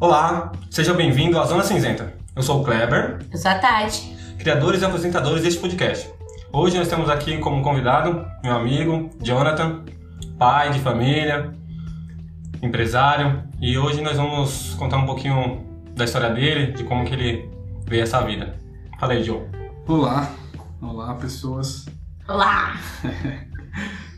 Olá, seja bem-vindo à Zona Cinzenta. Eu sou o Kleber, Eu sou a Tati. criadores e apresentadores deste podcast. Hoje nós temos aqui como convidado meu amigo Jonathan, pai de família, empresário, e hoje nós vamos contar um pouquinho da história dele, de como que ele veio essa vida. Fala aí, John. Olá, olá pessoas. Olá!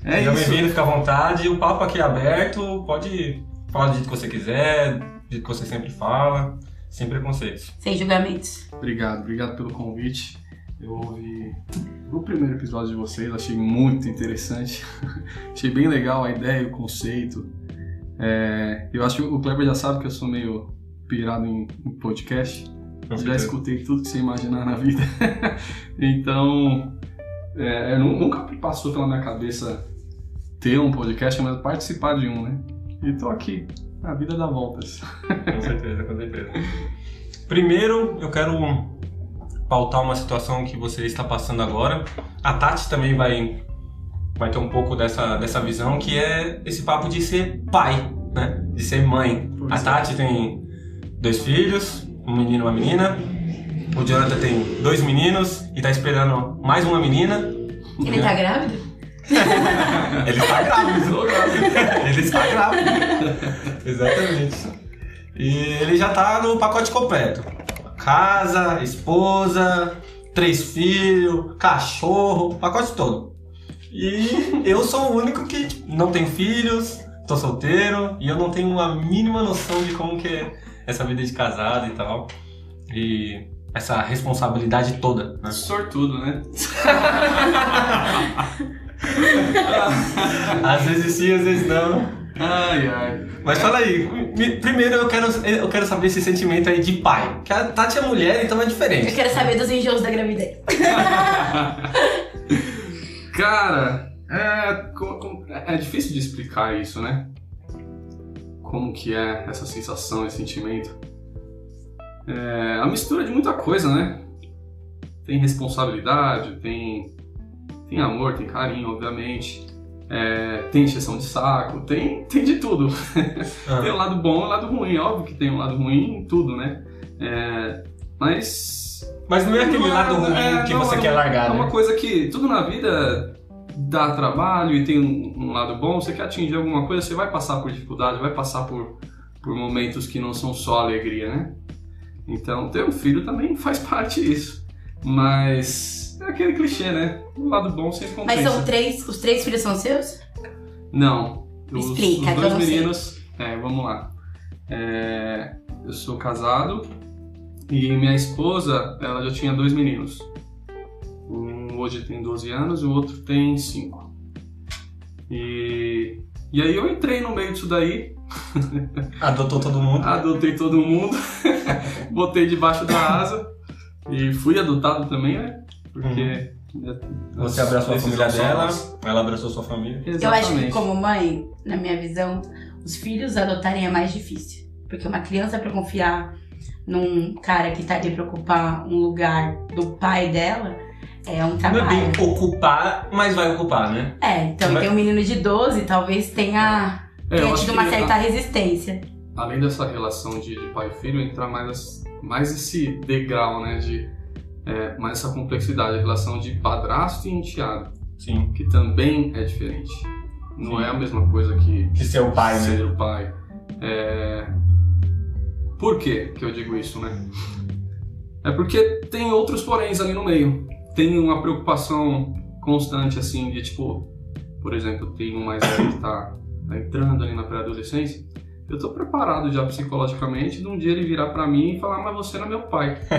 É Seja isso. bem-vindo, fica à vontade. O papo aqui é aberto, pode falar do jeito que você quiser, que você sempre fala, sem preconceitos. Sem julgamentos. Obrigado, obrigado pelo convite. Eu ouvi o primeiro episódio de vocês, achei muito interessante. achei bem legal a ideia, o conceito. É, eu acho que o Kleber já sabe que eu sou meio pirado em, em podcast. Com Já certeza. escutei tudo que você imaginar na vida. então, é, nu- nunca me passou pela minha cabeça ter um podcast, mas participar de um, né? E tô aqui. A vida dá voltas. Com certeza, com certeza. Primeiro, eu quero pautar uma situação que você está passando agora. A Tati também vai, vai ter um pouco dessa, dessa visão, que é esse papo de ser pai, né? De ser mãe. Pois A é. Tati tem dois filhos, um menino e uma menina. O Jonathan tem dois meninos e tá esperando mais uma menina. Ele tá grávido? Ele está grávido. ele está grávido. Exatamente. E ele já tá no pacote completo. Casa, esposa, três filhos, cachorro, pacote todo. E eu sou o único que não tenho filhos, tô solteiro e eu não tenho a mínima noção de como que é essa vida de casado e tal. E essa responsabilidade toda, né? Sortudo, né? Às vezes sim, às vezes não. Ai, ai. Mas fala aí, me- primeiro eu quero, eu quero saber esse sentimento aí de pai. Que a Tati é mulher, então é Eu diferente. quero saber dos enjoos da gravidez. Cara, é, é difícil de explicar isso, né? Como que é essa sensação, esse sentimento. É a mistura de muita coisa, né? Tem responsabilidade, tem, tem amor, tem carinho, obviamente. É, tem encheção de saco, tem, tem de tudo. Tem o Ah, lado bom e o lado ruim. Óbvio que tem um lado ruim em tudo, né? É, mas mas não é aquele Não é- lado ruim é, que não, você é quer largar, É uma né? coisa que tudo na vida dá trabalho e tem um, um lado bom. Você quer atingir alguma coisa, você vai passar por dificuldade, vai passar por, por momentos que não são só alegria, né? Então, ter um filho também faz parte disso. Mas é aquele clichê, né? O lado bom sempre compensa. Mas são três. Os três filhos são seus? Não. Me Os, explica, os dois meninos. É, vamos lá. É, eu sou casado e minha esposa, ela já tinha dois meninos. Um hoje tem 12 anos e o outro tem 5. E, e aí eu entrei no meio disso daí, Adotou todo mundo. adotei todo mundo, botei debaixo da asa e fui adotado também, né? Porque. Você abraçou a família dela, ela abraçou sua família. Eu acho que, Exatamente. como mãe, na minha visão, os filhos adotarem é mais difícil. Porque uma criança, pra confiar num cara que tá ali pra ocupar um lugar do pai dela, é um Não é trabalho. bem ocupar, mas vai ocupar, né? É, então Mas- tem um menino de 12, talvez tenha, É, tenha tido uma certa resistência. além dessa relação de, de pai e filho, entra mais, mais esse degrau, né? De, é, mais essa complexidade, a relação de padrasto e enteado, Sim. que também é diferente. Não Sim. é a mesma coisa que De ser o pai, né? ser o pai. É... Por que que eu digo isso, né? É porque tem outros poréns ali no meio. Tem uma preocupação constante, assim, de tipo, por exemplo, tem um mais velho que tá, tá entrando ali na pré-adolescência. Eu tô preparado já psicologicamente de um dia ele virar pra mim e falar, mas você não é meu pai.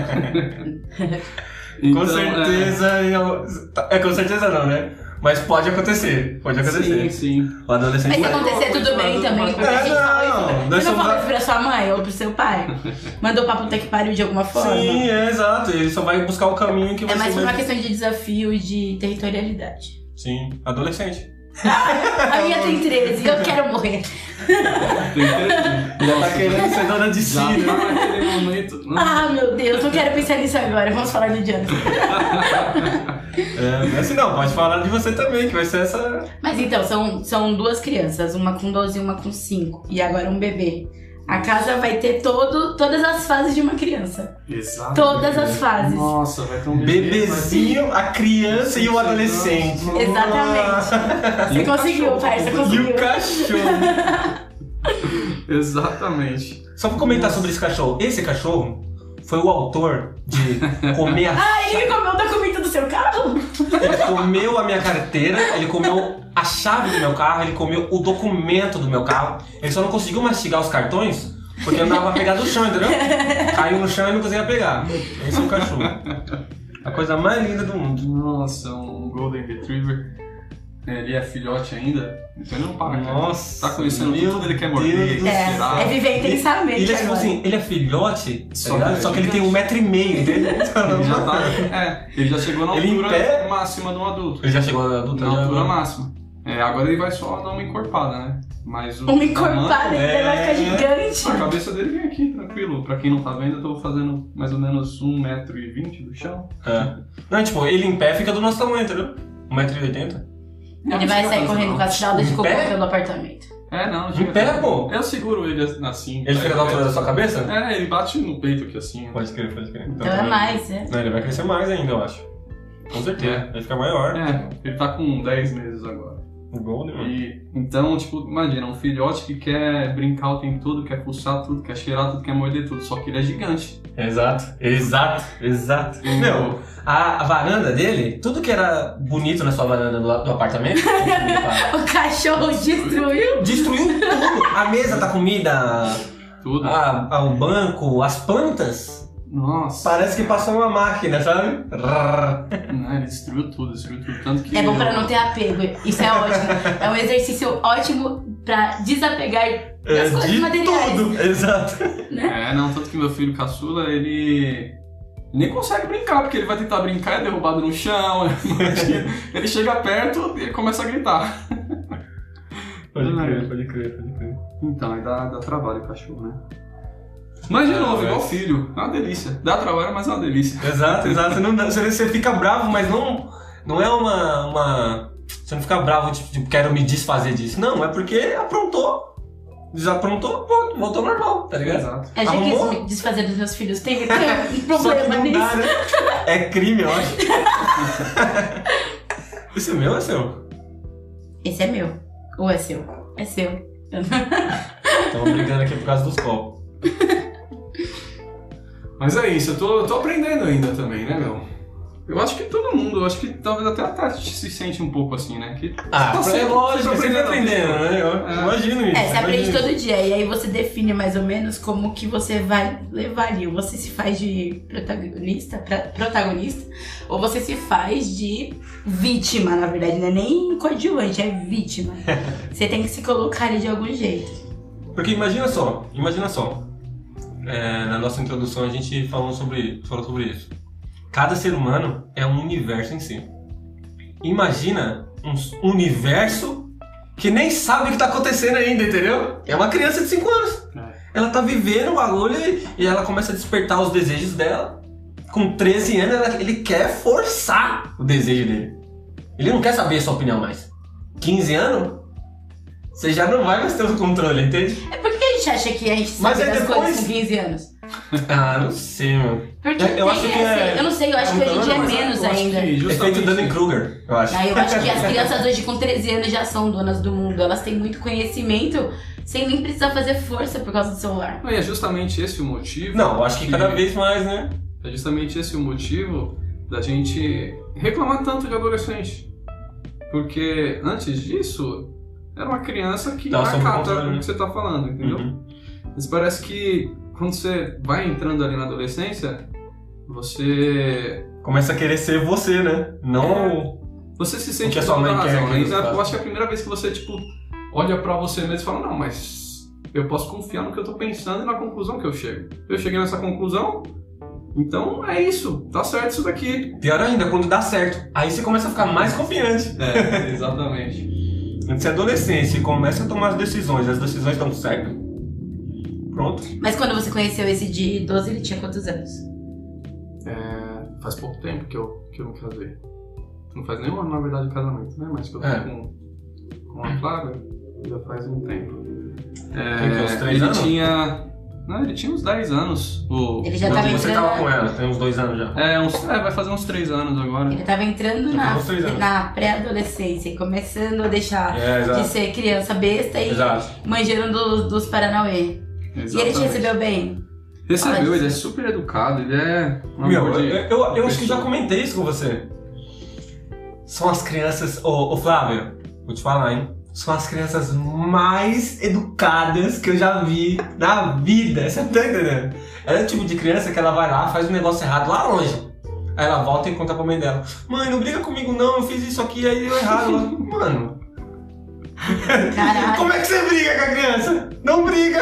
com Então, certeza. eu- É, com certeza não, né? Mas pode acontecer. Pode É, acontecer. sim, sim. O adolescente. Mas se acontecer, tudo bem também, porque a gente É, fala não, isso. nós Você não somos falou isso pra sua mãe ou pro seu pai? Mandou pra puta que pariu de alguma forma? Sim, é exato. Ele só vai buscar o caminho que É vai mais ser por uma questão de desafio e de territorialidade. Sim, adolescente. A minha tem 13 eu quero morrer. Tem que- Já tá querendo ser dona de si, Já né? tá naquele momento. Não, Ah, meu Deus, não quero pensar nisso agora. Vamos falar do Jonathan. Não é assim não, pode falar de você também, que vai ser essa. Mas então, são, são duas crianças, uma com 12 e uma com 5. E agora um bebê. A casa vai ter todo, todas as fases de uma criança. Exato. Todas as fases. Nossa, vai ter um. Bebezinho, a criança e o adolescente. Exatamente. Você conseguiu, pai, você E conseguiu. o cachorro. Exatamente. Só pra comentar sobre esse cachorro. Esse cachorro foi o autor de comer a Ah, ele comeu o documento do seu carro? Ele comeu a minha carteira, ele comeu a chave do meu carro, ele comeu o documento do meu carro. Ele só não conseguiu mastigar os cartões porque andava pegado no chão, entendeu? Caiu no chão e não conseguia pegar. Esse é o cachorro. A coisa mais linda do mundo. Nossa, um Golden Retriever. Ele é filhote ainda, então ele não para. cara. Nossa, Tá conhecendo meu tudo, ele quer morder, quer É, é viver intensamente. Ele é tipo assim, ele é filhote, Só só, que só que ele tem um metro e meio, entendeu? Ele já tá. É, ele já chegou na Ele altura pé? máxima de um adulto. Ele já chegou na adulta? Na altura máxima. É, agora ele vai só dar uma encorpada, né? Mas o. Uma encorpada, É. ele vai ficar gigante. A cabeça dele vem aqui, tranquilo. Pra quem não tá vendo, eu tô fazendo mais ou menos 1,20m do chão. É. Não, tipo, ele em pé fica do nosso tamanho, entendeu? 1,80m. Ele vai sair correndo com as fraldas de cocô pé? pelo apartamento. É, não, Em pé, pô? Eu seguro ele assim. Ele fica da altura da sua cabeça? É, ele bate no peito aqui assim. Pode crer, pode crer. Então é mais, né? Não, ele vai crescer mais ainda, eu acho. Com certeza. Vai ficar maior. É, ele tá com 10 meses agora. O Golden, mano. E, então, tipo, imagina, um filhote que quer brincar o tempo todo, quer pulsar tudo, quer cheirar tudo, quer morder tudo, só que ele é gigante. Exato, exato, exato. Meu, a, a varanda dele, tudo que era bonito na sua varanda do, do apartamento, O cachorro destruiu. destruiu tudo. A mesa da comida, Tudo. a, a- o banco, as plantas. Nossa. Parece que passou uma máquina, sabe? Não, ele destruiu tudo, destruiu tudo. Tanto que. É bom pra não ter apego. Isso é ótimo. É um exercício ótimo pra desapegar das É, coisas de materiais. tudo, exato. É, não, tanto que meu filho caçula, ele. Nem consegue brincar, porque ele vai tentar brincar, é derrubado no chão, ele chega perto e ele começa a gritar. Pode crer, pode crer, pode crer. Então, aí dá, dá trabalho o cachorro, né? Mas de Ah, novo, mas- igual filho. É uma delícia. Dá trabalho, mas é uma delícia. Exato, exato. Você, não, você, fica bravo, mas não, não é uma, uma. Você não fica bravo, tipo, tipo, quero me desfazer disso. Não, é porque aprontou. Desaprontou, pronto, voltou ao normal, tá ligado? Exato. É já quis Arrumou? me desfazer dos meus filhos. Tem, tem um problema nisso. dá, né? É crime, eu acho. Isso é meu ou é seu? Esse é meu. Ou é seu? É seu. Estamos brigando aqui por causa dos copos. Mas é isso, eu tô, eu tô aprendendo ainda também, né, meu? Eu acho que todo mundo, eu acho que talvez até a Tati se sente um pouco assim, né? Que Ah, tá é sempre- lógico, sempre você tá aprendendo, né? Eu É. imagino isso. É, você aprende todo dia. E aí você define mais ou menos como que você vai levar ali. Ou você se faz de protagonista, pra- protagonista, ou você se faz de vítima, na verdade. Não é nem coadjuvante, é vítima. Você tem que se colocar ali de algum jeito. Porque imagina só, imagina só. É, na nossa introdução a gente falou sobre, falou sobre isso. Cada ser humano é um universo em si. Imagina um universo que nem sabe o que tá acontecendo ainda, entendeu? É uma criança de 5 anos. É. Ela tá vivendo o bagulho e- ela começa a despertar os desejos dela. Com 13 anos, ela- ele quer forçar o desejo dele. Ele não quer saber a sua opinião mais. 15 anos, você já não vai mais ter o controle, entende? É gente acha que a gente Mas sabe aí das depois- coisas com 15 anos? Ah, não sei, meu. Porque Eu- eu tem acho que é- Eu não sei, eu acho que é um hoje em dia é Mas menos eu acho ainda. que Efeito justamente- Dunning-Kruger, eu acho. Aí eu acho que as crianças hoje com 13 anos já são donas do mundo. Elas têm muito conhecimento sem nem precisar fazer força por causa do celular. Não, e é justamente esse o motivo. Não, eu acho que cada vez mais, né? É justamente esse o motivo da gente reclamar tanto de adolescente. Porque antes disso, era uma criança que sob acata o né? que você tá falando, entendeu? Uhum. Mas parece que quando você vai entrando ali na adolescência, você. Começa a querer ser você, né? Não. Você se sente que a sua dono mãe da quer razão, né? faça. Eu acho que é a primeira vez que você, tipo, olha pra você mesmo e fala, não, mas eu posso confiar no que eu tô pensando e na conclusão que eu chego. Eu cheguei nessa conclusão, então é isso, tá certo isso daqui. Pior ainda, quando dá certo. Aí você começa a ficar mais confiante. É, exatamente. Você é adolescente e começa a tomar as decisões, as decisões estão certas. Pronto. Mas quando você conheceu esse de 12, ele tinha quantos anos? É, faz pouco tempo que eu, que eu me casei. Não faz nem um ano, na verdade, o casamento, né? Mas que eu tô É. com, com a Clara já faz um tempo. É, Tem que, uns três ele anos? tinha. Não, ele tinha uns 10 anos. O, Ele já tava você entrando. tava com ela, tem uns dois anos já. é, uns, é, vai fazer uns 3 anos agora. Ele tava entrando na, na pré-adolescência e começando a deixar É, de ser criança besta e Exato. manjando dos, dos Paranauê. E ele te Exatamente. recebeu bem? Recebeu, Olha, ele é super educado, ele é. Meu, eu, eu, eu acho que já comentei isso com você. São as crianças. Ô, ô Flávio, vou te falar, hein? São as crianças mais educadas que eu já vi na vida. Você tá entendendo? Ela é o tipo de criança que ela vai lá, faz um negócio errado lá longe. Aí ela volta e conta pra mãe dela: Mãe, não briga comigo não, eu fiz isso aqui, aí deu errado. Ela, Mano, Caralho, como é que você briga com a criança? Não briga!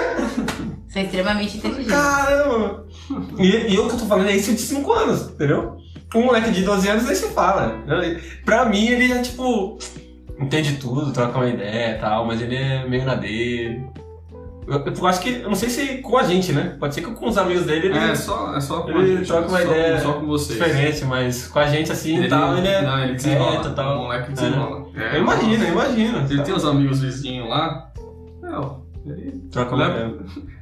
você é extremamente inteligente. Caramba! E, e eu que eu tô falando é isso de 5 anos, entendeu? Um moleque de 12 anos nem se fala. Pra mim, ele é tipo. Entende tudo, troca uma ideia e tal, mas ele é meio na dele. Eu, eu acho que. Eu não sei se com a gente, né? Pode ser que com os amigos dele ele É, só, é só com ele a gente, troca uma só, ideia Só com vocês. diferente, mas com a gente assim e tal, ele é. Não, ele desenrola. É, total. O moleque desenrola. É, Eu imagino, eu imagino. Ele tem uns amigos vizinhos lá. Não, ele. Troca uma Leva- ideia.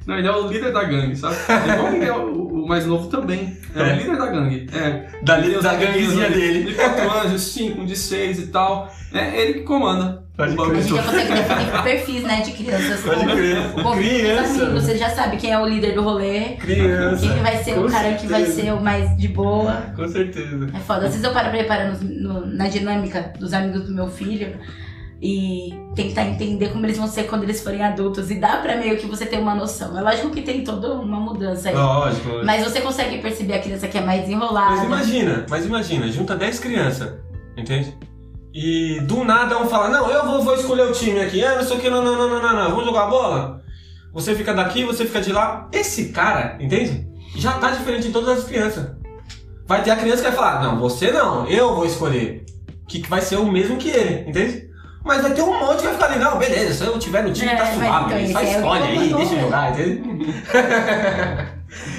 Não, ele é o líder da gangue, sabe? Igual ele é o, o mais novo também. É, É. o líder da gangue. É. Da, da ganguezinha dele. De 4 anos, de 5, de 6 e tal. É ele que comanda. Pode o bagulho A gente já todo. consegue definir perfis, né, de crianças. Pode como- crer. como Criança. amigos. Você já sabe quem é o líder do rolê. Criança. Quem que vai ser Com o cara que vai certeza. ser o mais de boa. Com certeza. É foda. Às vezes eu paro pra reparar no- no- na dinâmica dos amigos do meu filho e tentar entender como eles vão ser quando eles forem adultos. E dá pra meio que você ter uma noção. É lógico que tem toda uma mudança aí. Lógico. lógico. Mas você consegue perceber a criança que é mais enrolada. Mas imagina, mas imagina, junta 10 crianças, entende? E do nada um fala, não, eu vou, vou escolher o time aqui, ah, não sei o que, não, não, não, não, não, não, vamos jogar bola? Você fica daqui, você fica de lá. Esse cara, entende? Já tá diferente de todas as crianças. Vai ter a criança que vai falar, não, você não, eu vou escolher. Que vai ser o mesmo que ele, entende? Mas vai ter um monte que vai ficar ali, não, beleza, se eu tiver no time, É, tá suave, então, só escolhe aí, deixa eu jogar, entende?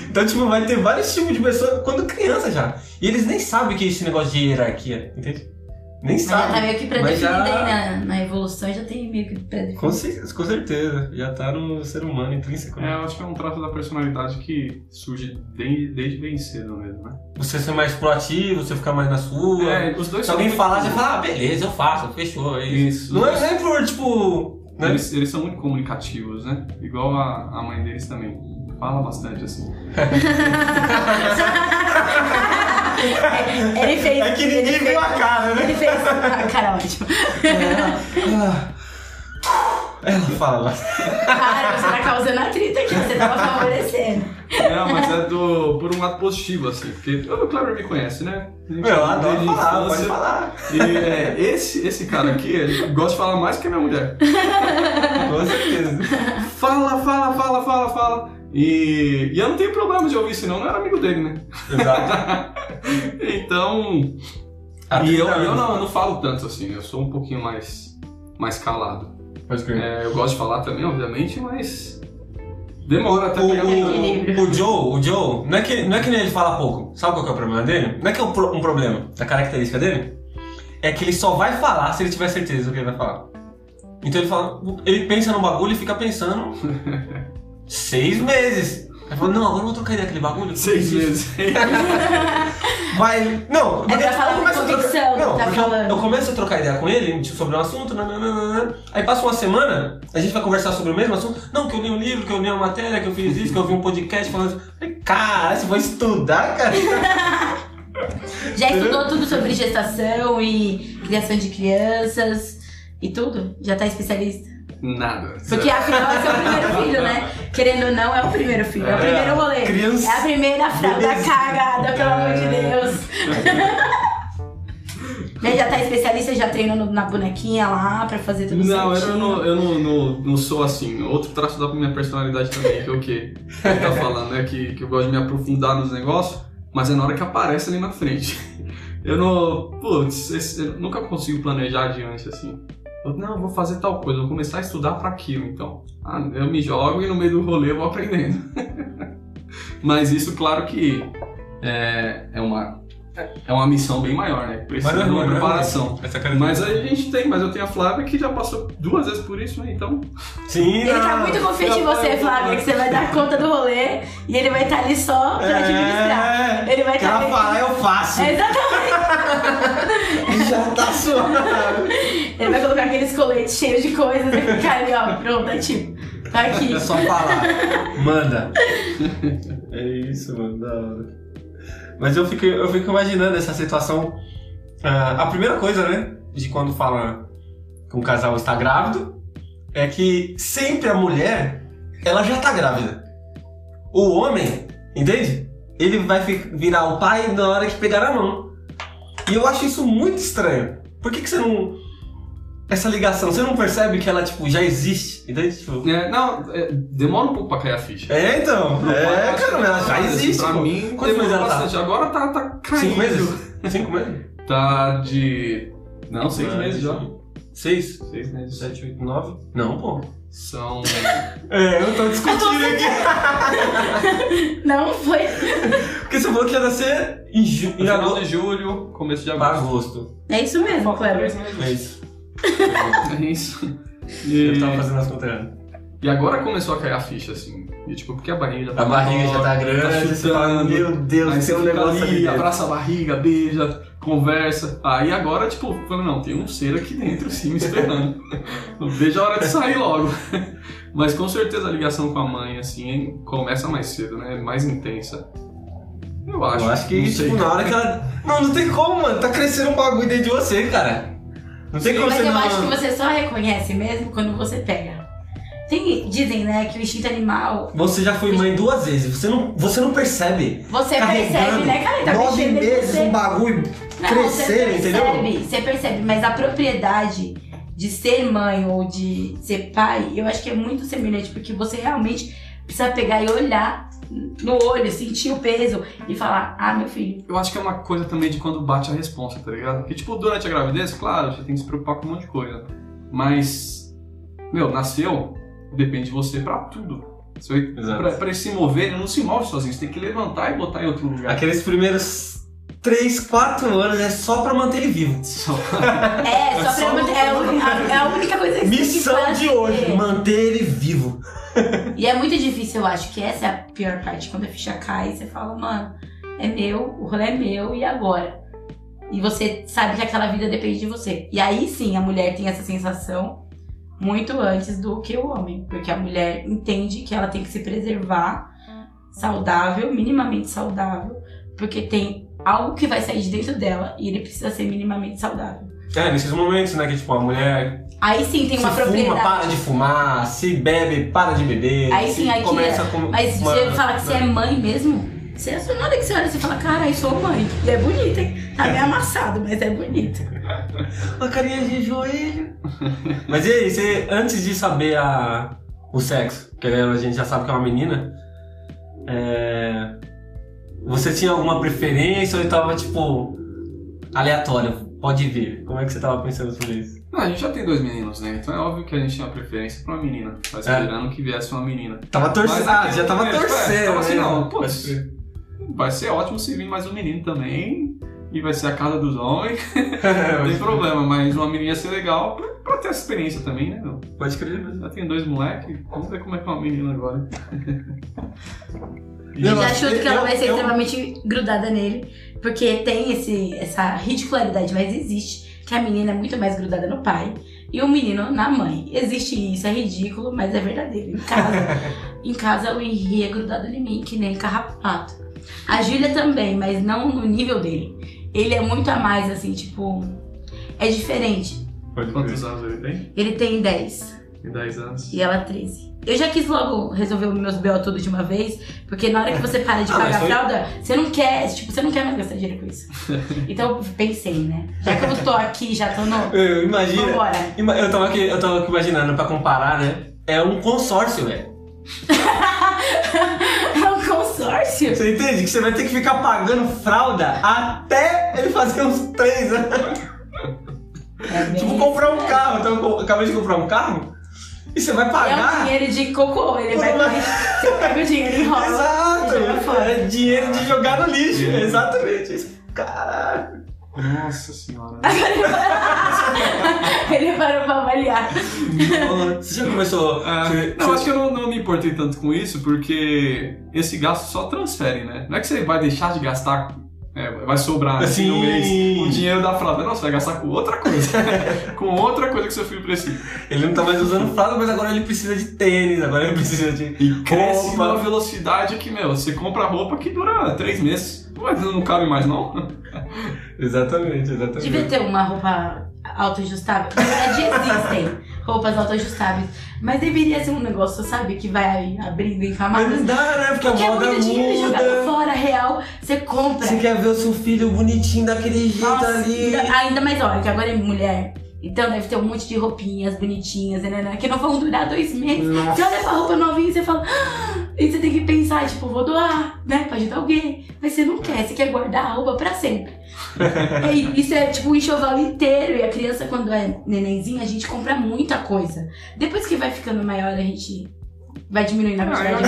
Então, tipo, vai ter vários tipos de pessoas quando criança já. E eles nem sabem que é esse negócio de hierarquia, entende? Nem Mas já tá meio que Mas pré-definida já- aí na, na evolução, já tem meio que pré-definido. Com, cer- com certeza. Já tá no ser humano intrínseco. É, né? eu acho que é um traço da personalidade que surge desde, desde bem cedo mesmo, né? Você ser mais proativo, você ficar mais na sua. É, os dois Se alguém falar, você fala, ah, beleza, eu faço, fechou. É isso. Isso. Não é nem por, tipo. Né? Eles, eles são muito comunicativos, né? Igual a, a mãe deles também. Fala bastante, assim. Ele fez. É que ele ninguém fez- viu a cara, né? Ele fez. Ah, cara, ótimo. Ah. Ela fala. Cara, você tá causando atrito aqui, você tava favorecendo. Não, mas é do, por um lado positivo, assim. Porque o Cleber me conhece, né? A gente Meu, eu adoro desde falar, pode falar. E é, esse, esse cara aqui, ele gosta de falar mais que a minha mulher. Com certeza. Fala, fala, fala, fala, fala. E, e eu não tenho problema de ouvir, senão eu não era amigo dele, né? Exato. Então. E eu, 30 eu não, eu não falo tanto assim, eu sou um pouquinho mais, mais calado. É, eu gosto de falar também, obviamente, mas. Demora até O, pegar o, o Joe, o Joe, não é, que, não é que nem ele fala pouco. Sabe qual que é o problema dele? Não é que é um, pro- um problema da característica dele? É que ele só vai falar se ele tiver certeza do que ele vai falar. Então ele fala, ele pensa no bagulho e fica pensando seis meses. Aí fala, não, agora eu vou trocar ideia aquele bagulho. Seis meses. Vai. Não, porque pra falar com convicção, Não, tá falando. eu começo a trocar ideia com ele tipo, sobre um assunto, nananana, aí passa uma semana, a gente vai conversar sobre o mesmo assunto. Não, que eu li um livro, que eu li uma matéria, que eu fiz isso, que eu vi um podcast falando isso. Falei, cara, você vai estudar, cara? Já estudou tudo sobre gestação e criação de crianças e tudo? Já tá especialista? Nada. Porque afinal é seu primeiro filho, né? Querendo ou não, é o primeiro filho, é o É, primeiro rolê. criança- É a primeira fralda cagada, pelo amor de É. Deus. Né, já tá especialista, já treinou no- na bonequinha lá pra fazer tudo Não, eu, certinho. não, eu não, não, não sou assim. Outro traço da minha personalidade também, que é o que ele tá falando, né? Que, que eu gosto de me aprofundar nos negócios, mas é na hora que aparece ali na frente. Eu não. Putz, esse- eu nunca consigo planejar adiante assim. Eu, não, eu vou fazer tal coisa, vou começar a estudar pra aquilo, então. Ah, eu me jogo e no meio do rolê eu vou aprendendo. mas isso, claro que é, é uma é uma missão bem maior, né? Precisa Mas de uma é preparação. cara Mas a gente tem, mas eu tenho a Flávia que já passou duas vezes por isso, né? Então. Sim, Ele tá muito confiante em você, Flávia, que você vai dar conta do rolê e ele vai estar ali só pra administrar. É, Ele vai que estar ela fala, eu faço. Exatamente. Já tá suave. Ele vai colocar aqueles coletes cheios de coisas e ficar ali, ó, pronto, é tipo, tá aqui. É só falar. Manda. É isso, mano, da hora. Mas eu fico, eu fico imaginando essa situação. Ah, a primeira coisa, né, de quando fala que um casal está grávido, é que sempre a mulher, ela já tá grávida. O homem, entende? Ele vai virar o pai na hora que pegar a mão. E eu acho isso muito estranho. Por que, que você não. Essa ligação, você não percebe que ela, tipo, já existe? Entende? Tipo, É, não, é, demora um pouco pra cair a ficha. é, então. É, cara, que ela já assim, existe. Pra pô. mim, demorou ela tá? bastante. Agora tá, tá caindo. Cinco meses? Cinco meses? Tá de. Não, seis Ah, meses já. Seis? Seis meses. Sete, oito, nove? Não, pô. São. É, eu tô discutindo aqui. Não foi. Porque você falou que ia nascer em, ju... em Final agosto. de julho, começo de agosto. agosto. É isso mesmo, meses. É isso. É isso. Eu E, tava fazendo as contas. e agora começou a cair a ficha, assim. E tipo, porque a barriga já tá A barriga já tá grande, você fala, chutando. meu Deus, Aí tem um negócio ali. ali, abraça a barriga, beija, conversa. Aí agora, tipo, falando, não, tem um ser aqui dentro sim me esperando. Veja a hora de sair logo. Mas com certeza a ligação com a mãe, assim, começa mais cedo, né? Mais intensa. Eu acho. Eu acho que, tipo, na hora que ela. Não, não tem como, mano. Tá crescendo um bagulho dentro de você, cara. Não tem como Mas você eu não. acho que você só reconhece mesmo quando você pega. Tem, dizem, né, que o instinto animal. Você já foi mãe duas vezes, você não, você não percebe. Você percebe, né, cara? Tá Nove meses, um bagulho Não, crescer, você percebe, entendeu? Você percebe, mas a propriedade de ser mãe ou de ser pai, eu acho que é muito semelhante, porque você realmente precisa pegar e olhar no olho, sentir o peso e falar, ah, meu filho. Eu acho que é uma coisa também de quando bate a responsa, tá ligado? Porque, tipo, durante a gravidez, claro, você tem que se preocupar com um monte de coisa. Mas, meu, nasceu, depende de você pra tudo. Você vai, Exato. pra, pra ele se mover, ele não se move sozinho, você tem que levantar e botar em outro lugar. Aqueles primeiros 3, 4 anos é só pra manter ele vivo. Só- É, só Só pra. É, a- é a única coisa que você tem que Missão de hoje, manter ele vivo. E é muito difícil, eu acho que essa é a pior parte. Quando a ficha cai, você fala, mano, é meu, o rolê é meu, e agora? E você sabe que aquela vida depende de você. E aí sim a mulher tem essa sensação muito antes do que o homem. Porque a mulher entende que ela tem que se preservar saudável, minimamente saudável, porque tem algo que vai sair de dentro dela e ele precisa ser minimamente saudável. É, nesses momentos, né, que tipo, a mulher Aí sim tem se uma fuma, propriedade. para de fumar, se bebe, para de beber. Aí se sim, aí começa tira. com Mas uma- você fala que você é mãe mesmo, você, na hora que você olha, você fala, cara, eu sou mãe. E é bonita, hein? Tá meio amassado, mas é bonita. Uma carinha de joelho. Mas e aí, você, antes de saber a, o sexo, que a gente já sabe que é uma menina, é, você tinha alguma preferência ou tava, tipo, aleatório? Pode vir. Como é que você tava pensando sobre isso? Não, a gente já tem dois meninos, né? Então é óbvio que a gente tinha preferência pra uma menina. Tá esperando que viesse uma menina. Tava torcendo. Ah, é, já tava é, tipo, é, torcendo. tava assim, né? não, putz. Pode crer. Vai ser ótimo se vir mais um menino também. E vai ser a casa dos homens. Não tem problema, mas uma menina ia ser legal pra, pra ter essa experiência também, né? meu? Pode crer. Já tem dois moleques, vamos ver como é que é uma menina agora. Eu Eu já acho chuto que ela eu- vai ser eu- extremamente grudada nele. Porque tem esse, essa ridicularidade, mas existe. Que a menina é muito mais grudada no pai e o menino na mãe. Existe isso, é ridículo, mas é verdadeiro. Em casa, em casa o Henri é grudado em mim, que nem carrapato. A Júlia também, mas não no nível dele. Ele é muito a mais, assim, tipo. É diferente. Quantos anos ele tem? Ele tem 10 Tem 10 anos. e ela 13. Eu já quis logo resolver os meus B.O. tudo de uma vez, porque na hora que você para de Ah, pagar a foi- fralda, você não quer, tipo, você não quer mais gastar dinheiro com isso. Então eu pensei, né? Já que eu tô aqui, já tô no. Eu, imagina. Vambora. Eu tava, aqui, eu tava aqui imaginando pra comparar, né? É um consórcio, velho. É um consórcio. Você entende? Que você vai ter que ficar pagando fralda até ele fazer uns três anos. É Tipo, comprar um carro. Então, eu acabei de comprar um carro. E você vai É um pagar. dinheiro de cocô, ele vai. Uma- Você pega o dinheiro e enrola. Exato. e. É dinheiro de jogar no lixo. Exatamente. Caralho. Nossa senhora. Ele parou pra avaliar. Você já começou. É, você- não, você- acho que eu não, não me importei tanto com isso, porque esse gasto só transfere, né? Não é que você vai deixar de gastar, é, vai sobrar assim, no mês o dinheiro da fralda. Não, você vai gastar com outra coisa. com outra coisa que seu filho precisa. Ele não tá mais usando fralda, mas agora ele precisa de tênis, agora ele precisa de. E cresce roupa. numa velocidade que, meu, você compra roupa que dura três meses. Mas não cabe mais, não? Exatamente, exatamente. Devia ter uma roupa autoajustável. Na verdade, existem roupas autoajustáveis. Mas deveria ser um negócio, sabe, que vai abrindo em Mas camadas. não dá, né? Porque, Porque a é moda muito dinheiro jogado muda. fora, real. Você compra. Você quer ver o seu filho bonitinho daquele jeito Nossa, ali. ainda mais, olha, que agora é mulher. Então deve ter um monte de roupinhas bonitinhas, né, né, né, que não vão durar dois meses. Nossa. Você olha pra roupa novinha e você fala. "Ah", E você tem que pensar, tipo, vou doar, né? Pra ajudar alguém. Mas você não quer, você quer guardar a roupa pra sempre. E isso é tipo um enxoval inteiro. E a criança, quando é nenenzinha, a gente compra muita coisa. Depois que vai ficando maior, a gente vai diminuindo a quantidade.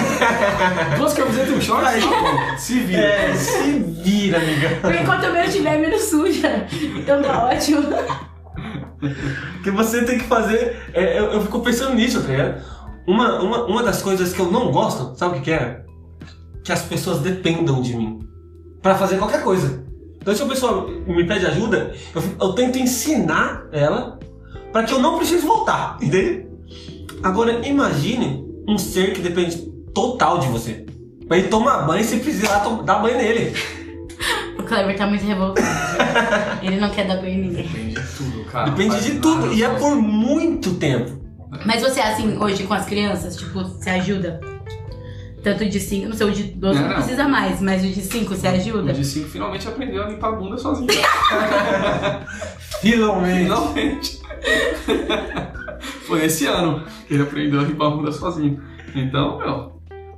de Duas camisetas e um short? Se vira. É, se vira, amiga. Porque enquanto o meu estiver menos suja. Então tá ótimo. O que você tem que fazer. é, eu, eu fico pensando nisso, tá ligado? Uma, uma, uma das coisas que eu não gosto, sabe o que, que é? Que as pessoas dependam de mim pra fazer qualquer coisa. Então, se a pessoa me pede ajuda, eu, eu tento ensinar ela pra que eu não precise voltar, entende? Agora, imagine um ser que depende total de você. Pra ele tomar banho, você precisa ir lá tom- dar banho nele. O Kleber tá muito revoltado. Ele não quer dar banho em ninguém. Depende de tudo, cara. Depende de tudo. E é por muito tempo. Mas você é assim hoje com as crianças? Tipo, você ajuda? Tanto de 5, não sei, o de 12 não, Não, precisa mais, mas o de 5 você O ajuda? de 5 finalmente aprendeu a limpar a bunda sozinho. Finalmente. Finalmente. Foi esse ano que ele aprendeu a limpar a bunda sozinho. Então, meu,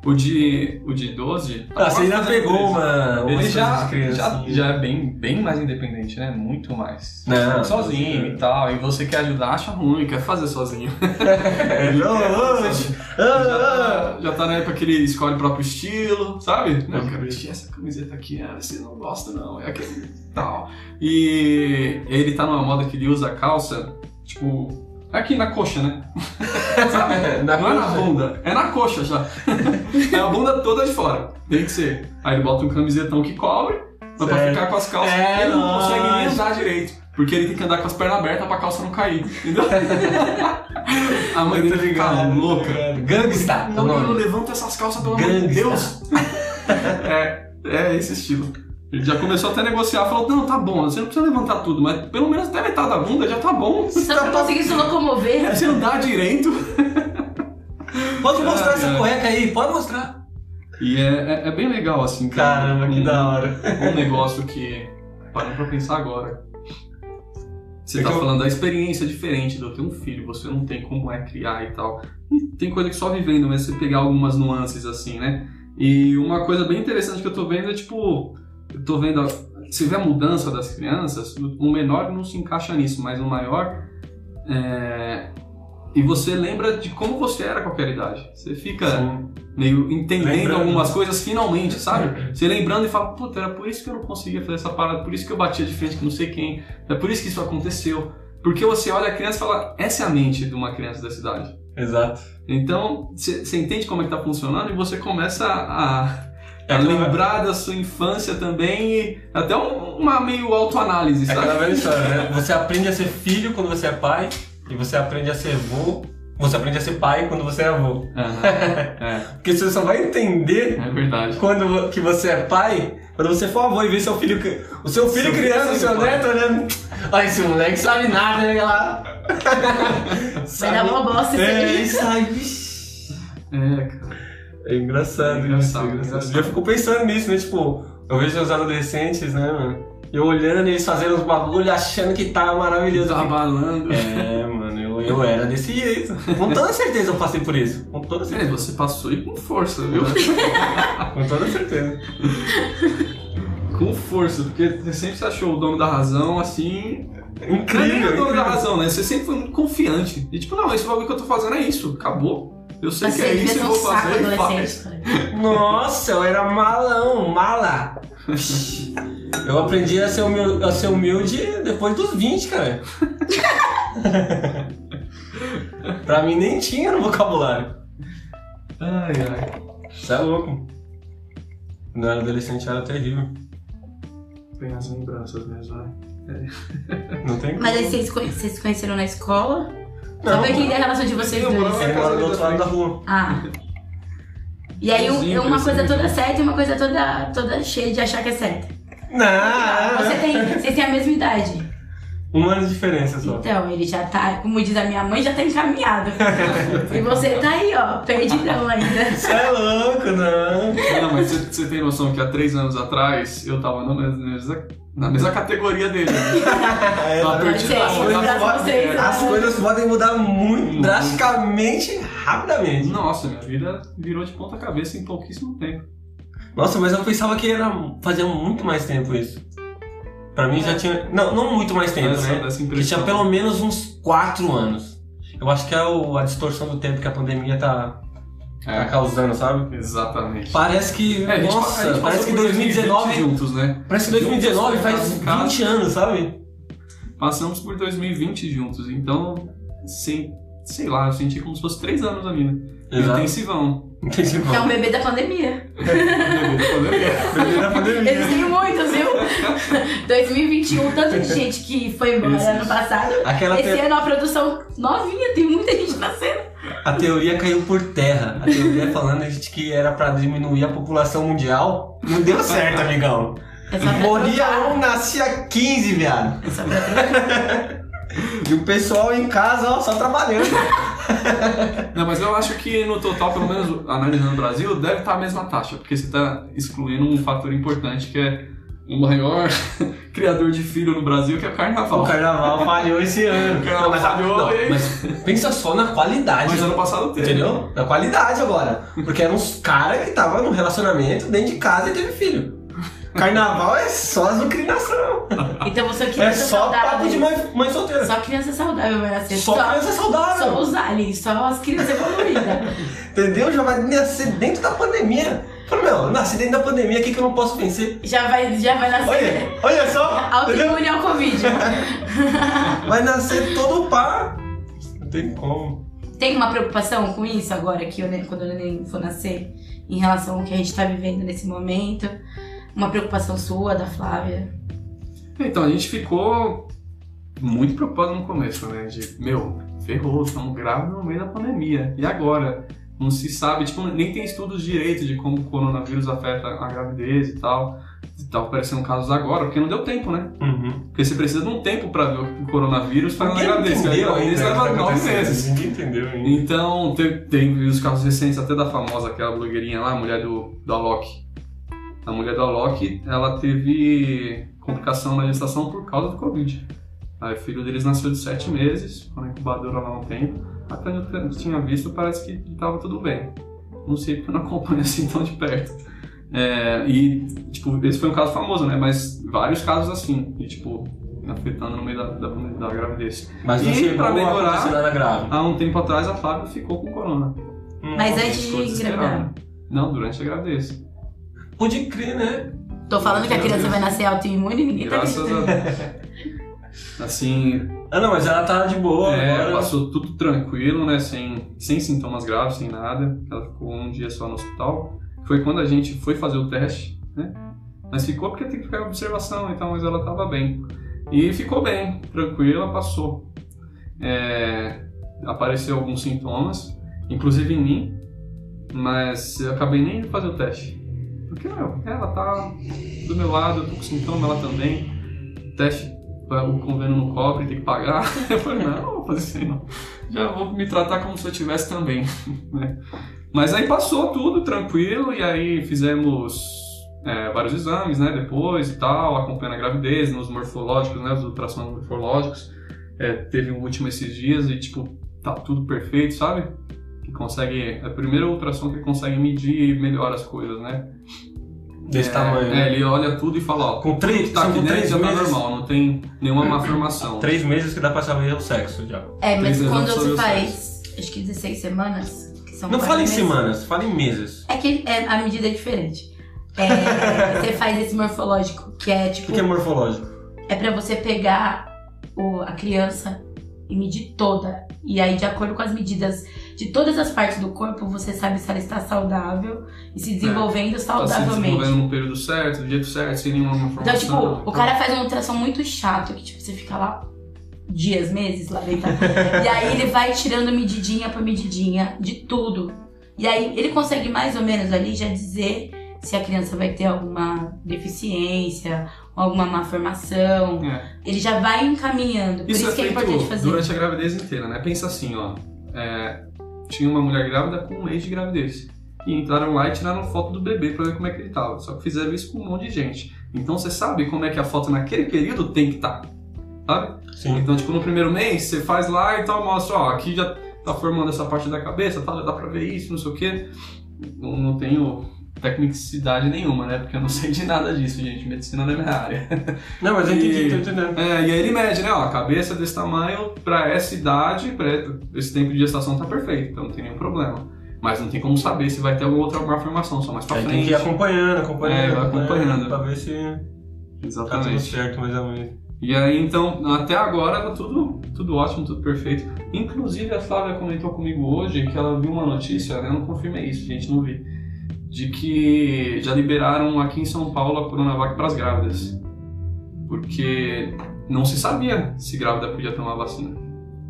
o de, o de 12. Ah, você ainda pegou uma. Ele já, criança, já, assim. já é bem, bem mais independente, né? Muito mais. Não, sozinho é. e tal. E você quer ajudar, acha ruim, quer fazer sozinho. É, não, já, Ah, tá, já tá na época que ele escolhe o próprio estilo, sabe? Não, eu quero vestir essa camiseta aqui, ah, você não gosta não, é aquele tal. E ele tá numa moda que ele usa calça, tipo, aqui na coxa, né? Na não é na coxa. bunda, é na coxa já. é a bunda toda de fora, tem que ser. Aí ele bota um camisetão que cobre, mas pra ficar com as calças, É, ele não consegue nem andar direito. Porque ele tem que andar com as pernas abertas pra calça não cair, entendeu? a mãe dele fica louca. Gangsta. é o Não, não, levanta essas calças, pelo amor de. Deus. é, é esse estilo. Ele já começou até a negociar, falou, não, tá bom, você não precisa levantar tudo, mas pelo menos até metade da bunda já tá bom. Só pra conseguir se locomover. Você andar direito. Pode mostrar Ah, essa é. cueca aí, pode mostrar. E é, é, é bem legal, assim, cara. Caramba, que um, da hora. Um negócio que, parando pra pensar agora, você É tá que eu- falando da experiência diferente de eu ter um filho, você não tem como é criar e tal. E Tem coisa que só vivendo, mas você pegar algumas nuances assim, né? E uma coisa bem interessante que eu tô vendo é tipo, eu tô vendo, a- você vê a mudança das crianças, o menor não se encaixa nisso, mas o maior é, e você lembra de como você era com aquela idade. Você fica Sim. meio entendendo Lembrando. algumas coisas finalmente, sabe? Você lembrando e fala, puta, era por isso que eu não conseguia fazer essa parada, por isso que eu batia de frente com não sei quem, é por isso que isso aconteceu. Porque você olha a criança e fala, essa é a mente de uma criança dessa idade. Exato. Então, você entende como é que tá funcionando e você começa a, É a aquela- lembrar da sua infância também e até um- uma meio autoanálise, É sabe? aquela velha história, né? Você aprende a ser filho quando você é pai, e você aprende a ser avô. Você aprende a ser pai quando você é avô. Aham, é, Porque você só vai entender é verdade. quando que você é pai, quando você for avô e ver seu filho, o seu filho Seu filho criança, sendo seu pai. neto olhando. Ai, esse moleque sabe nada, né? Lá. Vai dar uma bosta É, aí. isso aí, vixi. É, cara. É engraçado, É isso, engraçado, é engraçado. engraçado. Já fico pensando nisso, né? Tipo, eu vejo os adolescentes, né, mano? Eu olhando eles fazendo os bagulho, achando que tá maravilhoso. Tá balando. É, mano, eu, eu era desse jeito. Com toda certeza eu passei por isso. Com toda É, certeza. você passou e com força, viu? Com toda certeza. com força, porque você sempre se achou o dono da razão, assim. Não é Incrível. o dono da incrível. razão, né? Você sempre foi muito confiante. E tipo, não, esse bagulho que eu tô fazendo é isso, acabou. Eu sei Você que é isso e vou fazer e faz. Nossa, eu era malão, mala. Eu aprendi a ser, humilde, a ser humilde depois dos 20, cara. pra mim nem tinha no vocabulário. Ai, ai. Você é louco. Quando eu era adolescente era terrível. Tem as lembranças mesmo, né? Não tem Mas aí como. vocês, vocês se conheceram na escola? Só Não, pra entender a relação de vocês eu dois. Ele mora do outro lado da rua. Ah. E aí Vizinho, uma coisa toda certa e uma coisa toda, toda cheia de achar que é certa. Não, Você tem, vocês têm a mesma idade. Um ano de diferença só. Então, ele já tá, como diz a minha mãe, já tá encaminhado. e você tá aí, ó, perdidão ainda. Você é louco, não. Não, mas você, você tem noção que há três anos atrás eu tava na mesma, na mesma categoria dele. né? É, Tá ser, As coisas podem- vocês. As né? coisas podem mudar muito Muito. drasticamente, rapidamente. Nossa, minha vida virou de ponta cabeça em pouquíssimo tempo. Nossa, mas eu pensava que era fazia muito mais tempo isso. Pra mim já tinha. Não, não muito mais tempo, Essa- né? essa Que tinha pelo menos uns 4 anos. Eu acho que é o- a distorção do tempo que a pandemia tá, tá É, causando, sabe? exatamente. Parece que. É, nossa, gente parece que por 2019. juntos, né? Parece que 2019 Juntos, faz em casa. 20 anos, sabe? Passamos por 2020 juntos, então, sem, sei lá, eu senti como se fosse três anos a vida. Intensivão. Entendi, Que é um bebê da pandemia. Primeira pandemia. Existem muitos, viu? 2021, tanto de gente que foi embora Existe. ano passado. Aquela Esse te- ano a produção novinha, tem muita gente nascendo. A teoria caiu por terra. A teoria falando de que era pra diminuir a população mundial. Não deu certo, amigão. É Morria um, nascia 15, viado. É. E o pessoal em casa, ó, só trabalhando. Não, mas eu acho que no total, pelo menos analisando o Brasil, deve estar a mesma taxa, porque você está excluindo um fator importante que é o maior criador de filho no Brasil, que é o carnaval. O carnaval falhou esse ano. O carnaval mas, falhou, não, mas pensa só na qualidade. Mas ano passado teve. Entendeu? Na qualidade agora. Porque eram uns caras que estavam num relacionamento dentro de casa e teve filho. Carnaval é só azucrinação. Então você é É só papo saudável. de mãe, mãe solteira. Só criança saudável vai nascer. Só criança saudável. Só os aliens, só as crianças evoluídas. Entendeu? Já vai nascer dentro da pandemia. Falei, meu, eu nasci dentro da pandemia, o que, que eu não posso vencer? Já vai, já vai nascer. Olha, olha só. Autoimune ao Covid. Vai nascer todo pá. Não tem como. Tem uma preocupação com isso agora, que o neném- quando o neném for nascer, em relação ao que a gente tá vivendo nesse momento? Uma preocupação sua, da Flávia? Então, a gente ficou muito preocupado no começo, né? De, meu, ferrou, estamos grávidos no meio da pandemia. E agora? Não se sabe, tipo, nem tem estudos direito de como o coronavírus afeta a gravidez e tal. Tava aparecendo casos agora, porque não deu tempo, né? Uhum. Porque você precisa de um tempo pra ver o coronavírus na Ninguém gravidez. E que leva tá nove meses. Ninguém entendeu ainda. Então, tem, tem os casos recentes até da famosa, aquela blogueirinha lá, a mulher do, do Alok. A mulher do Alok, ela teve complicação na gestação por causa do Covid. Aí o filho deles nasceu de sete meses, ficou na incubadora lá um tempo. Até onde eu tinha visto, parece que estava tudo bem. Não sei porque eu não acompanho assim tão de perto. É, e, tipo, esse foi um caso famoso, né? Mas vários casos assim, e, tipo, afetando no meio da, da, da gravidez. Mas não E pra a melhorar- grave. Há um tempo atrás, a Flávia ficou com corona. Mas Nossa, antes de engravidar. Não, durante a gravidez. Pode crer, né? Tô falando que a criança vai nascer autoimune e ninguém tá Graças acreditando. a Assim, Ah, não, mas ela tá de boa é, agora. passou tudo tranquilo, né? Sem, sem sintomas graves, sem nada. Ela ficou um dia só no hospital. Foi quando a gente foi fazer o teste, né? Mas ficou porque tem que ficar em observação, então, mas ela tava bem. E ficou bem, tranquila, passou. É, apareceu alguns sintomas, inclusive em mim, mas eu acabei nem de fazer o teste. Porque, meu, ela tá do meu lado, eu tô com sintoma, ela também. Teste, o convênio não cobre, tem que pagar. Eu falei, não, não vou fazer isso aí não. Já vou me tratar como se eu tivesse também, né? Mas aí passou tudo tranquilo e aí fizemos é, vários exames, né, depois e tal, acompanhando a gravidez, nos morfológicos, né, os ultrassons morfológicos. É, teve um último esses dias e, tipo, tá tudo perfeito, sabe? Que consegue, é o primeiro ultrassom que consegue medir melhor as coisas, né? Desse é, tamanho, É, né? ele olha tudo e fala, ó, Com três, tá aqui com dentro três já tá normal, não tem nenhuma malformação. Três meses que dá pra saber o sexo já. É, mas Três quando você o faz, acho que 16 semanas, que são Não fala em meses, semanas, fala em meses. É que é, a medida é diferente. é, você faz esse morfológico, que é O tipo. que que é morfológico? É pra você pegar o, a criança e medir toda. E aí, de acordo com as medidas de todas as partes do corpo, você sabe se ela está saudável e se desenvolvendo Tá se saudavelmente. desenvolvendo no período certo, do jeito certo, sem nenhuma Então, informação. tipo, o cara faz uma ultrassom muito chato, que tipo, você fica lá dias, meses lá deitado. e aí ele vai tirando medidinha por medidinha de tudo. E aí ele consegue mais ou menos ali já dizer se a criança vai ter alguma deficiência, alguma má formação. É. Ele já vai encaminhando. Por isso, Isso, que é é importante feito fazer. durante a gravidez inteira, né? Pensa assim, ó. é, tinha uma mulher grávida com um mês de gravidez. E entraram lá e tiraram foto do bebê pra ver como é que ele tava. Só que fizeram isso com um monte de gente. Então você sabe como é que a foto naquele período tem que estar. Sabe? Sim. Então, tipo, no primeiro mês, você faz lá e tal, mostra, ó, aqui já tá formando essa parte da cabeça, tá, dá pra ver isso, não sei o quê. Não, não tenho tecnicidade nenhuma, né? Porque eu não sei de nada disso, gente. Medicina não é minha área. Não, mas eu E- entendi, tô entendendo. É, e aí ele mede, né? Ó, a cabeça desse tamanho, pra essa idade, pra esse tempo de gestação tá perfeito, então não tem nenhum problema. Mas não tem como saber se vai ter alguma outra malformação, só mais pra Aí tem frente. que ir acompanhando, acompanhando, É, vai acompanhando. Pra ver se tá tudo Exatamente. certo, mais ou menos. E aí, então, até agora tá tudo, tudo ótimo, tudo perfeito. Inclusive, a Flávia comentou comigo hoje que ela viu uma notícia, eu não confirmei isso, gente, não vi, de que já liberaram aqui em São Paulo a Coronavac para as grávidas. Porque não se sabia se grávida podia tomar vacina.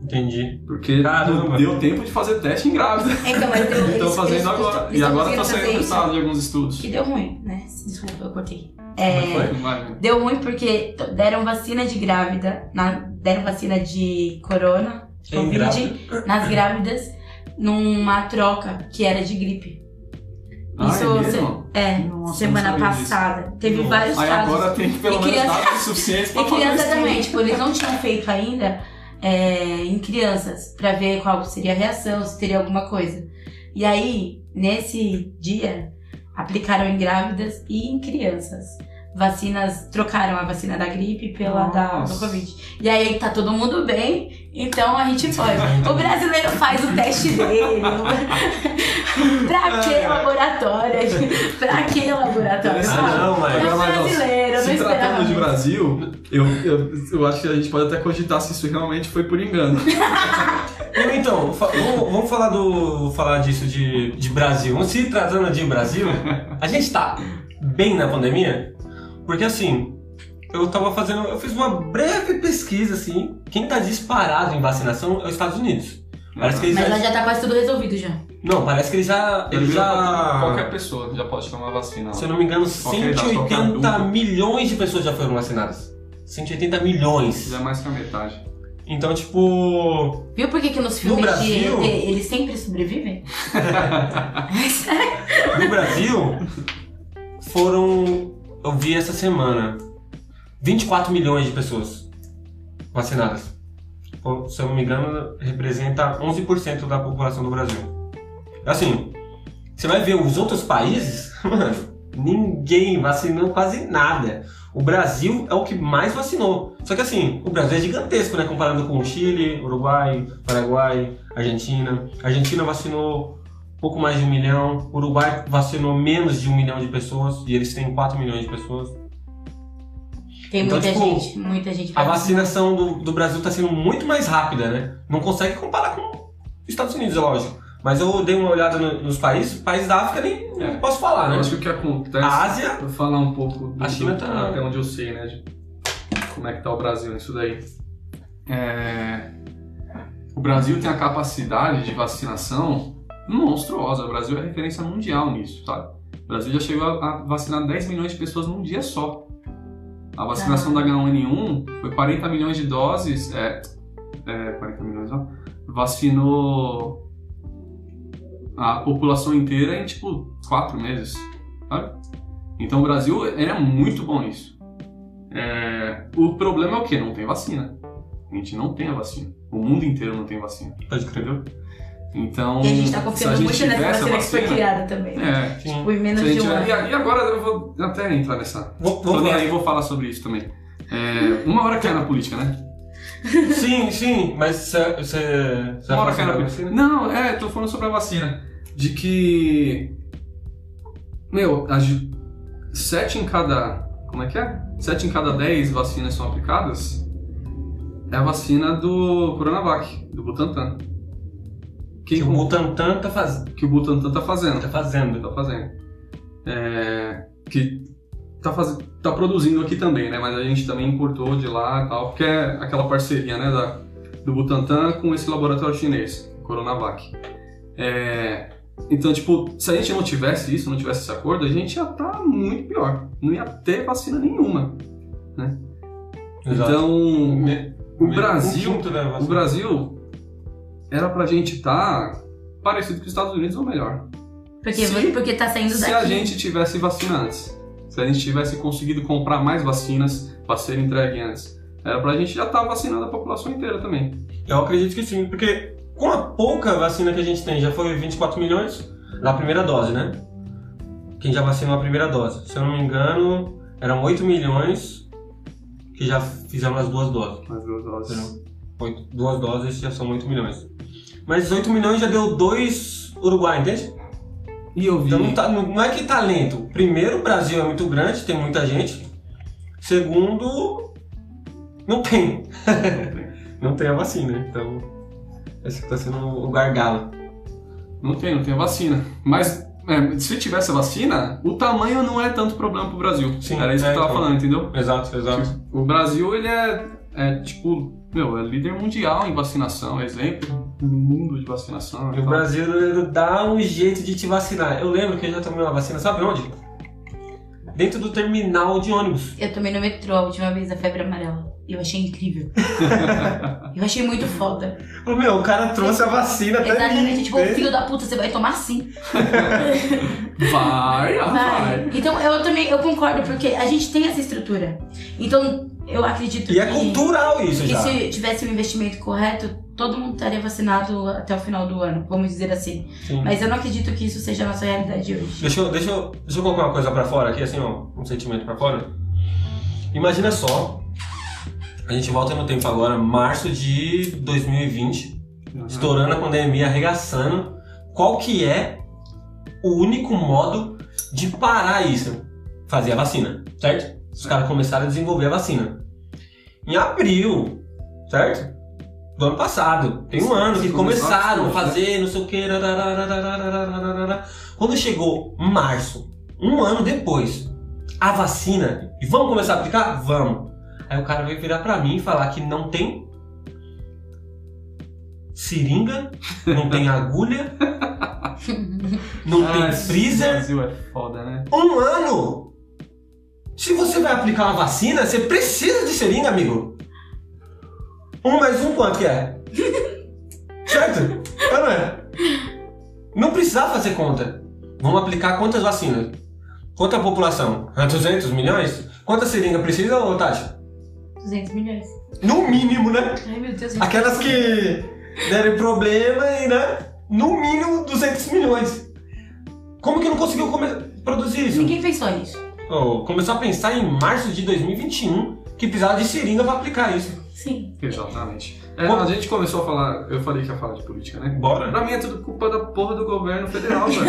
Entendi. Porque Caramba. não deu tempo de fazer teste em grávida. Então, mas deu, Estão fazendo eles- agora. eles E agora conseguiram tá saindo isso, resultado de alguns estudos. Que deu ruim, né? Desculpa, eu cortei. É, foi? Vai. Deu ruim porque deram vacina de grávida, na- deram vacina de corona, de Covid, grávida? nas grávidas, numa troca que era de gripe. Ah, Isso é mesmo? É, Nossa, semana sabia disso. passada. Teve Nossa. vários Aí casos. agora tem pelo E menos criança- dados suficientes pra E fazer criança estudo. também, tipo, eles não tinham feito ainda é, em crianças, pra ver qual seria a reação, se teria alguma coisa. E aí, nesse dia, aplicaram em grávidas e em crianças. Vacinas, trocaram a vacina da gripe pela da, do. Covid. E aí tá todo mundo bem, então a gente pode. O brasileiro faz o teste dele. pra que É. laboratório? pra que laboratório? Ah, não, mas- É Agora, mas, ó, brasileiro, não Se esperava. tratando de. Brasil, eu, eu, eu acho que a gente pode até cogitar se isso realmente foi por engano. Não, Então, fa- vamos, vamos falar do falar disso de, de Brasil. Se tratando de Brasil, a gente tá bem na pandemia, porque assim, eu tava fazendo, eu fiz uma breve pesquisa assim, quem tá disparado em vacinação é os Estados Unidos. Parece que eles Mas já, já tá quase tudo resolvido já. não, parece que eles já, eles já, Qualquer pessoa já pode tomar vacina. se eu não me engano, Qualquer idade, qualquer 180 adulto. milhões de pessoas já foram vacinadas. 180 milhões. Já é mais que a metade. Então, tipo, Viu por que, que nos filmes de Brasil? ET eles sempre sobrevivem? No Brasil, foram. Eu vi essa semana 24 milhões de pessoas vacinadas. Se eu não me engano, representa 11% da população do Brasil. Assim, você vai ver os outros países, mano, ninguém vacinou quase nada. O Brasil é o que mais vacinou. Só que assim, o Brasil é gigantesco, né? Comparando com o Chile, Uruguai, Paraguai, Argentina. A Argentina vacinou pouco mais de um milhão. O Uruguai vacinou menos de um milhão de pessoas e eles têm 4 milhões de pessoas. Tem Então, muita tipo, gente, muita gente. A vacinação do, do Brasil está sendo muito mais rápida, né? Não consegue comparar com os Estados Unidos, é lógico. Mas eu dei uma olhada no- nos países, países da África nem É. não posso falar, Eu né? acho que o que acontece. A Ásia, Pra falar um pouco do, A China do- tá- até onde eu sei, né? De como é que tá o Brasil nisso daí. É, O Brasil tem a capacidade de vacinação monstruosa. O Brasil é referência mundial nisso, sabe? O Brasil já chegou a vacinar 10 milhões de pessoas num dia só. A vacinação da H1N1 foi 40 milhões de doses. É, é 40 milhões, ó. Vacinou a população inteira em tipo 4 meses, sabe? Então o Brasil ele é muito bom nisso. É, o problema é o que? Não tem vacina. A gente não tem a vacina. O mundo inteiro não tem vacina. pode crer. Entendeu? Então. E a gente tá confiando gente muito nessa tivesse a vacina que foi vacina- criada também. né? É. Tipo, em menos de um ano. e, agora eu vou até entrar nessa. Vou- vou aí, vou falar sobre isso também. É, uma hora que é na política, né? Sim, sim, mas você. Uma hora é na política. Não, é, tô falando sobre a vacina. De que. Meu, a, ge- sete em cada. Como é que é? Sete em cada dez vacinas são aplicadas é a vacina do Coronavac, do Butantan. Que o Butantan tá fazendo. Que o Butantan tá fazendo. Tá fazendo. Tá fazendo. É, que tá, faz... tá produzindo aqui também, né? Mas a gente também importou de lá e tal, porque é aquela parceria, né? Da, do Butantan com esse laboratório chinês, Coronavac. É, então, tipo, se a gente não tivesse isso, não tivesse esse acordo, a gente ia estar tá muito pior. Não ia ter vacina nenhuma, né? Exato. Então, o Brasil, um o Brasil era pra gente estar tá parecido com os Estados Unidos ou melhor. Porque, se, porque tá saindo daqui. Se a gente tivesse vacina antes, se a gente tivesse conseguido comprar mais vacinas para ser entregue antes, era pra gente já estar tá vacinando a população inteira também. Eu acredito que sim, porque com a pouca vacina que a gente tem, já foi 24 milhões na primeira dose, né? Quem já vacinou a primeira dose. Se eu não me engano, eram 8 milhões que já fizeram as duas doses. As duas doses. Oito, duas doses já são 8 milhões. Mas 8 milhões já deu dois Uruguai, entende? E eu vi. Então não, tá, não é que tá lento. Primeiro, o Brasil é muito grande, tem muita gente. Segundo, não tem. não tem a vacina. Então, esse que tá sendo o gargalo. Não tem, não tem a vacina. Mas é, se tivesse a vacina, o tamanho não é tanto problema pro Brasil. Sim, Era isso é, que eu tava então. falando, entendeu? Exato, exato. O Brasil, ele é, é, tipo, meu, é líder mundial em vacinação, exemplo no mundo de vacinação. E o Brasil dá um jeito de te vacinar. Eu lembro que eu já tomei uma vacina, sabe onde? Dentro do terminal de ônibus. Eu tomei no metrô a última vez a febre amarela. Eu achei incrível. eu achei muito foda. O meu, o cara trouxe a vacina até Exatamente, tipo, filho da puta, você vai tomar sim. vai, vai, vai. Então eu também eu concordo, porque a gente tem essa estrutura. Então, eu acredito e é que. E é cultural isso, que já. se tivesse um investimento correto, todo mundo estaria vacinado até o final do ano, vamos dizer assim. Sim. Mas eu não acredito que isso seja a nossa realidade hoje. Deixa eu, deixa eu, deixa eu colocar uma coisa pra fora aqui, assim, ó, um sentimento pra fora. Imagina só a gente volta no tempo agora, março de 2020, uhum. estourando a pandemia, arregaçando. Qual que é o único modo de parar isso? Fazer a vacina, certo? Os caras começaram a desenvolver a vacina. Em abril, certo? Do ano passado. Tem um ano que começaram a fazer, não sei o que. Quando chegou março, um ano depois, a vacina, e vamos começar a aplicar? Vamos. Aí o cara veio virar pra mim e falar que não tem seringa, não tem agulha, não ah, tem freezer. Brasil é foda, né? Um ano! Se você vai aplicar uma vacina, você precisa de seringa, amigo. Um mais um quanto que é? certo? É não é? Não precisava fazer conta. Vamos aplicar quantas vacinas? Quanta população? 200 milhões? Quanta seringa precisa, ô Tati? 200 milhões. No mínimo, né? Ai, meu Deus. Aquelas que deram problema e, né? No mínimo 200 milhões. Como que não conseguiu produzir isso? Ninguém pensou nisso. Oh, começou a pensar em março de 2021 que precisava de seringa para aplicar isso. Sim. Exatamente. É, a gente começou a falar, eu falei que ia falar de política, né? Bora. Pra mim é tudo culpa da porra do governo federal, velho.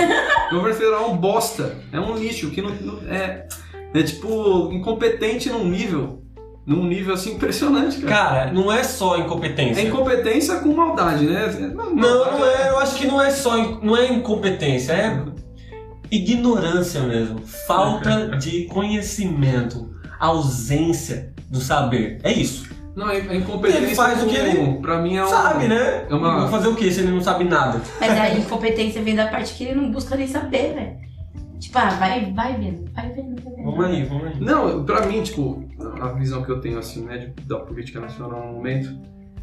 o governo federal é um bosta. É um lixo que não, não é, é tipo incompetente num nível num nível assim impressionante, cara. Cara, não é só incompetência. É incompetência com maldade, né? Não, não, não é. Eu acho que não é só não é incompetência, é ignorância mesmo, falta de conhecimento, ausência do saber. É isso. Não, é incompetência. Ele faz o que ele pra mim é um, sabe, né? É uma... Vou fazer o que se ele não sabe nada? Mas a incompetência vem da parte que ele não busca nem saber, velho. Tipo, ah, vai, vai vendo, vai vendo, vai vendo. Vamos aí, vamos aí. Não, pra mim, tipo, a visão que eu tenho, assim, né, de, da política nacional no momento,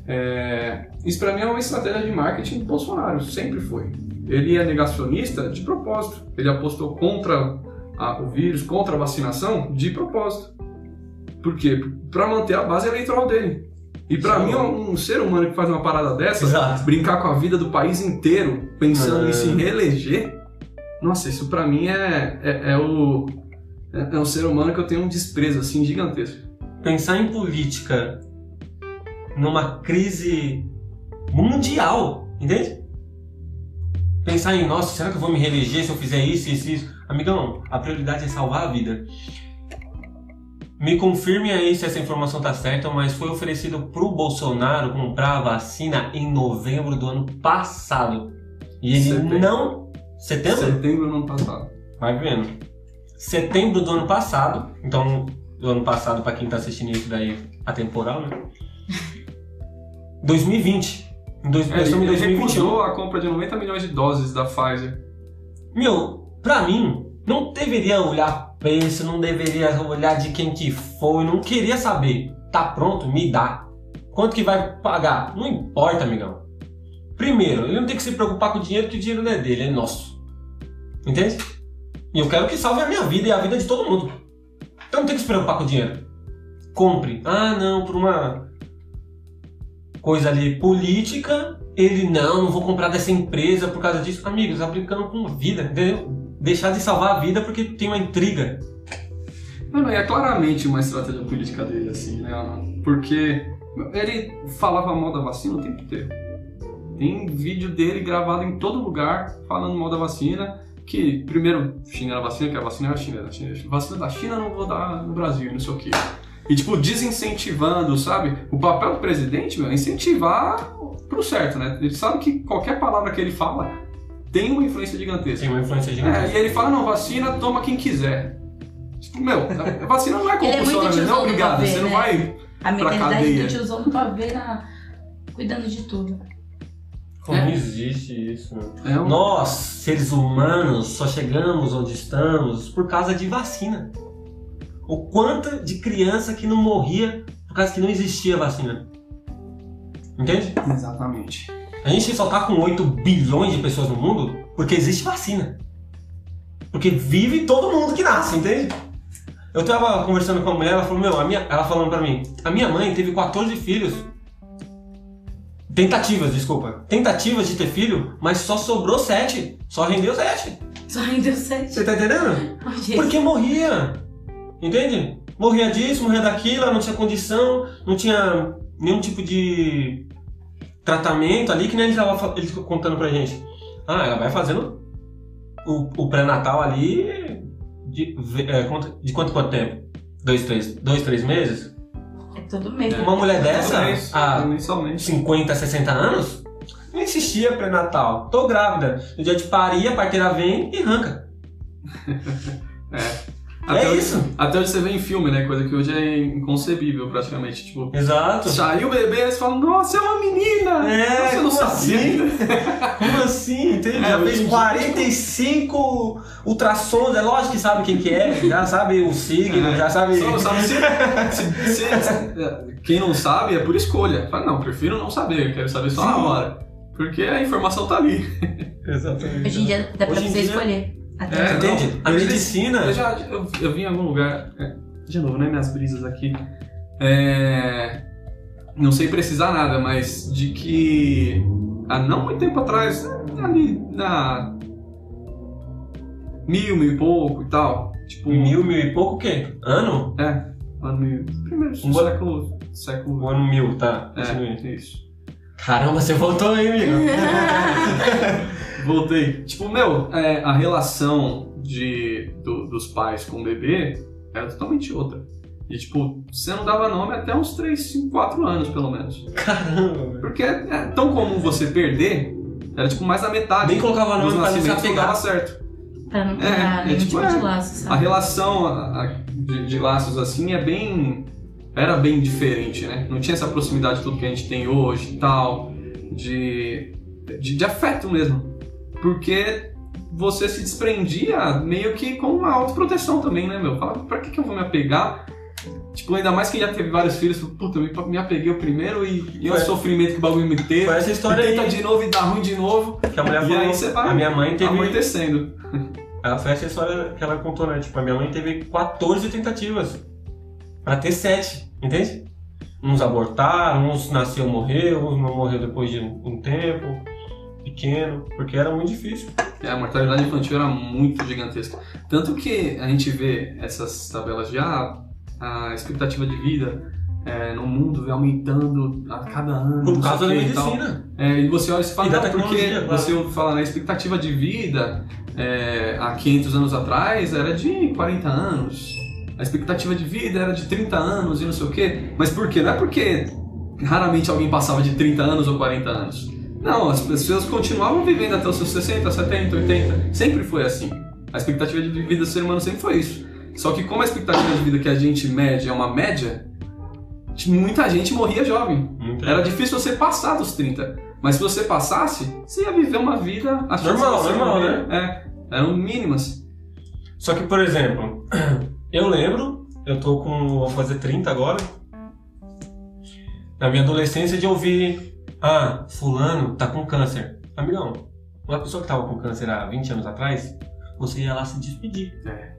é, isso pra mim é uma estratégia de marketing do Bolsonaro, sempre foi. Ele é negacionista de propósito. Ele apostou contra a, o vírus, contra a vacinação de propósito. Por quê? Pra manter a base eleitoral dele. E pra Sim. mim, um, um, ser humano que faz uma parada dessa, Exato. brincar com a vida do país inteiro, pensando é... em se reeleger, nossa, isso pra mim é, é, é o. É, é um ser humano que eu tenho um desprezo assim gigantesco. Pensar em política numa crise mundial, entende? Pensar em, nossa, será que eu vou me reeleger se eu fizer isso, isso, isso? Amigão, a prioridade é salvar a vida. Me confirme aí se essa informação tá certa, mas foi oferecido pro Bolsonaro comprar a vacina em novembro do ano passado. E ele Setembro. não. Setembro? Setembro do ano passado. Vai vendo. Setembro do ano passado. Então, do ano passado, pra quem tá assistindo isso daí, atemporal, né? 2020. Em dois, É, estamos em ele 2021. recusou a compra de 90 milhões de doses da Pfizer. Meu, pra mim, não deveria olhar preço, não deveria olhar de quem que foi, não queria saber. Tá pronto, me dá. Quanto que vai pagar? Não importa, amigão. Primeiro, ele não tem que se preocupar com o dinheiro, que o dinheiro não é dele, é nosso. Entende? E eu quero que salve a minha vida e a vida de todo mundo. Então não tem que se preocupar com o dinheiro. Compre. Ah, não, por uma coisa ali política, ele não, não vou comprar dessa empresa por causa disso. Amigos, tá brincando com a vida, entendeu? Deixar de salvar a vida porque tem uma intriga. Mano, é claramente uma estratégia política dele, assim, né? Porque ele falava mal da vacina o tempo inteiro. Tem vídeo dele gravado em todo lugar falando mal da vacina. Que primeiro xinga a vacina, que a vacina é a China, China. Vacina da China não vou dar no Brasil, não sei o quê. E tipo, desincentivando, sabe? O papel do presidente, meu, é incentivar pro certo, né? Ele sabe que qualquer palavra que ele fala tem uma influência gigantesca. Tem uma influência É, gigantesca. e ele fala, não, vacina, toma quem quiser. Tipo, meu, a vacina não é é compulsória, tiozão não, do obrigado. pavê, Você não né? vai. A Pra mentalidade cadeia. do tiozão do pavê na... cuidando de tudo. Como É. existe isso? É um- Nós, seres humanos, só chegamos onde estamos por causa de vacina. O quanto de criança que não morria por causa que não existia vacina. Entende? Exatamente. A gente só tá com 8 bilhões de pessoas no mundo porque existe vacina. Porque vive todo mundo que nasce, entende? Eu tava conversando com uma mulher, ela falou, meu, a minha, ela falando pra mim, a minha mãe teve 14 filhos. Tentativas, desculpa. Tentativas de ter filho, mas só sobrou 7. Só rendeu 7. Só rendeu sete. Você tá entendendo? Oh. Porque morria. Entende? Morria disso, morria daquilo, ela não tinha condição, não tinha nenhum tipo de tratamento ali, que nem ele tava fa- ele contando pra gente. Ah, ela vai fazendo o, o pré-natal ali de, é, quanto- de quanto quanto tempo? Dois, três, dois, três meses? É todo mês. Uma mulher dessa, Todo mês, a mensalmente. 50, 60 anos, não insistia pré-natal. Tô grávida. No dia de parir, a parteira vem e arranca. Até é hoje- isso. Até hoje você vê em filme, né? Coisa que hoje é inconcebível praticamente. Tipo, Exato. saiu o bebê, eles falam, nossa, é uma menina! É, você não como sabia assim? Como assim? Entende? É, já fez em dia, 45 ultrassons, é lógico que sabe quem que é, já sabe o signo, É. já sabe. Só não sabe se, se- se- Quem não sabe é por escolha. Fala, não, prefiro não saber, eu quero saber só na Sim. hora. Porque a informação tá ali. Exatamente. Hoje em dia dá pra Hoje você dia- escolher. Até É, Entende? não, A medicina. Eu já eu, eu vi em algum lugar. é, de novo, né? Minhas brisas aqui. É, não sei precisar nada, mas de que há não muito tempo atrás, ali na. Mil, mil e pouco e tal. Tipo. Mil, mil e pouco o quê? Ano? É, ano mil. Primeiro Um século. Século. O ano mil, tá. É, isso. Caramba, você voltou aí, amigo. Voltei. Tipo, meu, é, a relação de, do- dos pais com o bebê era totalmente outra. E, tipo, você não dava nome até uns 3, 5, 4 anos, pelo menos. Caramba, velho. Porque é, é tão comum você perder, era, tipo, mais da metade Nem colocava dos nome pra não não dava certo. pra não É, pegar é nenhum tipo, tipo é, de laço, A sabe? relação a- a- de, de laços, assim, é bem... Era bem diferente, né? Não tinha essa proximidade tudo que a gente tem hoje e tal. De, de, de afeto mesmo. Porque você se desprendia meio que com uma autoproteção também, né, meu? Fala, pra que, que eu vou me apegar? Tipo, ainda mais quem já teve vários filhos, puta, me- me apeguei o primeiro e, e o sofrimento que o bagulho me teve. Foi essa história e tenta aí de novo e dá ruim de novo. que a mulher E falou. aí você vai a minha mãe teve. amortecendo. Ela foi essa história que ela contou, né? Tipo, a minha mãe teve 14 tentativas pra ter 7, entende? Uns abortaram, uns nasceu morreu, uns não morreu depois de um tempo, pequeno, porque era muito difícil. É, a mortalidade infantil era muito gigantesca. Tanto que a gente vê essas tabelas de ah, a expectativa de vida é, no mundo aumentando a cada ano. Por causa da quê e medicina. É, e você olha e fala, E não, porque claro. você falar, né, a expectativa de vida é, há 500 anos atrás era de 40 anos. A expectativa de vida era de 30 anos e não sei o quê. Mas por quê? Não é porque raramente alguém passava de 30 anos ou 40 anos. Não, as pessoas continuavam vivendo até os seus 60, 70, 80. Sempre foi assim. A expectativa de vida do ser humano sempre foi isso. Só que como a expectativa de vida que a gente mede é uma média, muita gente morria jovem. Muito Era difícil você passar dos 30. Mas se você passasse, você ia viver uma vida a chance Normal, normal, morrer, É, eram mínimas. Só que, por exemplo, eu lembro, eu tô com. vou fazer 30 agora. Na minha adolescência de ouvir, ah, fulano tá com câncer. Amigão, uma pessoa que tava com câncer há 20 anos atrás, você ia lá se despedir. É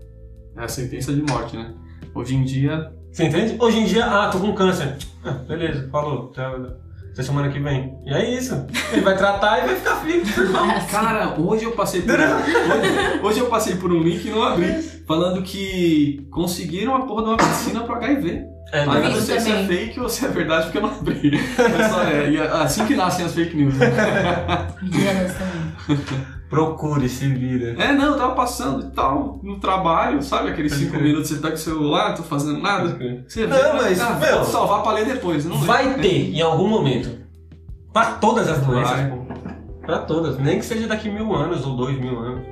a sentença de morte, né? Hoje em dia, Você entende? Hoje em dia, ah, tô com câncer. Ah, beleza, falou. Até, até semana que vem. E é isso. Ele vai tratar e vai ficar fixo, irmão. cara, hoje eu passei por hoje, hoje eu passei por um link e não abri, falando que conseguiram a porra de uma vacina pro HIV. É, né? não sei se é fake ou se é verdade, porque eu não abri. Mas só é, e é assim que nascem as fake news. né? Procure, se vira. É, não, eu tava passando e tal, no trabalho, sabe? Aqueles Pode 5 crer. minutos você tá com o celular, tô fazendo nada. Você Não, mas, ah, meu, vou salvar pra ler depois. Não. Vai ter em algum momento. Pra todas as doenças, Vai. pô. Pra todas. Nem que seja daqui mil anos ou dois mil anos.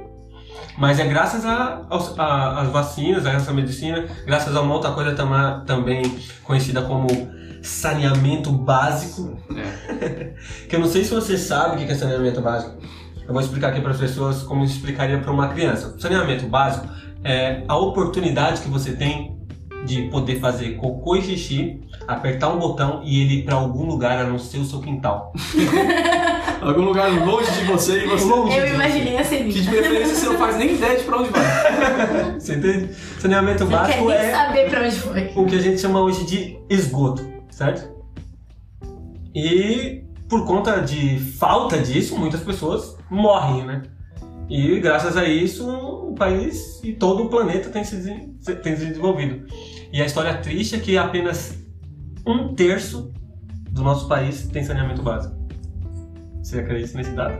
Mas é graças às vacinas, a essa medicina, graças a uma outra coisa tama- também conhecida como saneamento básico. É. Que eu não sei se você sabe o que é saneamento básico. Eu vou explicar aqui para as pessoas como eu explicaria para uma criança. Saneamento básico é a oportunidade que você tem de poder fazer cocô e xixi, apertar um botão e ele ir para algum lugar a não ser o seu quintal. Algum lugar longe de você e você. Longe Eu de imaginei a Que de preferência você não faz nem ideia de pra onde vai. Você entende? Saneamento quer básico nem é saber pra onde foi. o que a gente chama hoje de esgoto, certo? E por conta de falta disso, muitas pessoas morrem, né? E graças a isso, o país e todo o planeta tem se, tem se desenvolvido. E a história triste é que apenas um terço do nosso país tem saneamento básico. Você acredita nesse dado?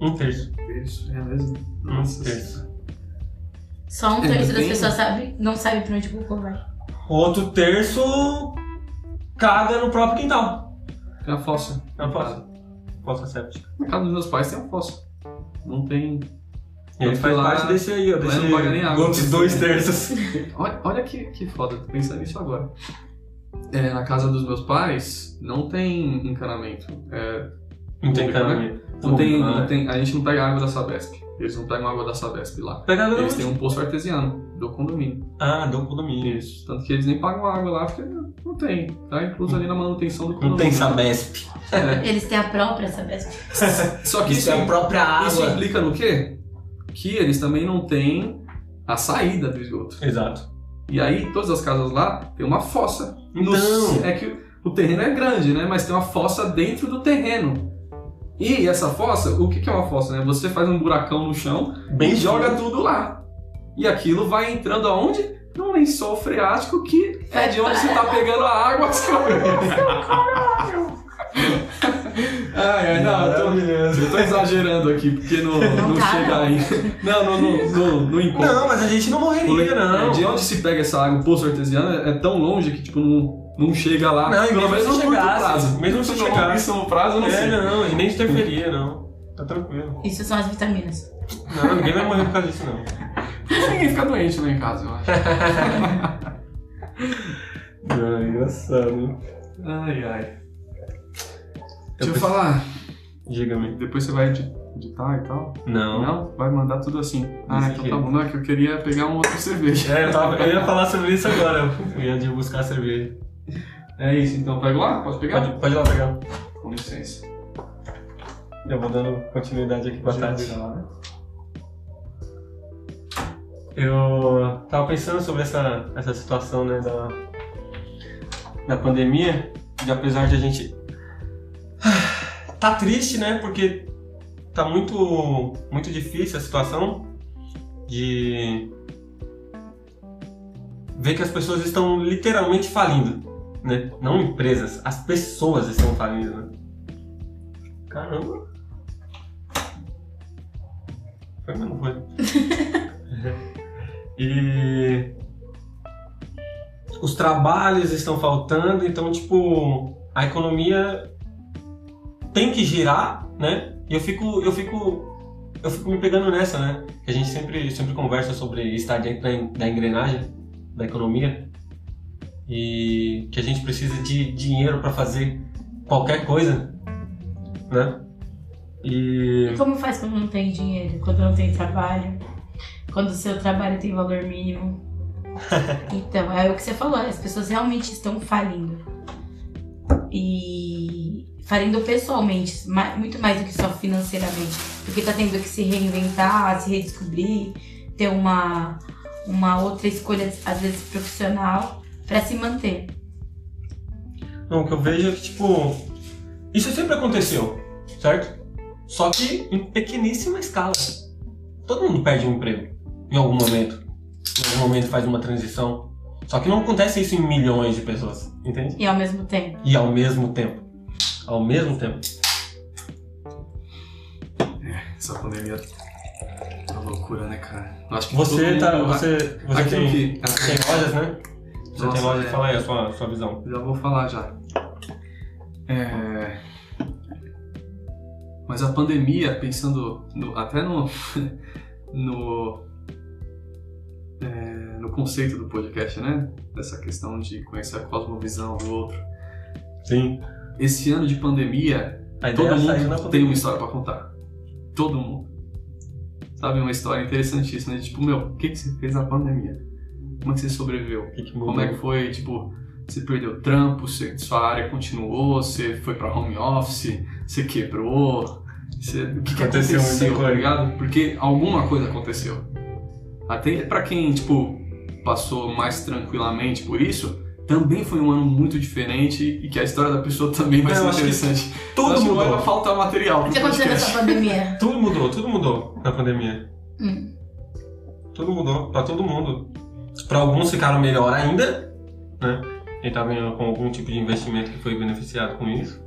Um terço. Isso, é mesmo. Um terço. Só um É, terço das pessoas sabe, não sabe pra onde o cocô vai. Outro terço caga no próprio quintal. Tem a fossa. É uma fossa. Fossa séptica. Na casa dos meus pais tem uma fossa. Não tem. E ele faz lá, parte desse aí, ó. Desse não paga nem água. outros dois terços. Olha, olha que, que foda, tô pensando nisso agora. É, na casa dos meus pais não tem encanamento. É, Não tem Público, encanamento. não, tem, não tem, a gente não pega água da Sabesp. Eles não pegam água da Sabesp lá. Pega água Eles onde? têm um poço artesiano do condomínio. Ah, do condomínio. Isso. Tanto que eles nem pagam água lá porque não tem. Tá incluso ali na manutenção do Não condomínio. tem Sabesp. É. Eles têm a própria Sabesp. Só que isso, Isso é a própria isso água. implica no quê? Que eles também não têm a saída do esgoto. Exato. E aí, todas as casas lá tem uma fossa. No- Então. É que o terreno é grande, né? Mas tem uma fossa dentro do terreno. E essa fossa, o que que é uma fossa, né? Você faz um buracão no chão Bem e joga tudo lá. E aquilo vai entrando aonde? Num lençol freático que é de onde você tá pegando a água. ai, ai, não, eu tô, eu tô exagerando aqui, porque não, Não não tá, chega não. aí. Não, não, não, não, não encontra. Não, mas a gente não morreria, não. É, de onde se pega essa água, o poço artesiano, é, é tão longe que, tipo, não, não chega lá. Não, pelo menos no curto prazo. mesmo se no chegasse. longo prazo, eu não É, sei. não, e nem interferia, não. Tá tranquilo. Isso são as vitaminas. Não, ninguém vai morrer por causa disso, não. Ninguém fica doente lá em casa, eu acho. Não, é engraçado. Ai, ai. Eu Deixa eu preciso- falar. Diga-me. Depois você vai edi- editar e tal? Não. Não? Vai mandar tudo assim. Ah, Desse então jeito. tá bom. Não, é que eu queria pegar um outro cerveja. É, eu, tava, eu ia falar sobre isso agora. Eu ia de buscar cerveja. É isso, então. Pega lá? Posso pegar? Pode, pode ir lá pegar. Com licença. Eu vou dando continuidade aqui pra Pode Tati. Eu tava pensando sobre essa, essa situação, né, da, da pandemia, de apesar de a gente tá triste, né, porque tá muito, muito difícil a situação de ver que as pessoas estão literalmente falindo, né? Não empresas, as pessoas estão falindo, né? Caramba. Foi, mas não foi. e os trabalhos estão faltando, então tipo a economia tem que girar, né? E eu fico, eu fico, eu fico me pegando nessa, né? Que a gente sempre, sempre conversa sobre estar dentro da, engrenagem da economia e que a gente precisa de dinheiro para fazer qualquer coisa, né? E E como faz quando não tem dinheiro, quando não tem trabalho, quando o seu trabalho tem valor mínimo? Então, é o que você falou, as pessoas realmente estão falindo. E falindo pessoalmente, muito mais do que só financeiramente. Porque tá tendo que se reinventar, se redescobrir, ter uma, uma outra escolha, às vezes profissional, pra se manter. Não, o que eu vejo é que, tipo, isso sempre aconteceu, certo? Só que em pequeníssima escala. Todo mundo perde um emprego em algum momento. Em algum momento faz uma transição. Só que não acontece isso em milhões de pessoas, entende? E ao mesmo tempo. E ao mesmo tempo. Ao mesmo tempo. Essa pandemia é uma loucura, né, cara? Eu Acho que Você tá. mundo- Você, você Aquilo tem, você tem lojas, né? Você Nossa, tem lojas, é. fala aí a sua, sua visão. Já vou falar já. É... Mas a pandemia, pensando no- até no, no, é, no conceito do podcast, né? Dessa questão de conhecer a cosmovisão do outro. Sim. Esse ano de pandemia, todo mundo tem uma história pra contar. Todo mundo. Sabe, uma história interessantíssima. né? Tipo, meu, o que, que você fez na pandemia? Como é que você sobreviveu? Que que? Como é que foi, tipo, você perdeu o trampo, você, sua área continuou, você foi pra home office, você quebrou, você, o que, que Aconteceu aconteceu, tá ligado? Porque alguma coisa aconteceu. Até pra quem, tipo, passou mais tranquilamente por isso, também foi um ano muito diferente e que a história da pessoa também vai ser acho que interessante. Tudo Acho que mudou. vai faltar material O que aconteceu podcast. nessa pandemia? Tudo mudou, tudo mudou na pandemia. Hum. Tudo mudou pra todo mundo. Pra alguns ficaram melhor ainda, né? Quem tá vendo com algum tipo de investimento que foi beneficiado com isso.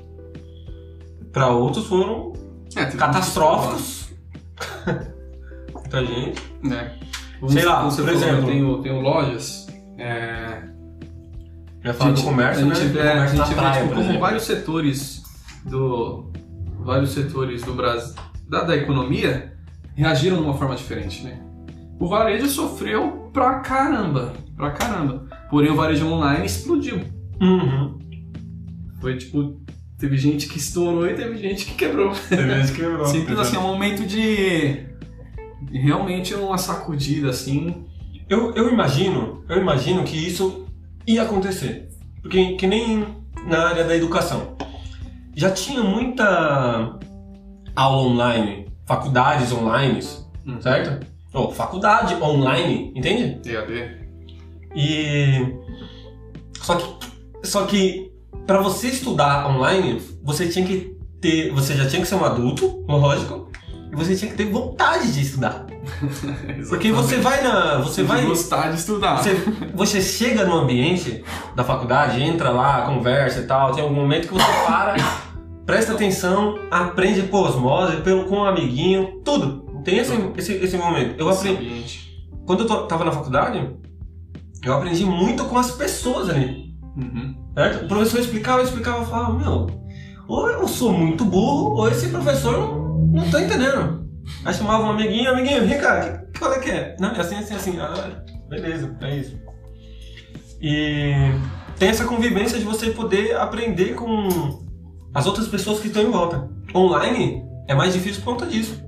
Pra outros foram É, catastróficos. Muita gente. Né? Sei lá, por exemplo. Eu tenho, tenho lojas. É, Já falo do gente- comércio, a né? gente Do vê, a gente vê, praia, tipo, como vários setores do vários setores do Brasil da, da economia reagiram de uma forma diferente, né? O varejo sofreu pra caramba, pra caramba. Porém o varejo online explodiu. Uhum. Foi tipo teve gente que estourou e teve gente que quebrou. Teve gente que quebrou. Simples assim, é um momento de de realmente uma sacudida assim. Eu, eu imagino, eu imagino que isso ia acontecer. Porque que nem na área da educação. Já tinha muita aula online, faculdades online, Uhum. certo? Ou faculdade online, entende? EAD. E só que só que para você estudar online, você tinha que ter, você já tinha que ser um adulto, lógico, e você tinha que ter vontade de estudar. Porque você vai na, você vai gostar de estudar. você, você chega no ambiente da faculdade, entra lá, conversa e tal, tem algum momento que você para, presta atenção, aprende por osmose, pelo, com um amiguinho, tudo. Tem esse, esse, esse momento. Eu Esse aprendi. ambiente. Quando eu tô- tava na faculdade, eu aprendi muito com as pessoas ali. Uhum. Certo? O professor explicava, explicava, eu falava, meu, ou eu sou muito burro, ou esse professor não, não tá entendendo. Aí chamava um amiguinho, amiguinho, vem cá, que, qual é que é? Não, é assim, assim, assim. Ah, beleza, é isso. E tem essa convivência de você poder aprender com as outras pessoas que estão em volta. Online é mais difícil por conta disso.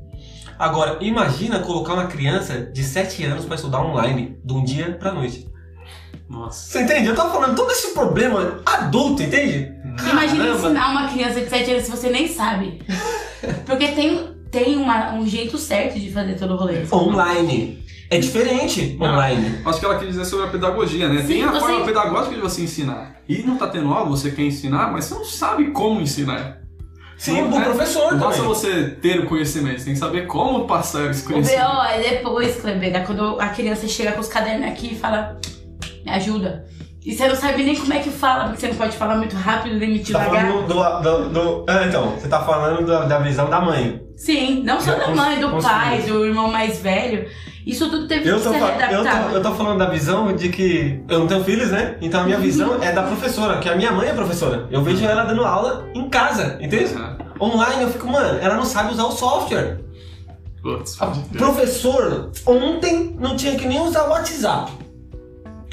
Agora, imagina colocar uma criança de 7 anos para estudar online, de um dia pra noite. Nossa. Você entende? Eu tava falando todo esse problema adulto, entende? Imagina ensinar uma criança de 7 anos se você nem sabe. Porque tem, tem uma- um jeito certo de fazer todo o rolê. Online. É diferente online. Acho que ela quis dizer sobre a pedagogia, né? Sim, Tem a você- forma pedagógica de você ensinar. E não tá tendo aula, você quer ensinar, mas você não sabe como ensinar. Sim, Não o é- professor Não basta também. você ter o conhecimento, você tem que saber como passar esse O BO conhecimento. é depois, Kleber, é quando a criança chega com os cadernos aqui e fala, me ajuda. E você não sabe nem como é que fala, porque você não pode falar muito rápido nem muito Você tá devagar. falando do, do, do- ah, então, você tá falando da, da visão da mãe. Sim, não só da mãe, do pai, do irmão mais velho. Isso tudo teve Eu que ser fa- eu, readaptado. tô, eu tô falando da visão de que eu não tenho filhos, né? Então a minha visão é da professora, que a minha mãe é professora. Eu vejo ela dando aula em casa, entende? Online, eu fico, mano, ela não sabe usar o software. Putz, professor ontem não tinha que nem usar o WhatsApp.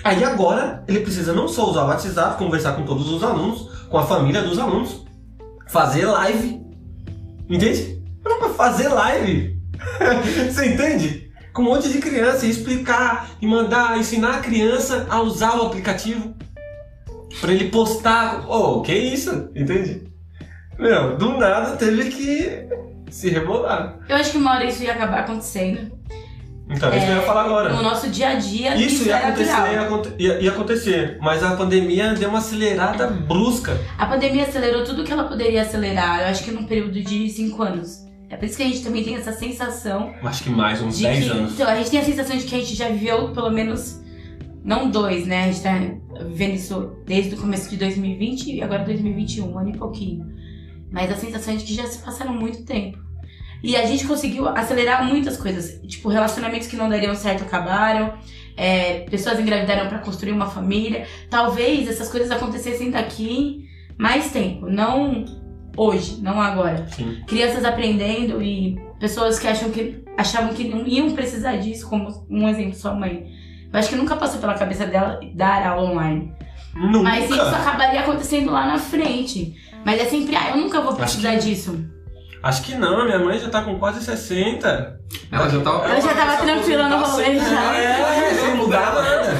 Aí agora ele precisa não só usar o WhatsApp, conversar com todos os alunos, com a família dos alunos, fazer live. Entende? Mas fazer live. Você entende? Com um monte de criança e explicar e mandar, ensinar a criança a usar o aplicativo. Pra ele postar. Oh, que isso? Entende? Meu, do nada teve que se rebolar. Eu acho que uma hora isso ia acabar acontecendo. Então, é isso que eu ia falar agora. No nosso dia a dia, Isso ia era acontecer, ia, aconte- ia- ia acontecer, mas a pandemia deu uma acelerada brusca. A pandemia acelerou tudo que ela poderia acelerar, eu acho que num período de cinco anos. É por isso que a gente também tem essa sensação Acho que mais uns de 10 que. anos. Então, a gente tem a sensação de que a gente já viveu pelo menos. Não dois, né? A gente tá vivendo isso desde o começo de 2020 e agora 2021, um ano e pouquinho. Mas a sensação é de que já se passaram muito tempo. E a gente conseguiu acelerar muitas coisas. Tipo, relacionamentos que não dariam certo acabaram. é, pessoas engravidaram pra construir uma família. Talvez essas coisas acontecessem daqui mais tempo. Não hoje, não agora Sim. crianças aprendendo e pessoas que acham que achavam que não iam precisar disso, como um exemplo, sua mãe. Eu acho que nunca passou pela cabeça dela dar aula online. Nunca. Mas isso acabaria acontecendo lá na frente. Mas é sempre, ah, eu nunca vou precisar disso. Acho que não, minha mãe já tá com quase 60. Ela já tava. Ela já tava tranquila no rolê já. É, sem mudar nada.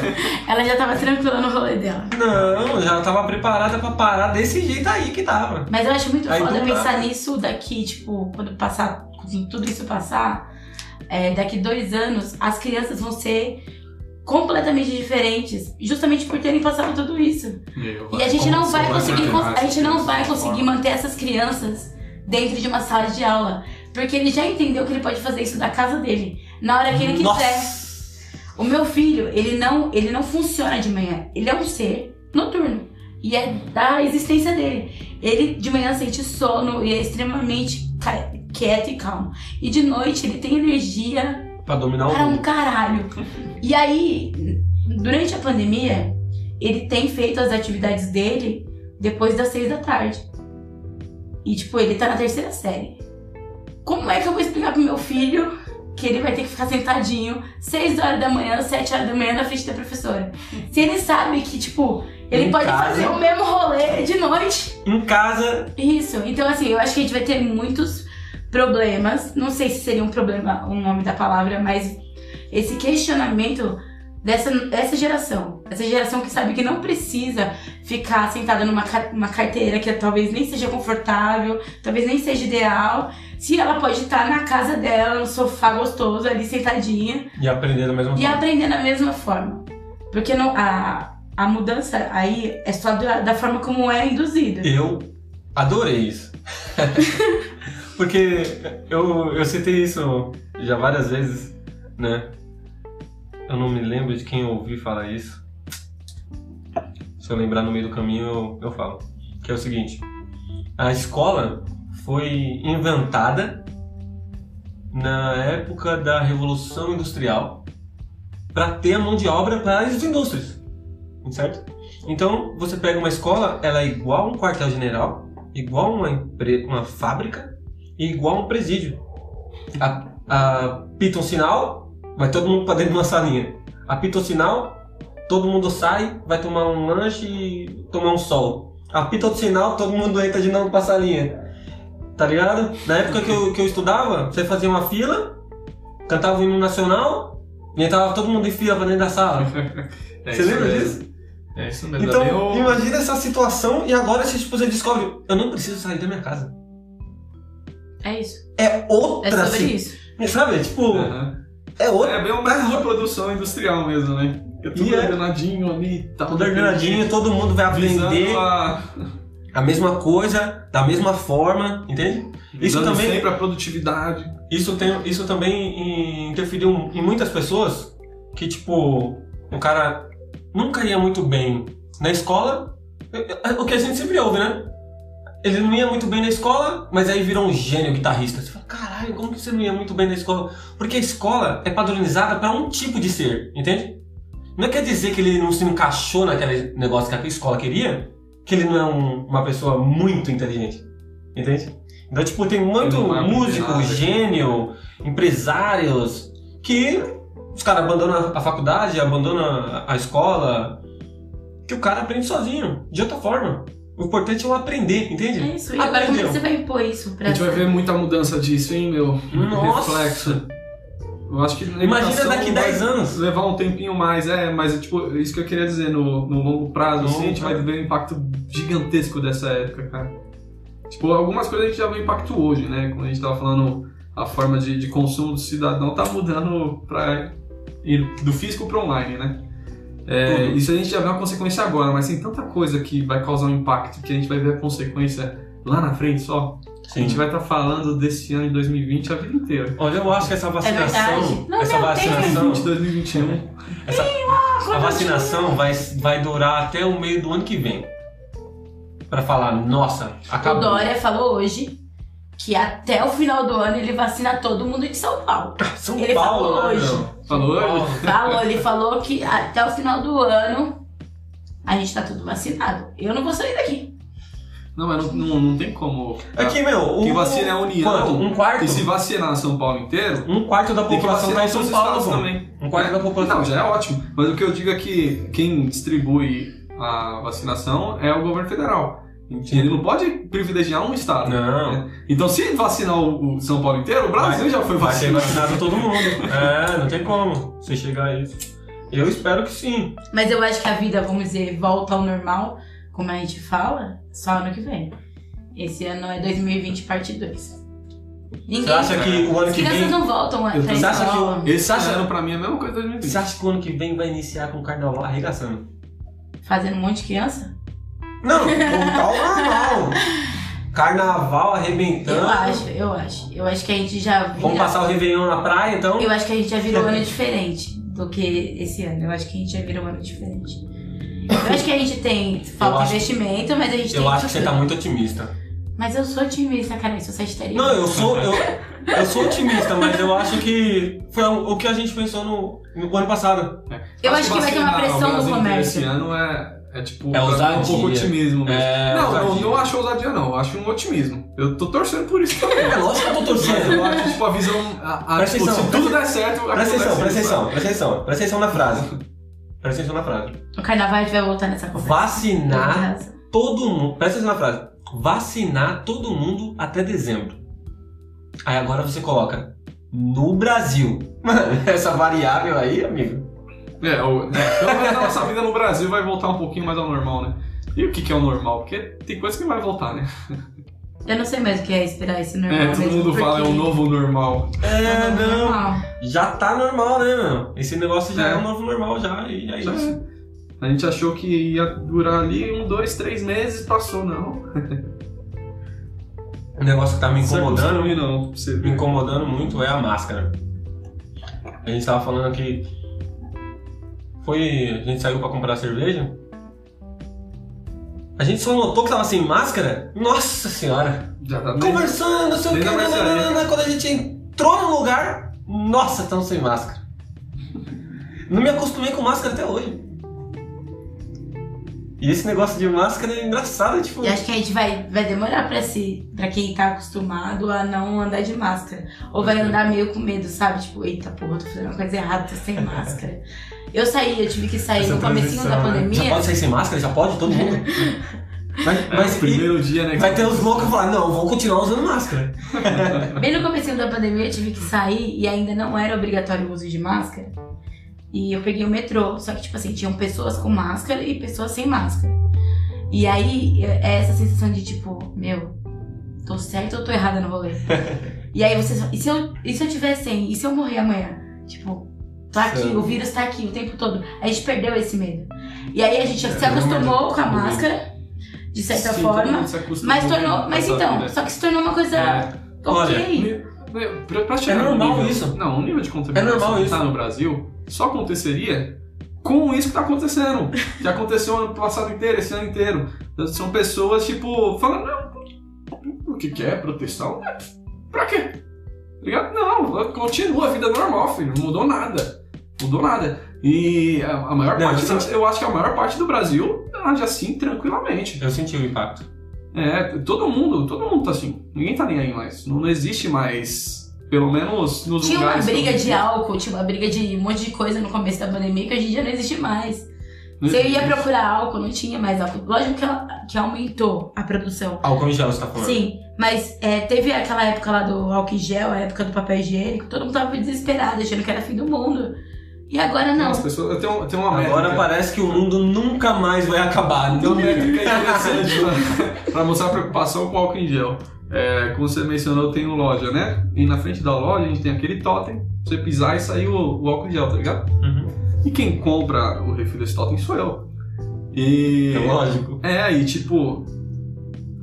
Ela já tava tranquila no rolê dela. Não, já tava preparada pra parar desse jeito aí que tava. Mas eu acho muito Aí foda pensar nisso daqui, tipo, quando passar, quando tudo isso passar, é, daqui dois anos, as crianças vão ser completamente diferentes, justamente por terem passado tudo isso. E a gente não vai conseguir, cons- a gente não vai conseguir manter essas crianças dentro de uma sala de aula, porque ele já entendeu que ele pode fazer isso da casa dele, na hora que ele quiser. Nossa. O meu filho, ele não, ele não funciona de manhã. Ele é um ser noturno. E é da existência dele. Ele de manhã sente sono e é extremamente quieto e calmo. E de noite ele tem energia Pra dominar o para um mundo. caralho. E aí, durante a pandemia, ele tem feito as atividades dele depois das seis da tarde. E tipo, ele tá na terceira série. Como é que eu vou explicar pro meu filho que ele vai ter que ficar sentadinho 6 horas da manhã, 7 horas da manhã na frente da professora? Se ele sabe que, tipo, ele Em pode casa. fazer o mesmo rolê de noite. Em casa, Isso. Então, assim, eu acho que a gente vai ter muitos problemas. Não sei se seria um problema o nome da palavra, mas esse questionamento dessa, dessa geração. Essa geração que sabe que não precisa ficar sentada numa uma carteira que talvez nem seja confortável, talvez nem seja ideal. Se ela pode estar na casa dela, no sofá gostoso, ali sentadinha, e aprender da mesma e forma. aprender da mesma forma. Porque não, a, a mudança aí é só da, da forma como é induzida. Eu adorei isso. Porque eu, eu citei isso já várias vezes, né? Eu não me lembro de quem eu ouvi falar isso. Se eu lembrar no meio do caminho, eu, eu falo. Que é o seguinte: a escola foi inventada na época da Revolução Industrial para ter a mão de obra para as indústrias, certo? Então você pega uma escola, ela é igual a um quartel-general, igual uma, uma fábrica e igual um presídio. A, a pita um sinal, vai todo mundo para dentro de uma salinha. Apita o sinal, todo mundo sai, vai tomar um lanche e tomar um sol. Apita outro sinal, todo mundo entra de novo pra salinha. Tá ligado? Na época que eu, que eu estudava, você fazia uma fila, cantava o hino nacional e entrava todo mundo em fila pra dentro da sala. É Você lembra mesmo. disso? É isso mesmo. Então, eu- imagina essa situação e agora você, tipo, você descobre, eu não preciso sair da minha casa. É isso. É É outra sobre si- isso. Sabe? Tipo, é outra. É bem um método de produção industrial mesmo, né? É tudo E é- ordenadinho ali e tal. Tudo ordenadinho, todo mundo vai aprender a- a mesma coisa, da mesma forma, entende? Isso também, sempre a produtividade. isso, tem, isso também interferiu em muitas pessoas que, tipo, o cara nunca ia muito bem na escola, é, é o que a gente sempre ouve, né? Ele não ia muito bem na escola, mas aí virou um gênio guitarrista. Você fala, caralho, como que você não ia muito bem na escola? Porque a escola é padronizada para um tipo de ser, entende? Não quer dizer que ele não se encaixou naquele negócio que a escola queria, que ele não é um- uma pessoa muito inteligente, entende? Então, tipo, tem muito é músico, nada. gênio, empresários, que os caras abandonam a faculdade, abandonam a- a escola, que o cara aprende sozinho, de outra forma. O importante é o aprender, entende? É isso. E agora como é você vai impor isso pra A gente vai ver muita mudança disso, hein, meu? Nossa. Reflexo. Eu acho que na Imagina daqui 10 vai anos. Levar um tempinho mais, é, mas tipo, isso que eu queria dizer, no, no longo prazo, assim, a gente vai ver um impacto gigantesco dessa época, cara. Tipo, algumas coisas a gente já vê impacto hoje, né? Quando a gente tava falando a forma de, de consumo do cidadão tá mudando pra ir do físico pro online, né? É, isso a gente já vê uma consequência agora, mas tem tanta coisa que vai causar um impacto que a gente vai ver a consequência lá na frente só. A Sim. gente vai estar falando desse ano de 2020 a vida inteira. Olha, eu acho que essa vacinação, É. Não, essa não, vacinação, 2020, 2021. essa, a vacinação vai, vai durar até o meio do ano que vem. Pra falar, nossa, O acabou. Dória falou hoje que até o final do ano ele vacina todo mundo de São Paulo. São Ele Paulo, falou né, hoje. meu? Falou hoje? Falou, ele falou que até o final do ano a gente tá tudo vacinado. Eu não vou sair daqui. Não, mas não, não, não tem como. Aqui, meu, o, Quem vacina é a União. Quanto? Um quarto? E se vacinar São Paulo inteiro, Um quarto da que população tá em São Paulo, também. Um quarto da população. Não, já é ótimo. Mas o que eu digo é que quem distribui a vacinação é o governo federal. Ele não pode privilegiar um estado. Não. né? Então, se vacinar o o São Paulo inteiro, o Brasil Vai- já foi Vai ser vacinado. vacinado todo mundo. É, não tem como você chegar a isso. Eu espero que sim. Mas eu acho que a vida, vamos dizer, volta ao normal, como a gente fala, só ano que vem. Esse ano é 2020, parte 2. Ninguém. Você acha que o ano As que crianças vem. não voltam pra Você acha que escola. Esse acha- ano, pra mim, é a mesma coisa de 2020. Você acha que o ano que vem vai iniciar com o carnaval arregaçando? Fazendo um monte de criança? Não, voltar ao normal. Carnaval arrebentando. Eu acho, eu acho. Eu acho que a gente já vira... Vamos passar o Réveillon na praia, então? Eu acho que a gente já virou um ano diferente do que esse ano. Eu acho que a gente já virou um ano diferente. Eu acho que a gente tem falta Eu acho- de investimento, mas a gente tem Eu acho que você tá muito otimista. Mas eu sou otimista, cara. Eu sou sagitariana. Não, eu sou. Eu, eu sou otimista, mas eu acho que foi o que a gente pensou no, no ano passado. Eu acho que vai ter uma pressão Brasil inteiro comércio. Esse ano é, é tipo, É pra dar um ousadia. pouco otimismo mesmo. É, não, não, ousadia. não acho ousadia, não. Eu acho um otimismo. Eu tô torcendo por isso também. É lógico que eu tô Mas eu torcendo. acho, tipo, a visão. A, a, Presta tipo, atenção, se tudo der certo, Presta atenção, presta isso, atenção, presta atenção. Presta atenção na frase. Presta atenção na frase. O carnaval a gente vai voltar nessa conversa. Vacinar todo mundo. Presta atenção na frase. Vacinar todo mundo até dezembro. Aí agora você coloca no Brasil. Mano, essa variável aí, amigo. É, o, é, pelo menos a nossa vida no Brasil vai voltar um pouquinho mais ao normal, né? E o que, que é o normal? Porque tem coisa que vai voltar, né? Eu não sei mais o que é esperar esse normal. É, todo mesmo, mundo fala, é porque o novo normal. É, é não. normal. Já tá normal, né, meu? Esse negócio já é, É. um novo normal já, e é Já isso. A gente achou que ia durar ali um, dois, três meses, passou, não. O negócio que tá me incomodando, não. pra Você me ver. incomodando muito é a máscara. A gente tava falando que foi, a gente saiu pra comprar cerveja. A gente só notou que tava sem máscara. Nossa senhora! Já tá. Conversando, não sei o que, nananana, quando a gente entrou no lugar, nossa, estão sem máscara. Não me acostumei com máscara até hoje. E esse negócio de máscara é engraçado, tipo. E acho que a gente vai, vai demorar pra, se, pra quem tá acostumado a não andar de máscara. Ou vai andar meio com medo, sabe? Tipo, eita porra, tô fazendo uma coisa errada, tô sem máscara. Eu saí, eu tive que sair essa no comecinho da né? pandemia. Já pode sair sem máscara? Já pode? Todo mundo? Mas, É, mas primeiro dia, né? vai ter os loucos que falar, não, vou continuar usando máscara. Bem no comecinho da pandemia eu tive que sair e ainda não era obrigatório o uso de máscara. E eu peguei o metrô, só que tipo assim, tinham pessoas com máscara e pessoas sem máscara. E aí é essa sensação de tipo, meu, tô certa ou tô errada no rolê? e aí você, e se eu, e se eu tiver sem? E se eu morrer amanhã? Tipo, tô aqui, Sim. o vírus tá aqui o tempo todo. A gente perdeu esse medo. E aí a gente É, se acostumou com a máscara, de certa Sim, forma, mas tornou, mas então, vida. só que se tornou uma coisa É. ok. Meu, Pra, pra chegar É no normal nível, isso. Não, o nível de contaminação É normal que isso. tá no Brasil só aconteceria com isso que tá acontecendo. Que aconteceu ano passado inteiro, esse ano inteiro. São pessoas, tipo, falando, não, o que, que é proteção? É, pra quê? Tá ligado? Não, continua a vida normal, filho. Não mudou nada. Mudou nada. E a, maior Não, parte, eu senti- eu acho que a maior parte do Brasil age assim tranquilamente. Eu senti o impacto. É, todo mundo, todo mundo tá assim. Ninguém tá nem aí mais. Não, não existe mais, pelo menos nos Tinha uma lugares. que eu briga de álcool, tinha uma briga de um monte de coisa no começo da pandemia que hoje em dia não existe mais. Não Você ia procurar álcool, não tinha mais álcool. Lógico que, ela- que aumentou a produção. Álcool em gel, você tá falando? Sim, mas é, teve aquela época lá do álcool em gel, a época do papel higiênico, todo mundo tava desesperado, achando que era fim do mundo. E agora não. As pessoas, eu tenho, eu tenho uma Agora métrica. parece que o mundo nunca mais vai acabar. Tem Então, métrica interessante pra- pra mostrar a preocupação com o álcool em gel. É, como você mencionou, eu tenho loja, né? E na frente da loja a gente tem aquele totem, pra você pisar e sair o, o álcool em gel, tá ligado? Uhum. E quem compra o refil desse totem sou eu. E. É lógico. É, e tipo,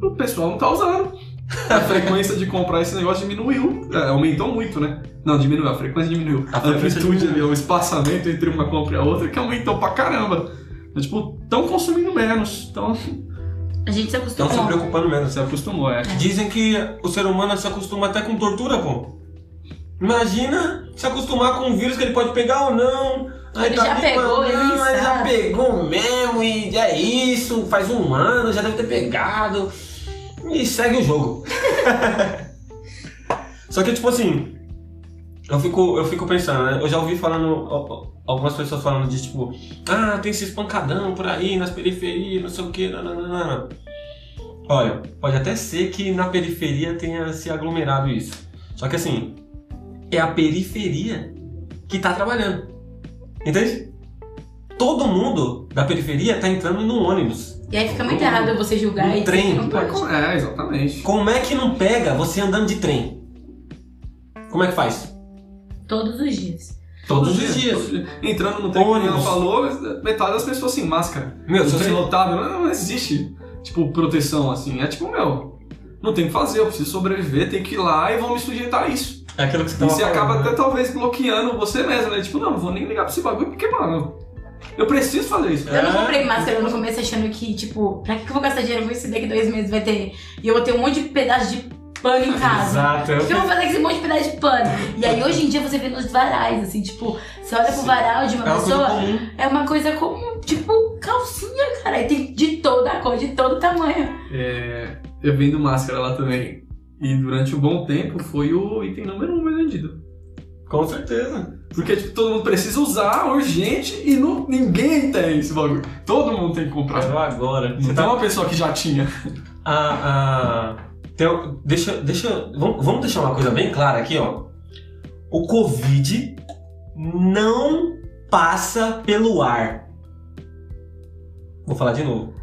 o pessoal não tá usando. A frequência de comprar esse negócio diminuiu. É, aumentou muito, né? Não, diminuiu, a frequência diminuiu. A A, amplitude diminuiu. ali, o espaçamento entre uma compra e a outra que aumentou pra caramba. Então, tipo, tão consumindo menos. Então, A gente se Estão acostumou. se preocupando menos. se acostumou, é. Dizem que o ser humano se acostuma até com tortura, pô. Imagina se acostumar com um vírus que ele pode pegar ou não. Aí Ele tá já ali, pegou, ele não, mas já pegou mesmo e é isso, faz um ano, já deve ter pegado. E segue o jogo. Só que tipo assim, eu fico, eu fico pensando, né? Eu já ouvi falando, algumas pessoas falando de tipo, ah, tem esses pancadão por aí nas periferias, não sei o que, nananana. Olha, pode até ser que na periferia tenha se aglomerado isso. Só que assim, é a periferia que tá trabalhando. Entende? Todo mundo da periferia tá entrando no ônibus. E aí fica muito errado você julgar e dizer trem. não pode. É, exatamente. Como é que não pega você andando de trem? Como é que faz? Todos os dias. Todos os dias. todos os dias. Entrando no trem, como ela falou, metade das pessoas sem máscara. Meu, no se você, lotado, não, não existe, tipo, proteção assim. É tipo, meu, não tem o que fazer, eu preciso sobreviver, tem que ir lá e vou me sujeitar a isso. é aquilo que você E tava você falando, acaba né? até talvez bloqueando você mesmo, né? Tipo, não, não vou nem ligar pra esse bagulho, porque, mano, eu preciso fazer isso. Eu não É. comprei máscara no começo achando que, tipo, pra que que eu vou gastar dinheiro com isso? Daqui dois meses vai ter. E eu vou ter um monte de pedaço de pano em casa. Exato. O que eu vou fazer com esse monte de pedaço de pano? E aí hoje em dia você vê nos varais, assim, tipo, você olha pro varal de uma É pessoa, é uma coisa como, tipo, calcinha, cara. E tem de toda a cor, de todo tamanho. É, eu vendo máscara lá também. E durante um bom tempo foi o item número um mais vendido. Com certeza. Porque tipo, todo mundo precisa usar urgente e não, ninguém tem esse bagulho. Todo mundo tem que comprar. Parou agora. Não Você tem tá uma pessoa que já tinha. a, a- tem deixa, deixa, vamos, vamos deixar uma coisa bem clara aqui, ó. O Covid não passa pelo ar. Vou falar de novo.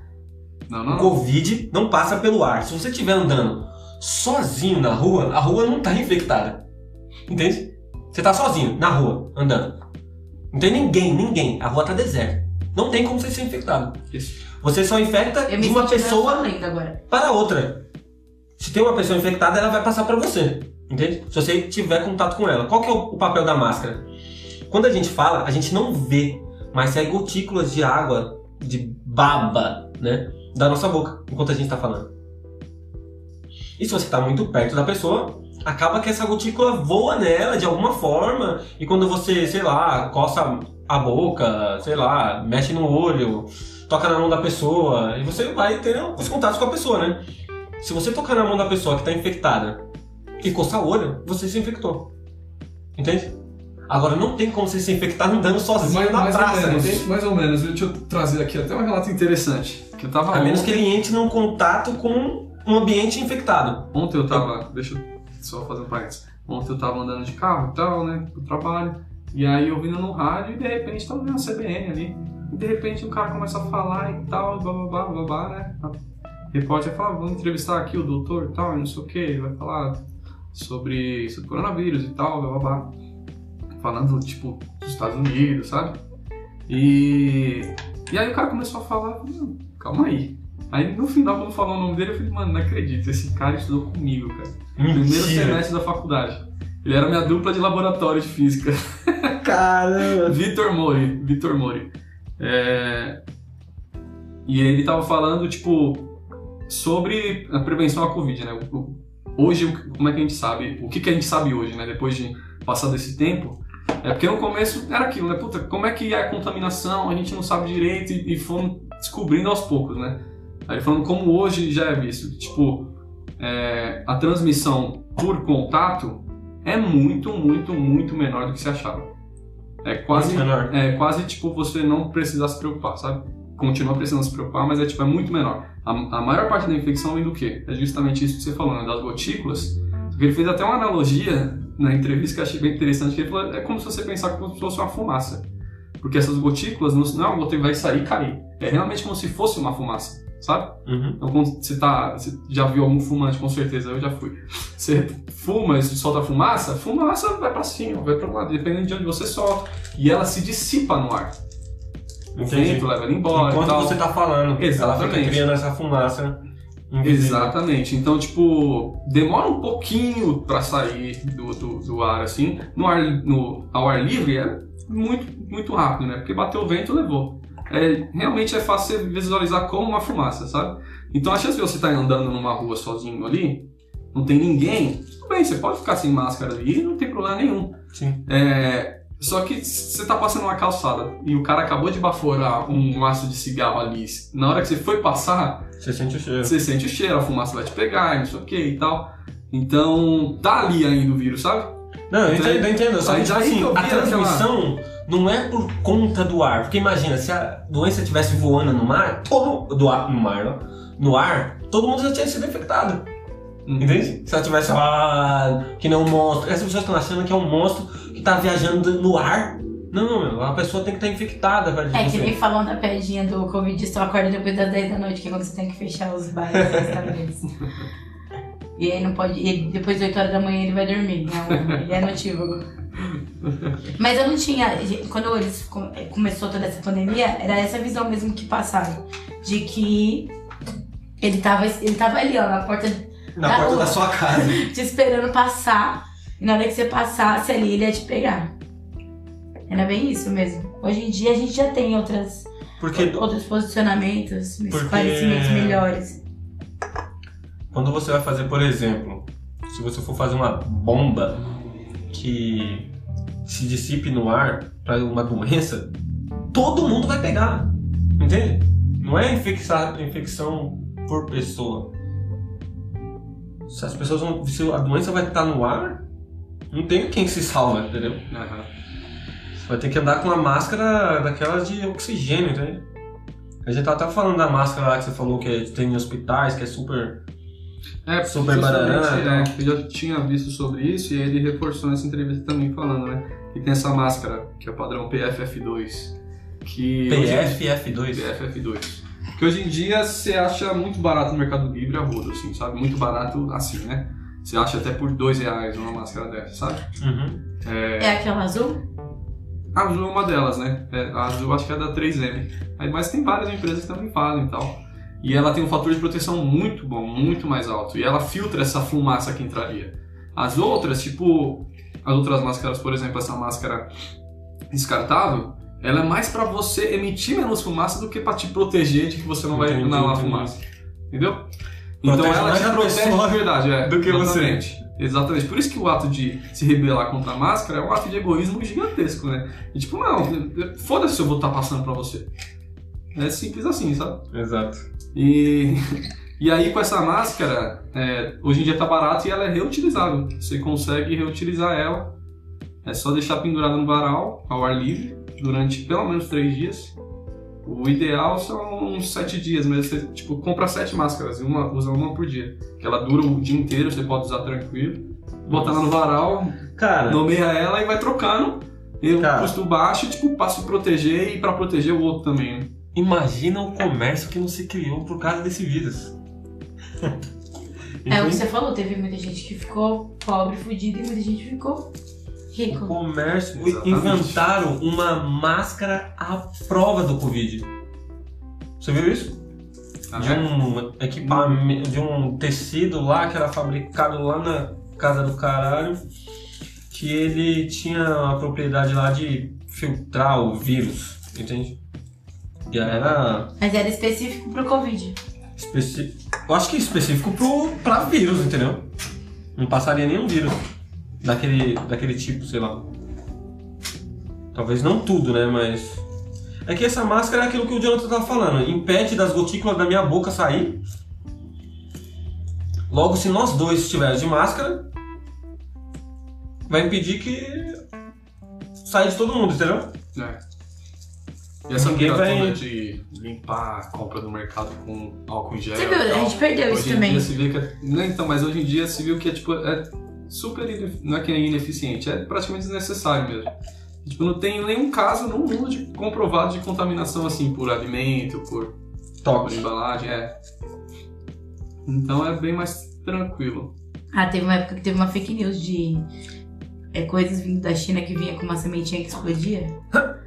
Não, O não. Covid não passa pelo ar. Se você estiver andando sozinho na rua, a rua não tá infectada. Entende? Você tá sozinho na rua, andando. Não tem ninguém, ninguém. A rua tá deserta. Não tem como você ser infectado. Isso. Você só infecta de uma pessoa para outra. Se tem uma pessoa infectada, ela vai passar para você. Entende? Se você tiver contato com ela. Qual que é o o papel da máscara? Quando a gente fala, a gente não vê, mas sai gotículas de água, de baba, né? Da nossa boca, enquanto a gente tá falando. E se você tá muito perto da pessoa, acaba que essa gotícula voa nela de alguma forma. E quando você, sei lá, coça a boca, sei lá, mexe no olho, toca na mão da pessoa, e você vai ter os contatos com a pessoa, né? Se você tocar na mão da pessoa que está infectada e coçar o olho, você se infectou. Entende? Agora não tem como você se infectar andando sozinho na praça, ou menos, entende? mais ou menos. Deixa eu trazer aqui até um relato interessante. Que eu tava A menos ontem, que ele entre num contato com um ambiente infectado. ontem eu tava. Deixa eu só fazer um parênteses. Ontem eu tava andando de carro e tal, né? Pro trabalho. E aí ouvindo no rádio e de repente tava vendo a CBN ali. E de repente o cara começa a falar e tal, blá blá blá blá blá, né? A repórter fala, vamos entrevistar aqui o doutor e tal, e não sei o que, ele vai falar sobre, sobre coronavírus e tal, blá blá blá. Falando, tipo, dos Estados Unidos, sabe? E, e aí o cara começou a falar, eu falei, "Não, calma aí. Aí no final, quando falou o nome dele, eu falei, mano, não acredito, esse cara estudou comigo, cara. Primeiro semestre da faculdade. Ele era minha dupla de laboratório de física. Caramba! Vitor Mori. Vitor Mori. É, E ele tava falando, tipo, sobre a prevenção à Covid, né? Hoje, como é que a gente sabe? O que, que a gente sabe hoje, né? Depois de passar desse tempo. É porque no começo era aquilo, né? Puta, como é que é a contaminação? A gente não sabe direito e, e fomos descobrindo aos poucos, né? Aí ele falando como hoje já é visto. Tipo, é, a transmissão por contato é muito, muito, muito menor do que se achava. É quase, é quase tipo você não precisar se preocupar, sabe? Continua precisando se preocupar, mas é tipo é muito menor. A, a maior parte da infecção vem do quê? É justamente isso que você falou, né? Das gotículas. Ele fez até uma analogia na entrevista que eu achei bem interessante, que ele falou, é como se você pensar como se fosse uma fumaça. Porque essas gotículas não não é uma gota que vai sair e cair. É realmente como se fosse uma fumaça, sabe? Uhum. Então, quando você tá. Você já viu algum fumante, com certeza, eu já fui. Você fuma e solta fumaça, fumaça vai pra cima, vai pro lado, dependendo de onde você solta. E ela se dissipa no ar. O vento leva ela embora. Enquanto tal. você tá falando, ela Exatamente. fica criando essa fumaça invisível. Exatamente. Então, tipo, demora um pouquinho pra sair do, do, do ar, assim. No ar, no, ao ar livre é muito, muito rápido, né? Porque bateu o vento, levou. É, realmente é fácil você visualizar como uma fumaça, sabe? Então, a chance de você estar andando numa rua sozinho ali, não tem ninguém, tudo bem, você pode ficar sem máscara ali, não tem problema nenhum. Sim. É, só que você tá passando uma calçada e o cara acabou de baforar um maço de cigarro ali. Na hora que você foi passar, Você sente o cheiro. você sente o cheiro, a fumaça vai te pegar, não sei o que e tal. Então, tá ali ainda o vírus, sabe? Não, eu Então, entendo, eu entendo. Só que, tipo assim, a transmissão não é por conta do ar. Porque imagina, se a doença estivesse voando no mar, todo do ar, no mar, não, no ar, todo mundo já tinha sido infectado. Uhum. Entende? Se ela tivesse lá, que nem um monstro. Essas pessoas estão achando que é um monstro que tá viajando no ar. Não, não, meu, a pessoa tem que estar infectada, velho. É que nem falam da pedinha do Covid, só acorda depois das 10 da noite, que é quando você tem que fechar os bares e. E aí não pode. E depois das 8 horas da manhã ele vai dormir. Não, ele é notívago. Mas eu não tinha. Quando eles com- começou toda essa pandemia, era essa visão mesmo que passaram. De que ele tava, ele tava ali, ó, na porta Na da porta rua. da sua casa. te esperando passar. E na hora que você passasse ali, ele ia te pegar. Era bem isso mesmo. Hoje em dia a gente já tem outras, Porque outros posicionamentos, Porque- esclarecimentos melhores. Quando você vai fazer, por exemplo, se você for fazer uma bomba que se dissipe no ar para uma doença, todo mundo vai pegar. Entende? Não é infecção, infecção por pessoa. Se as pessoas vão. Se a doença vai estar no ar, não tem quem se salva, entendeu? Aham. Você vai ter que andar com uma máscara daquelas de oxigênio, entende? A gente tava até falando da máscara lá que você falou que tem em hospitais, que é super. É, justamente, banana, é, eu já tinha visto sobre isso e ele reforçou nessa entrevista também falando, né? Que tem essa máscara, que é o padrão PFF2. Que PFF2. PFF2. Que hoje em dia você acha muito barato no Mercado Livre a rodo, assim, sabe? Muito barato assim, né? Você acha até por dois reais uma máscara dessa, sabe? Uhum. É aquela azul? A Azul é uma delas, né? É, a Azul acho que é da 3M. Aí, mas tem várias empresas que também fazem e tal. E ela tem um fator de proteção muito bom, muito mais alto. E ela filtra essa fumaça que entraria. As outras, tipo, as outras máscaras, por exemplo, essa máscara descartável, ela é mais pra você emitir menos fumaça do que pra te proteger de que você não vai Entendi, inalar entendi. fumaça. Entendeu? Então Protege ela mais te protege de verdade, é. do que você. Exatamente. Exatamente. Por isso que o ato de se rebelar contra a máscara é um ato de egoísmo gigantesco, né? E tipo, não, foda-se se eu vou estar passando pra você. É simples assim, sabe? Exato. E, e aí com essa máscara, é, hoje em dia tá barato e ela é reutilizável. Você consegue reutilizar ela. É só deixar pendurada no varal, ao ar livre, durante pelo menos três dias. O ideal são uns sete dias, mas você tipo, compra sete máscaras e uma, usa uma por dia. Que ela dura o dia inteiro, você pode usar tranquilo. Bota ela no varal, Cara, nomeia ela e vai trocando. E o custo baixo, tipo, pra se proteger e pra proteger o outro também, né? Imagina o comércio que não se criou por causa desse vírus. É o que você falou, teve muita gente que ficou pobre, fudido, e muita gente ficou O rico. comércio Exatamente. inventaram uma máscara à prova do Covid. Você viu isso? Tá de vendo? um equipamento, de um tecido lá que era fabricado lá na casa do caralho, que ele tinha a propriedade lá de filtrar o vírus, entende? Já era Mas era específico pro Covid. específico. Eu acho que específico pro, pra vírus, entendeu? Não passaria nenhum vírus daquele, daquele tipo, sei lá. Talvez não tudo, né? Mas. É que essa máscara é aquilo que o Jonathan tava falando. Impede das gotículas da minha boca sair. Logo, se nós dois estivermos de máscara, vai impedir que saia de todo mundo, entendeu? É. E essa Ninguém vai- toda de limpar a compra do mercado com álcool em gel. Você viu? A gente perdeu hoje isso em também. Dia se vê que é... Não, então, mas hoje em dia se viu que é tipo. É super. Não é que é ineficiente, é praticamente desnecessário mesmo. Tipo, não tem nenhum caso no mundo de comprovado de contaminação assim por alimento, por, por Toque. embalagem, é. Então é bem mais tranquilo. Ah, teve uma época que teve uma fake news de é, coisas vindo da China que vinha com uma sementinha que explodia.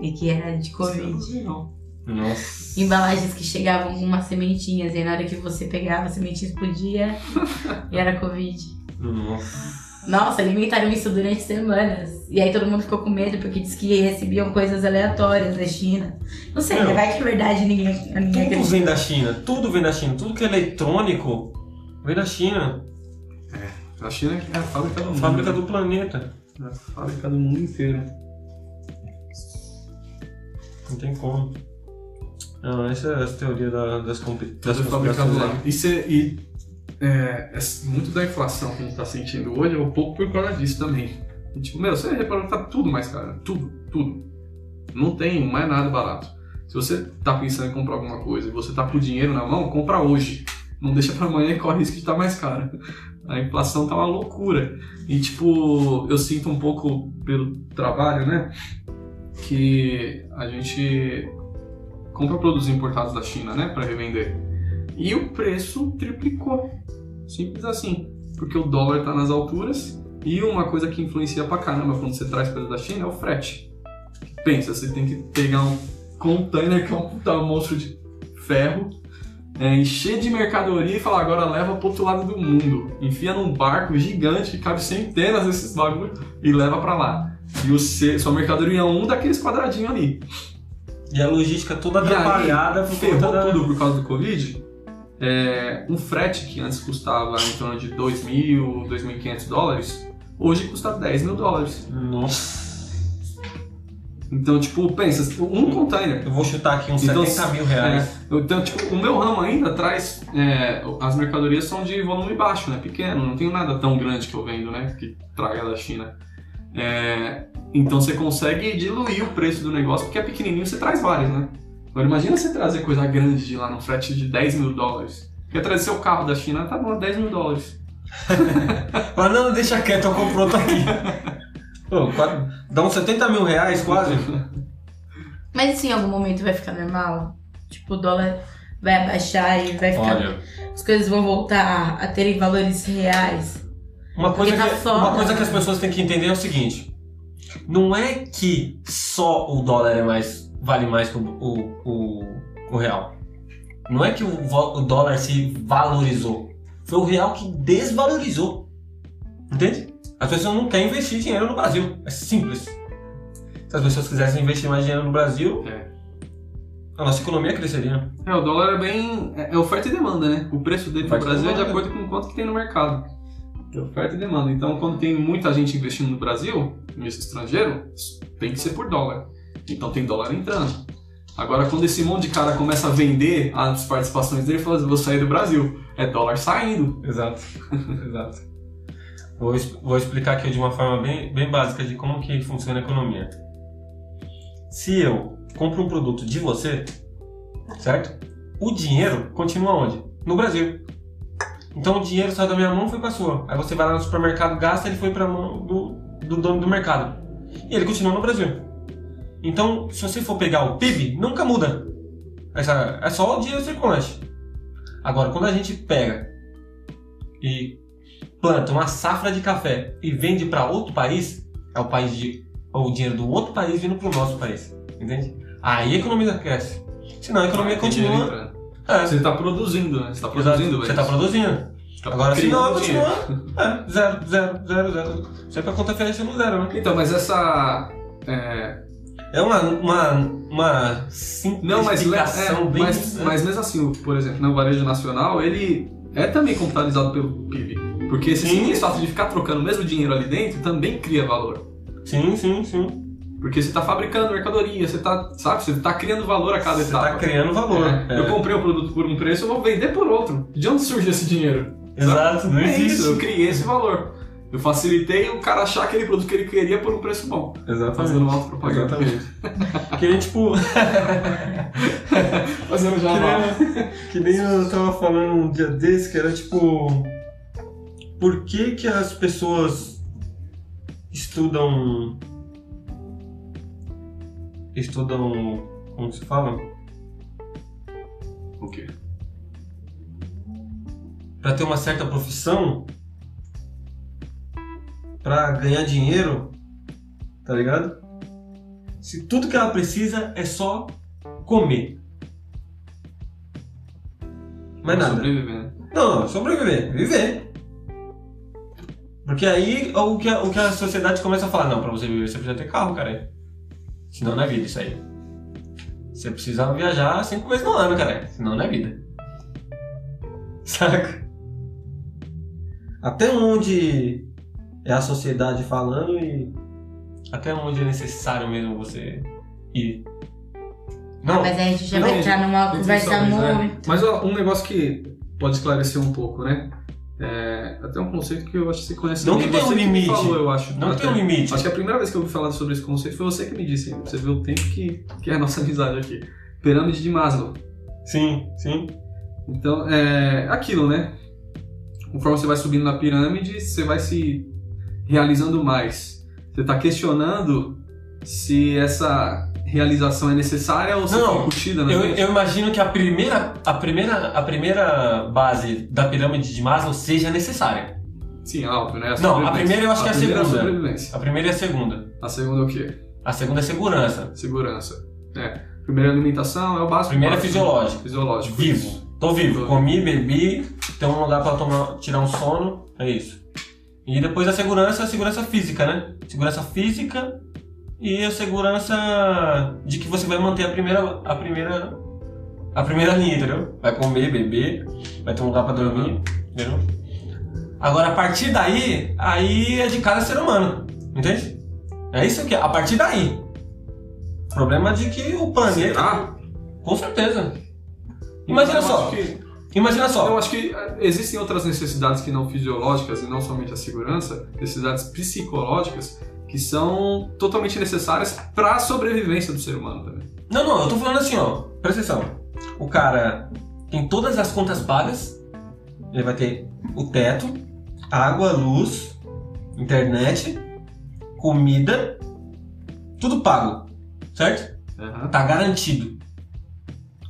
e que era de Covid. Não. Nossa. Embalagens que chegavam com umas sementinhas, e na hora que você pegava, a sementinha explodia e era Covid. Nossa. Nossa, alimentaram isso durante semanas. E aí todo mundo ficou com medo porque disse que recebiam coisas aleatórias da China. Não sei, Meu, vai que é verdade, ninguém, ninguém Tudo acredita. vem da China, tudo vem da China, tudo que é eletrônico vem da China, A China é a fábrica do mundo. fábrica do planeta. É a fábrica do mundo inteiro. Não tem como. Não, essa é a teoria da, das, Tudo fabricado conspirações. lá. E, cê- e, é, é muito da inflação que a gente tá sentindo hoje é um pouco por causa disso também. E, tipo, meu, você reparou que tá tudo mais caro. Tudo, tudo. Não tem mais nada barato. Se você tá pensando em comprar alguma coisa e você tá com o dinheiro na mão, compra hoje. Não deixa pra amanhã e corre risco de estar mais caro. A inflação tá uma loucura. E tipo, eu sinto um pouco pelo trabalho, né? Que a gente compra produtos importados da China, né? Pra revender. E o preço triplicou. Simples assim. Porque o dólar tá nas alturas. E uma coisa que influencia pra caramba quando você traz coisa da China é o frete. Pensa, você tem que pegar um container que é um puta monstro de ferro, é, encher de mercadoria e falar agora leva pro outro lado do mundo. Enfia num barco gigante que cabe centenas desses bagulho e leva pra lá. E o seu, sua mercadoria é um daqueles quadradinhos ali. E a logística toda atrapalhada por ferrou da... tudo por causa do Covid. É, um frete que antes custava em torno de 2.000, 2.500 dólares, hoje custa 10 mil dólares. Nossa. Então, tipo, pensa, um container. Eu vou chutar aqui uns Então, 70 mil reais. É, então, tipo, o meu ramo ainda traz. é, as mercadorias são de volume baixo, né? Pequeno, não tenho nada tão grande que eu vendo, né? Que traga da China. É, então você consegue diluir o preço do negócio, porque é pequenininho, você traz vários, né? Agora imagina você trazer coisa grande de lá no frete de 10 mil dólares. Quer trazer seu carro da China, tá bom, 10 mil dólares. Mas não, deixa quieto, eu compro outro aqui. Pô, quase- dá uns 70 mil reais quase. Mas isso em algum momento vai ficar normal? Tipo, o dólar vai abaixar e vai ficar. Olha, As coisas vão voltar a terem valores reais. Uma coisa, que, uma coisa que as pessoas têm que entender é o seguinte: não é que só o dólar é mais vale mais que o, o, o, o real. Não é que o, o dólar se valorizou. Foi o real que desvalorizou. Entende? As pessoas não querem investir dinheiro no Brasil. É simples. Se as pessoas quisessem investir mais dinheiro no Brasil, É. a nossa economia cresceria. É, o dólar é bem. É é oferta e demanda, né? O preço dele no Brasil é de acordo com quanto que tem no mercado. É oferta e demanda. Então, quando tem muita gente investindo no Brasil, nesse estrangeiro, tem que ser por dólar. Então tem dólar entrando. Agora, quando esse monte de cara começa a vender as participações dele, fala assim, vou sair do Brasil. É dólar saindo. Exato, exato. Vou, vou explicar aqui de uma forma bem, bem básica de como que funciona a economia. Se eu compro um produto de você, certo? O dinheiro continua onde? No Brasil. Então o dinheiro saiu da minha mão e foi pra sua. Aí você vai lá no supermercado, gasta, ele foi pra mão do, do dono do mercado. E ele continua no Brasil. Então, se você for pegar o PIB, nunca muda. Essa, é só o dinheiro circulante. Agora, quando a gente pega e planta uma safra de café e vende para outro país, é o país de o dinheiro do outro país vindo pro nosso país, entende? Aí a economia cresce. Senão a economia continua. É, Você está produzindo, né? Você está produzindo, você está produzindo. Tá Agora, se não, continua. É, zero, zero, zero, zero. Sempre a conta fecha no zero, né? Então, mas essa. é, É uma, uma, uma Não, mas, é, bem... mas, mas mesmo assim, por exemplo, no varejo nacional, ele é também computarizado pelo PIB. Porque esse Sim. simples fato de ficar trocando o mesmo dinheiro ali dentro também cria valor. Sim, sim, sim. Porque você está fabricando mercadoria, você está, sabe, você tá criando valor a cada Você etapa. tá criando valor. É, É. Eu comprei o produto por um preço, eu vou vender por outro. De onde surge esse dinheiro? Exato, não É existe. isso, eu criei esse valor. Eu facilitei o cara achar aquele produto que ele queria por um preço bom. Exatamente. Fazendo autopropaganda. Exatamente. que nem, tipo... Fazendo jabá. que nem eu tava falando um dia desse, que era tipo... Por que que as pessoas estudam... Estudam... Como se fala? O quê? Pra ter uma certa profissão... Pra ganhar dinheiro... Tá ligado? Se tudo que ela precisa é só comer. Mais nada. Sobrevivendo. Não, não, sobreviver, viver. Porque aí o que, a, o que a sociedade começa a falar, não, pra você viver você precisa ter carro, cara. Senão não é vida isso aí. Você precisa viajar cinco vezes no ano, cara. Senão não é vida. Saca? Até onde é a sociedade falando e até onde é necessário mesmo você ir. Não, Mas aí a gente já Não, vai entrar numa conversa né? muito. Mas ó, um negócio que pode esclarecer um pouco, né? É, até um conceito que eu acho que você conhece Não que tem um limite. falou, eu acho. não Até- tem um limite. Acho que a primeira vez que eu ouvi falar sobre esse conceito foi você que me disse. Você vê o tempo que, que é a nossa amizade aqui. Pirâmide de Maslow. Sim, sim. Então, é aquilo, né? Conforme você vai subindo na pirâmide, você vai se realizando mais. Você está questionando se essa realização é necessária ou se Não, curtida, né? Eu, eu imagino que a primeira, a, primeira, a primeira base da pirâmide de Maslow seja necessária. Sim, óbvio, né? Não, a primeira eu acho que é a segunda. sobrevivência. A primeira e a segunda. A segunda é o quê? A segunda é segurança. Segurança. É. Primeira alimentação é o básico. Primeira é fisiológico. Fisiológico. Vivo. isso. Tô vivo. Tô Comi, bebi, tem um lugar pra tomar, tirar um sono. É isso. E depois a segurança, a segurança física, né? Segurança física e a segurança de que você vai manter a primeira, a primeira, a primeira linha, entendeu? Vai comer, beber, vai ter um lugar pra dormir, entendeu? Agora a partir daí, aí é de cada ser humano, entende? É isso que é. A partir daí. O problema é de que o planeta, Será? com certeza. Imagina só, que- imagina só. Eu acho que eh, existem outras necessidades que não fisiológicas e não somente a segurança, necessidades psicológicas que são totalmente necessárias para a sobrevivência do ser humano também. Não, não, eu tô falando assim, ó. Presta atenção. O cara tem todas as contas pagas. Ele vai ter o teto, água, luz, internet, comida, tudo pago. Certo? Aham. Tá garantido.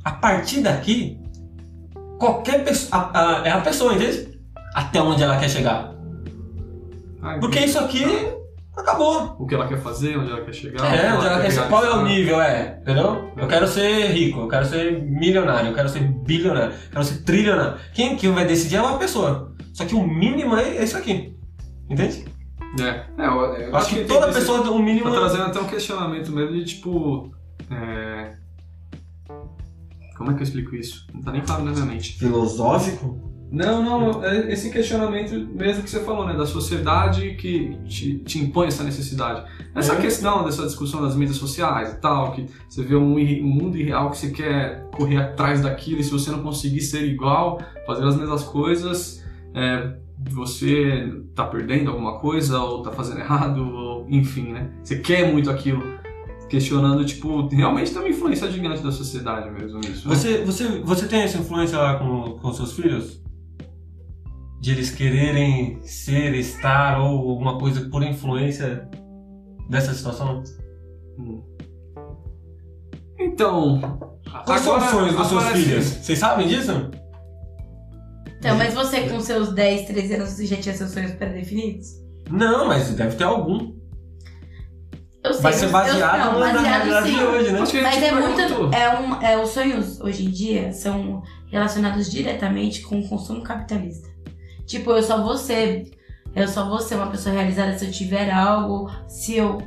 A partir daqui, qualquer pessoa. a- a- é a pessoa, entende? Até onde ela quer chegar. Ah, Porque isso aqui acabou. O que ela quer fazer, onde ela quer chegar. o que É, onde ela quer realizar. ser, qual é o nível, é, entendeu? Eu quero ser rico, eu quero ser milionário, eu quero ser bilionário, eu quero ser trilionário. Quem que vai decidir é uma pessoa. Só que o mínimo é isso aqui. Entende? É, é eu, eu acho que tem toda pessoa, o mínimo. Tá trazendo até um questionamento mesmo de tipo. é, Como é que eu explico isso? Não tá nem claro na minha mente. Filosófico? Não, não, é esse questionamento mesmo que você falou, né? Da sociedade que te, te impõe essa necessidade. Essa É. questão dessa discussão das mídias sociais e tal, que você vê um, um mundo irreal que você quer correr atrás daquilo e se você não conseguir ser igual, fazer as mesmas coisas, é, você tá perdendo alguma coisa ou tá fazendo errado, ou, enfim, né? Você quer muito aquilo. Questionando, tipo, realmente tem uma influência gigante da sociedade mesmo nisso. né? Você, você, você tem essa influência lá com, com seus filhos? De eles quererem ser, estar ou alguma coisa por influência dessa situação? Então. Quais são os sonhos dos seus agora, filhos? Vocês sabem disso? Então, mas você com seus 10, 13 anos, você já tinha seus sonhos pré-definidos? Não, mas deve ter algum. Eu sei. Vai ser eu- baseado não, na baseado realidade sim. de hoje, né? Mas é muito. É um, é, os sonhos hoje em dia são relacionados diretamente com o consumo capitalista. Tipo, eu só vou ser. Eu só vou ser uma pessoa realizada se eu tiver algo, se eu.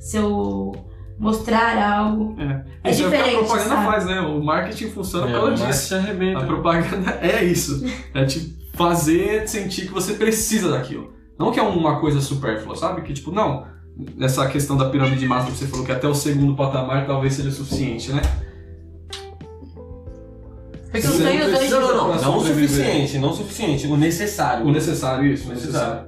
Se eu mostrar algo. É, Isso é o que a diferente, propaganda sabe? faz, né? O marketing funciona É, causa o marketing disso. A propaganda é isso. É te fazer sentir que você precisa daquilo. Não que é uma coisa supérflua, sabe? Que tipo, não. Essa questão da pirâmide de Maslow que você falou que até o segundo patamar talvez seja suficiente, né? Não Não, não, não. O suficiente, não o suficiente. O necessário. O necessário, isso, o Necessário.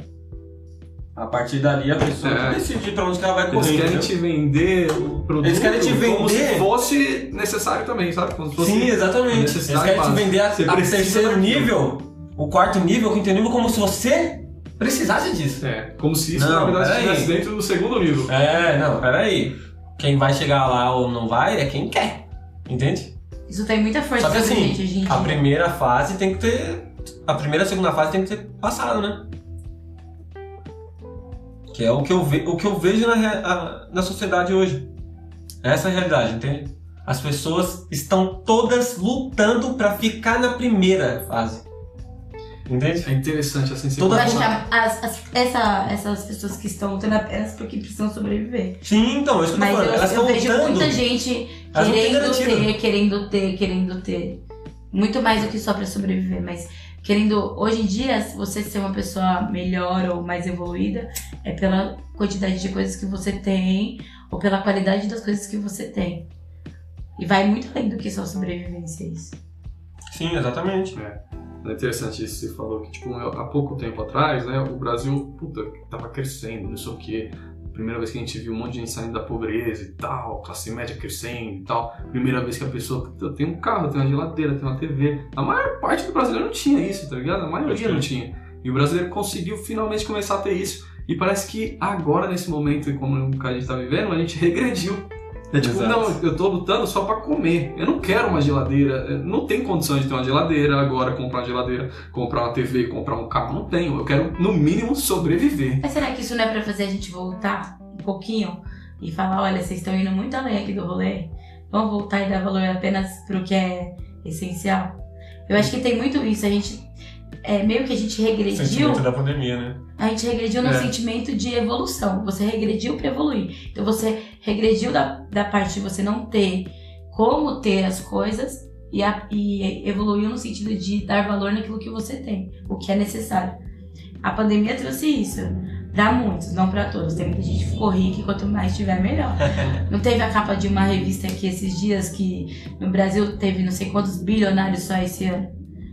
A partir dali a pessoa É. decide pra onde que ela vai Eles correr. querem entendeu? te vender o produto Eles querem te como se vender- fosse necessário também, sabe? Como se fosse Sim, exatamente. Eles querem te vender a, a terceiro nível, o quarto nível, o quinto nível, como se você precisasse disso. É, como se isso Não, na verdade estivesse dentro do segundo nível. É, não, peraí. Quem vai chegar lá ou não vai é quem quer. Entende? Isso tem muita força Só que pra assim, gente em a primeira fase tem que ter. A primeira e a segunda fase tem que ter passado, né? Que é o que eu, ve, o que eu vejo na, a- na sociedade hoje. Essa é a realidade, entende? As pessoas estão todas lutando pra ficar na primeira fase. Entende? É interessante assim, Toda acho que a- as- as- essa- essas pessoas que estão lutando apenas porque precisam sobreviver. Sim, então, é isso que eu tô Mas falando. eu, Elas eu estão vejo lutando. muita gente querendo ter, querendo ter, querendo ter. Muito mais do que só pra sobreviver, mas querendo. Hoje em dia, você ser uma pessoa melhor ou mais evoluída, é pela quantidade de coisas que você tem ou pela qualidade das coisas que você tem. E vai muito além do que só sobrevivência isso. Sim, exatamente. É interessante isso que você falou, que tipo, há pouco tempo atrás, né, o Brasil, puta, tava crescendo, não sei o quê. Primeira vez que a gente viu um monte de gente saindo da pobreza e tal, classe média crescendo e tal. Primeira vez que a pessoa tem um carro, tem uma geladeira, tem uma TV. A maior parte do brasileiro não tinha isso, tá ligado? A maioria não tinha. E o brasileiro conseguiu finalmente começar a ter isso. E parece que agora, nesse momento, e como que a gente tá vivendo, a gente regrediu. É tipo, Exato. não, eu tô lutando só pra comer. Eu não quero uma geladeira. Eu Não tem condição de ter uma geladeira agora, comprar uma geladeira, comprar uma TV, comprar um carro. Não tenho. Eu quero, no mínimo, sobreviver. Mas será que isso não é pra fazer a gente voltar um pouquinho e falar, olha, vocês estão indo muito além aqui do rolê? Vamos voltar e dar valor apenas pro que é essencial? Eu acho que tem muito isso. A gente. É, meio que a gente regrediu. Sentimento da pandemia, né? A gente regrediu no É. sentimento de evolução. Você regrediu para evoluir. Então você regrediu da, da parte de você não ter como ter as coisas e, a- e evoluiu no sentido de dar valor naquilo que você tem, o que é necessário. A pandemia trouxe isso. Pra muitos, não pra todos. Tem muita gente que ficou rica e quanto mais tiver, melhor. Não teve a capa de uma revista aqui esses dias que no Brasil teve não sei quantos bilionários só esse ano.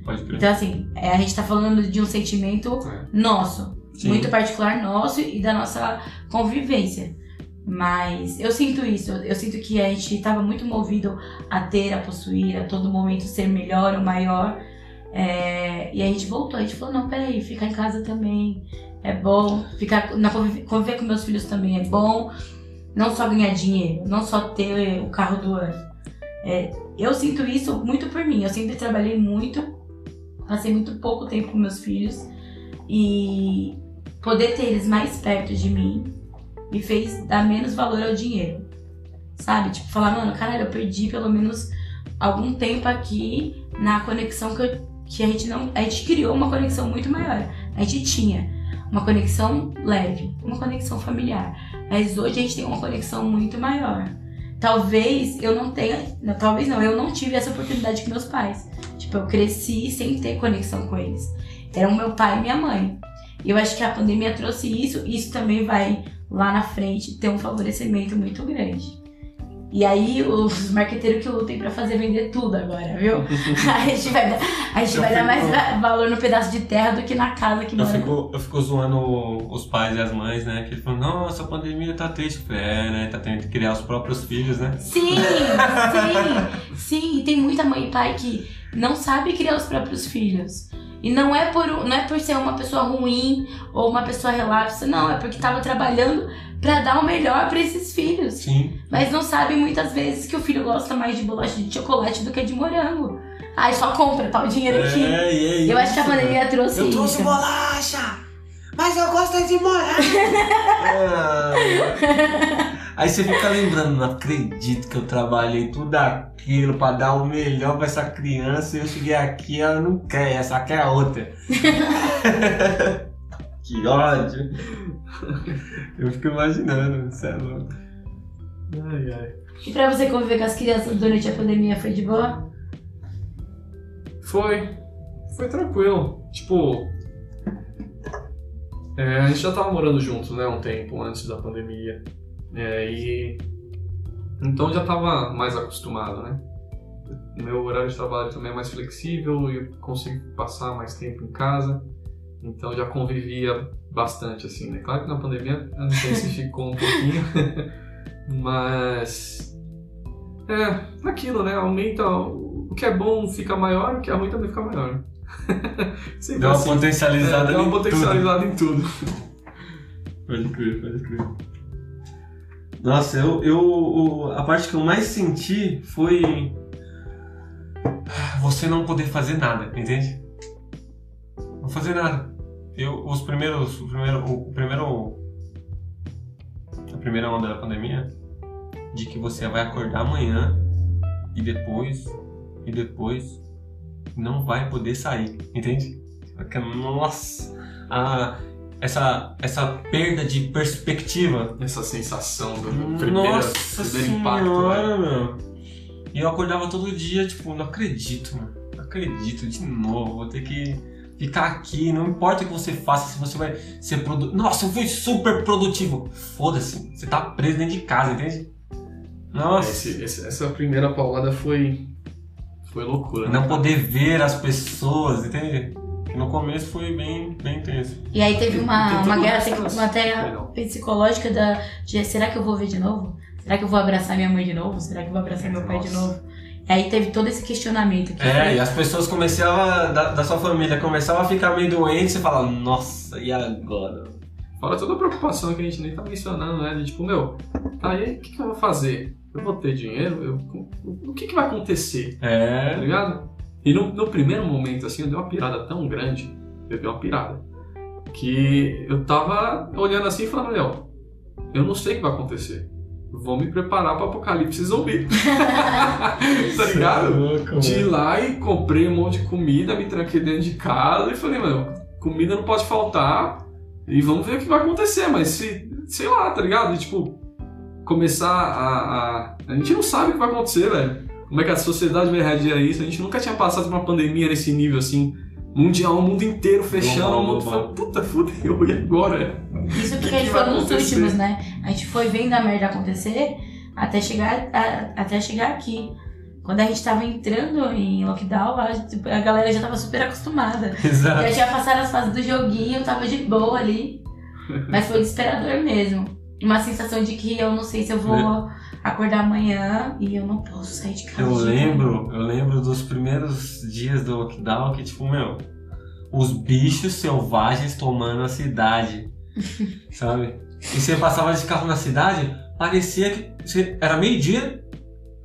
Pode crer. Então, assim, é, a gente tá falando de um sentimento É. nosso, Sim. muito particular nosso e da nossa convivência. Mas eu sinto isso, eu sinto que a gente tava muito movido a ter, a possuir, a todo momento ser melhor ou maior. É, e a gente voltou, a gente falou, não, peraí, ficar em casa também é bom, ficar na conviver, conviver com meus filhos também é bom, não só ganhar dinheiro, não só ter o carro do ano. É, eu sinto isso muito por mim, eu sempre trabalhei muito, passei muito pouco tempo com meus filhos e poder ter eles mais perto de mim me fez dar menos valor ao dinheiro. Sabe? Tipo, falar, mano, caralho, eu perdi pelo menos algum tempo aqui na conexão que, eu- que a gente não. A gente criou uma conexão muito maior. A gente tinha uma conexão leve, uma conexão familiar. Mas hoje a gente tem uma conexão muito maior. Talvez eu não tenha. Não, talvez não, eu não tive essa oportunidade com meus pais. Tipo, eu cresci sem ter conexão com eles. Eram meu pai e minha mãe. E eu acho que a pandemia trouxe isso, e isso também vai lá na frente ter um favorecimento muito grande. E aí os marqueteiros que lutem pra fazer vender tudo agora, viu? a gente vai dar, a gente Eu vai dar mais fico- va- valor no pedaço de terra do que na casa que Eu mora. fico, eu fico zoando os pais e as mães, né? Que eles falam, nossa, a pandemia tá triste. É, né? Tá tendo que criar os próprios filhos, né? Sim, sim, sim. E tem muita mãe e pai que não sabe criar os próprios filhos. E não é por, não é por ser uma pessoa ruim ou uma pessoa relapsa, não. É porque tava trabalhando pra dar o melhor pra esses filhos. Sim. Mas não sabe muitas vezes que o filho gosta mais de bolacha de chocolate do que de morango. Ai, só compra, tá o dinheiro aqui. É, e é isso. Eu acho que a pandemia trouxe Eu isso. trouxe bolacha! Mas eu gosto de morar! Aí você fica lembrando, não acredito que eu trabalhei tudo aquilo pra dar o melhor pra essa criança e eu cheguei aqui e ela não quer, essa quer a outra. que ódio! Eu fico imaginando, isso é louco. Ai, ai. E pra você conviver com as crianças durante a pandemia foi de boa? Foi. Foi tranquilo. Tipo. é, a gente já tava morando juntos, né? Um tempo antes da pandemia. É, e. Então já tava mais acostumado, né? Meu horário de trabalho também é mais flexível e eu consigo passar mais tempo em casa. Então já convivia bastante, assim, né? Claro que na pandemia a intensificou um pouquinho. Mas. É, aquilo, né? Aumenta. O que é bom fica maior, o que é ruim também fica maior. Sempre Deu uma assim. potencializada É, deu em uma potencializada em tudo. tudo. Pode crer, pode crer. Nossa, eu, eu. A parte que eu mais senti foi. Você não poder fazer nada, entende? Não fazer nada. Eu, os primeiros. O primeiro. O primeiro. A primeira onda da pandemia. De que você vai acordar amanhã e depois. E depois. Não vai poder sair, entende? Nossa! A, essa, essa perda de perspectiva Essa sensação do primeiro, nossa primeiro impacto, né? senhora, meu. E eu acordava todo dia, tipo, não acredito, mano. Não acredito, de novo. Vou ter que ficar aqui. Não importa o que você faça, se você vai ser produtivo. Nossa, eu fui super produtivo. Foda-se. Você tá preso dentro de casa, entende? Nossa. Esse- esse- essa primeira paulada foi. Foi loucura. né? Não poder ver as pessoas, entende? Que no começo foi bem, bem intenso. E aí teve uma, Tem uma guerra uma psicológica da, de será que eu vou ver de novo? Será que eu vou abraçar minha mãe de novo? Será que eu vou abraçar meu pai de novo? E aí teve todo esse questionamento. Que É, foi- e as pessoas começavam, da, da sua família, começavam a ficar meio doentes e fala, nossa, e agora? Fora toda a preocupação que a gente nem tá mencionando, né? De tipo, meu, tá aí, o que, que eu vou fazer? Eu vou ter dinheiro? Eu, o que, que vai acontecer? Tá É. ligado? E no, no primeiro momento, assim, eu dei uma pirada tão grande, eu dei uma pirada, que eu tava olhando assim e falando, meu, eu não sei o que vai acontecer. Vou me preparar pro apocalipse zumbi. tá ligado? De ir lá e comprei um monte de comida, me tranquei dentro de casa e falei, mano, comida não pode faltar e vamos ver o que vai acontecer, mas se, sei lá, tá ligado? E, tipo, começar a, a. A gente não sabe o que vai acontecer, velho. Como é que a sociedade vai reagir a isso? A gente nunca tinha passado por uma pandemia nesse nível assim, mundial, o mundo inteiro fechando, o mundo falando, puta, fudeu, e agora? Isso O que, que a gente foi nos últimos, né? A gente foi vendo a merda acontecer até chegar, a- até chegar aqui. Quando a gente tava entrando em lockdown, a, a galera já tava super acostumada. Exato. Já tinha passado as fases do joguinho, tava de boa ali. Mas foi desesperador mesmo. Uma sensação de que eu não sei se eu vou acordar amanhã e eu não posso sair de casa. Eu de lembro, eu lembro dos primeiros dias do lockdown que, tipo, meu, os bichos selvagens tomando a cidade, sabe? E você passava de carro na cidade, parecia que você- era meio-dia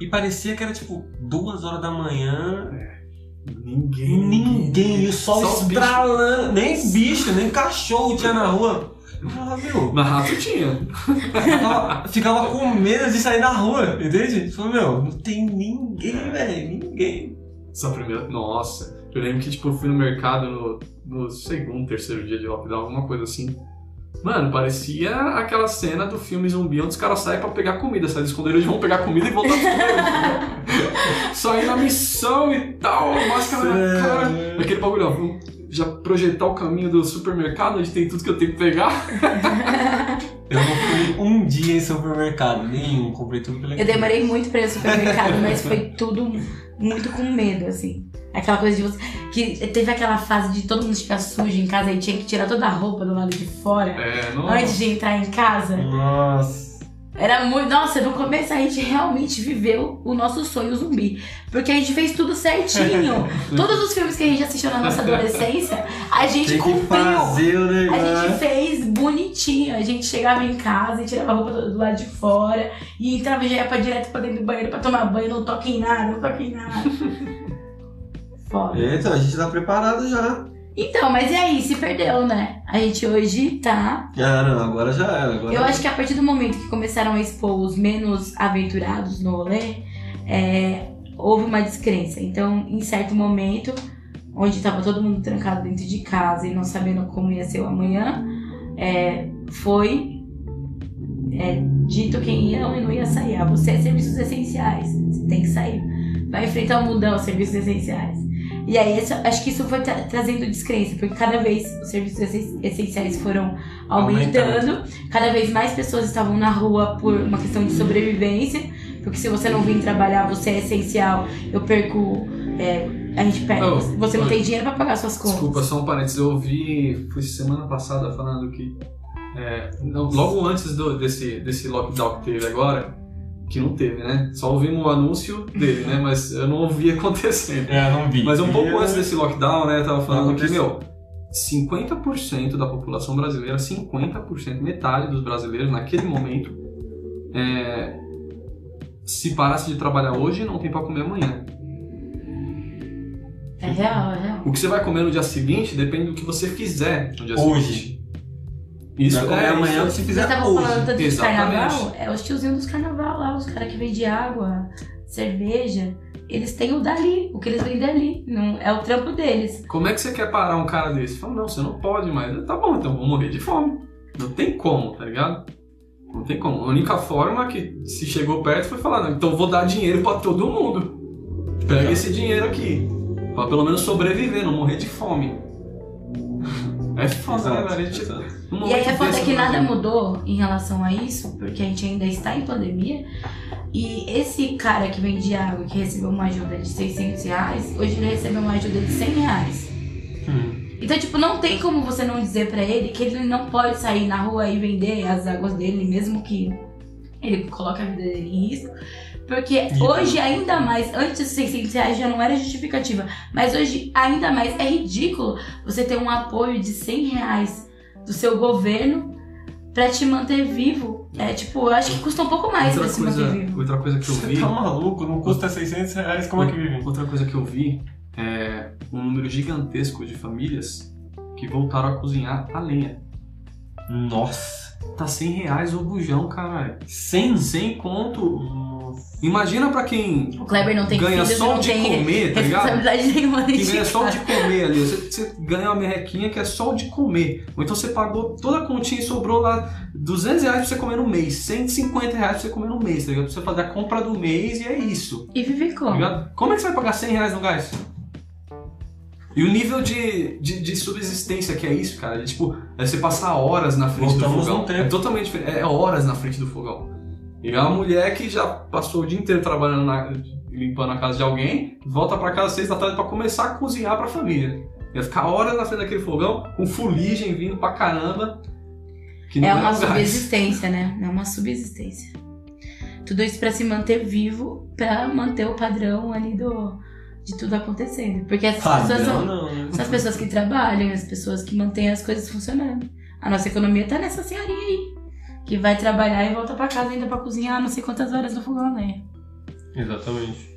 e parecia que era, tipo, duas horas da manhã Ninguém. Ninguém, e o sol Só estralando, nem bicho, nem cachorro tinha na rua. Meu, Na rato tinha. ficava, ficava com medo de sair na rua, entende? Falei, meu, não tem ninguém, velho, ninguém. Essa primeira. Nossa, eu lembro que tipo, eu fui no mercado no, no segundo, terceiro dia de lockdown, alguma coisa assim. Mano, parecia aquela cena do filme zumbi onde os caras saem pra pegar comida, saem do esconderijo, eles vão pegar comida e voltar pro esconderijo. Sair na missão e tal, máscara na cara. Aquele bagulho, ó, já projetar o caminho do supermercado, onde tem tudo que eu tenho que pegar. Eu não fui um dia em supermercado, nenhum, comprei tudo pela Eu demorei muito pra ir ao supermercado, mas foi tudo muito com medo, assim. Aquela coisa de você. Que teve aquela fase de todo mundo ficar sujo em casa e tinha que tirar toda a roupa do lado de fora É, antes de entrar em casa. Nossa. Era muito. Nossa, no começo a gente realmente viveu o nosso sonho zumbi. Porque a gente fez tudo certinho. Todos os filmes que a gente assistiu na nossa adolescência, a gente cumpriu. fazer o A gente fez bonitinho. A gente chegava em casa e tirava a roupa do, do lado de fora. E entrava e já ia pra direto pra dentro do banheiro pra tomar banho. Não toque em nada, não toque em nada. Foda. Então, a gente tá preparado já. Então, mas e aí? Se perdeu, né? A gente hoje tá. Ah, não, agora já era. Agora... Eu acho que a partir do momento que começaram a expor os menos aventurados no rolê, é, houve uma descrença. Então, em certo momento, onde estava todo mundo trancado dentro de casa e não sabendo como ia ser o amanhã, é, foi é, dito quem ia ou não ia sair. Ah, você é serviços essenciais, você tem que sair. Vai enfrentar o mundão, serviços essenciais. E aí, acho que isso foi tra- trazendo descrença, porque cada vez os serviços essen- essenciais foram aumentando, cada vez mais pessoas estavam na rua por uma questão de sobrevivência, porque se você não vir trabalhar, você é essencial, eu perco. é, a gente perde. Oh, você não oh, tem dinheiro pra pagar suas contas. Desculpa, só um parênteses. Eu ouvi, foi semana passada falando que. é, não, logo antes do- desse, desse lockdown que teve agora, que não teve, né? Só ouvimos o anúncio dele, né? Mas eu não ouvi acontecendo. É, não vi. Mas um pouco E- antes desse lockdown, né? Tava falando que, meu, 50% da população brasileira, 50%, metade dos brasileiros naquele momento, é, se parasse de trabalhar hoje, não tem pra comer amanhã. É real, é real. O que você vai comer no dia seguinte depende do que você fizer no dia Hoje. seguinte. Isso Vai comer é amanhã isso. se Vocês fizer estavam hoje. falando tanto de carnaval, é os tiozinhos dos carnaval lá, os caras que vendem água, cerveja, eles têm o dali, o que eles vendem ali, não, é o trampo deles. Como é que você quer parar um cara desse? Fala, não, você não pode mais. Tá bom, então vou morrer de fome. Não tem como, tá ligado? Não tem como. A única forma que se chegou perto foi falar, não, então eu vou dar dinheiro pra todo mundo. Pega esse dinheiro aqui. Pra pelo menos sobreviver, não morrer de fome. É foda, né? A gente- E aí momento é foda desse que nada mudou em relação a isso, porque a gente ainda está em pandemia. E esse cara que vende água, que recebeu uma ajuda de 600 reais, hoje ele recebeu uma ajuda de 100 reais. Hum. Então, tipo, não tem como você não dizer pra ele que ele não pode sair na rua e vender as águas dele, mesmo que ele coloque a vida dele em risco. Porque E- hoje, ainda mais, antes dos 600 reais já não era justificativa, mas hoje, ainda mais, é ridículo você ter um apoio de 100 reais do seu governo pra te manter vivo. É tipo, eu acho que custa um pouco mais pra Outra se manter coisa, vivo. outra coisa que eu vi. Você tá maluco? Não custa 600 reais, como é que vive? Outra coisa que eu vi é um número gigantesco de famílias que voltaram a cozinhar a lenha. Nossa. Tá 100 reais o bujão, caralho. 100? 100 conto. Imagina pra quem O Kleber não tem ganha filhos, só não de tem comer, tá ligado? responsabilidade nenhuma ganha só de comer ali. Você, você ganha uma merrequinha que é só o de comer. Ou então você pagou toda a continha e sobrou lá 200 reais pra você comer no mês. 150 reais pra você comer no mês, tá ligado? Pra você fazer a compra do mês e é isso. E vive Tá como? ligado? Como é que você vai pagar 100 reais no gás? E o nível de, de, de subsistência que é isso, cara, de, tipo, é você passar horas na frente Voltamos do fogão. no tempo. É totalmente diferente. É horas na frente do fogão. E é uma mulher que já passou o dia inteiro trabalhando na, limpando a casa de alguém, volta pra casa às seis da tarde pra começar a cozinhar pra família. Ia ficar horas na frente daquele fogão, com fuligem vindo pra caramba. Que não É uma um subsistência, né? É uma subsistência. Tudo isso pra se manter vivo, pra manter o padrão ali do de tudo acontecendo. Porque essas pessoas Padrão são, não, né? são as pessoas que trabalham, as pessoas que mantêm as coisas funcionando. A nossa economia tá nessa senhorinha aí. Que vai trabalhar e volta pra casa ainda pra cozinhar não sei quantas horas no fogão, né? Exatamente.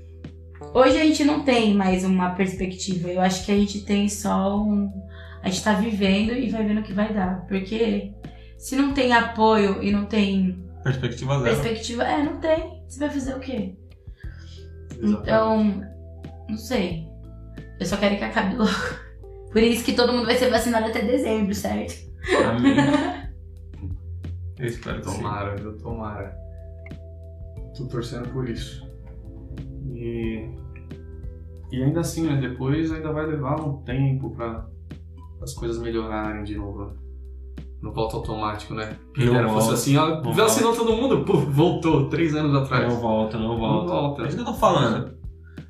Hoje a gente não tem mais uma perspectiva. Eu acho que a gente tem só um. A gente tá vivendo e vai vendo o que vai dar. Porque se não tem apoio e não tem Perspectiva zero. perspectiva, é, não tem. Você vai fazer o quê? Exatamente. Então, não sei. Eu só quero que acabe logo. Por isso que todo mundo vai ser vacinado até dezembro, certo? Amém. Eu espero que sim. Tomara, viu? Tomara. Tô torcendo por isso. E. E ainda assim, né? Depois ainda vai levar um tempo pra as coisas melhorarem de novo. No volta automático, né? Quem dera fosse assim, ó, Não vacinou todo mundo, puf, voltou, três anos atrás. Não volta, não volta. Não volta. É isso que eu tô falando.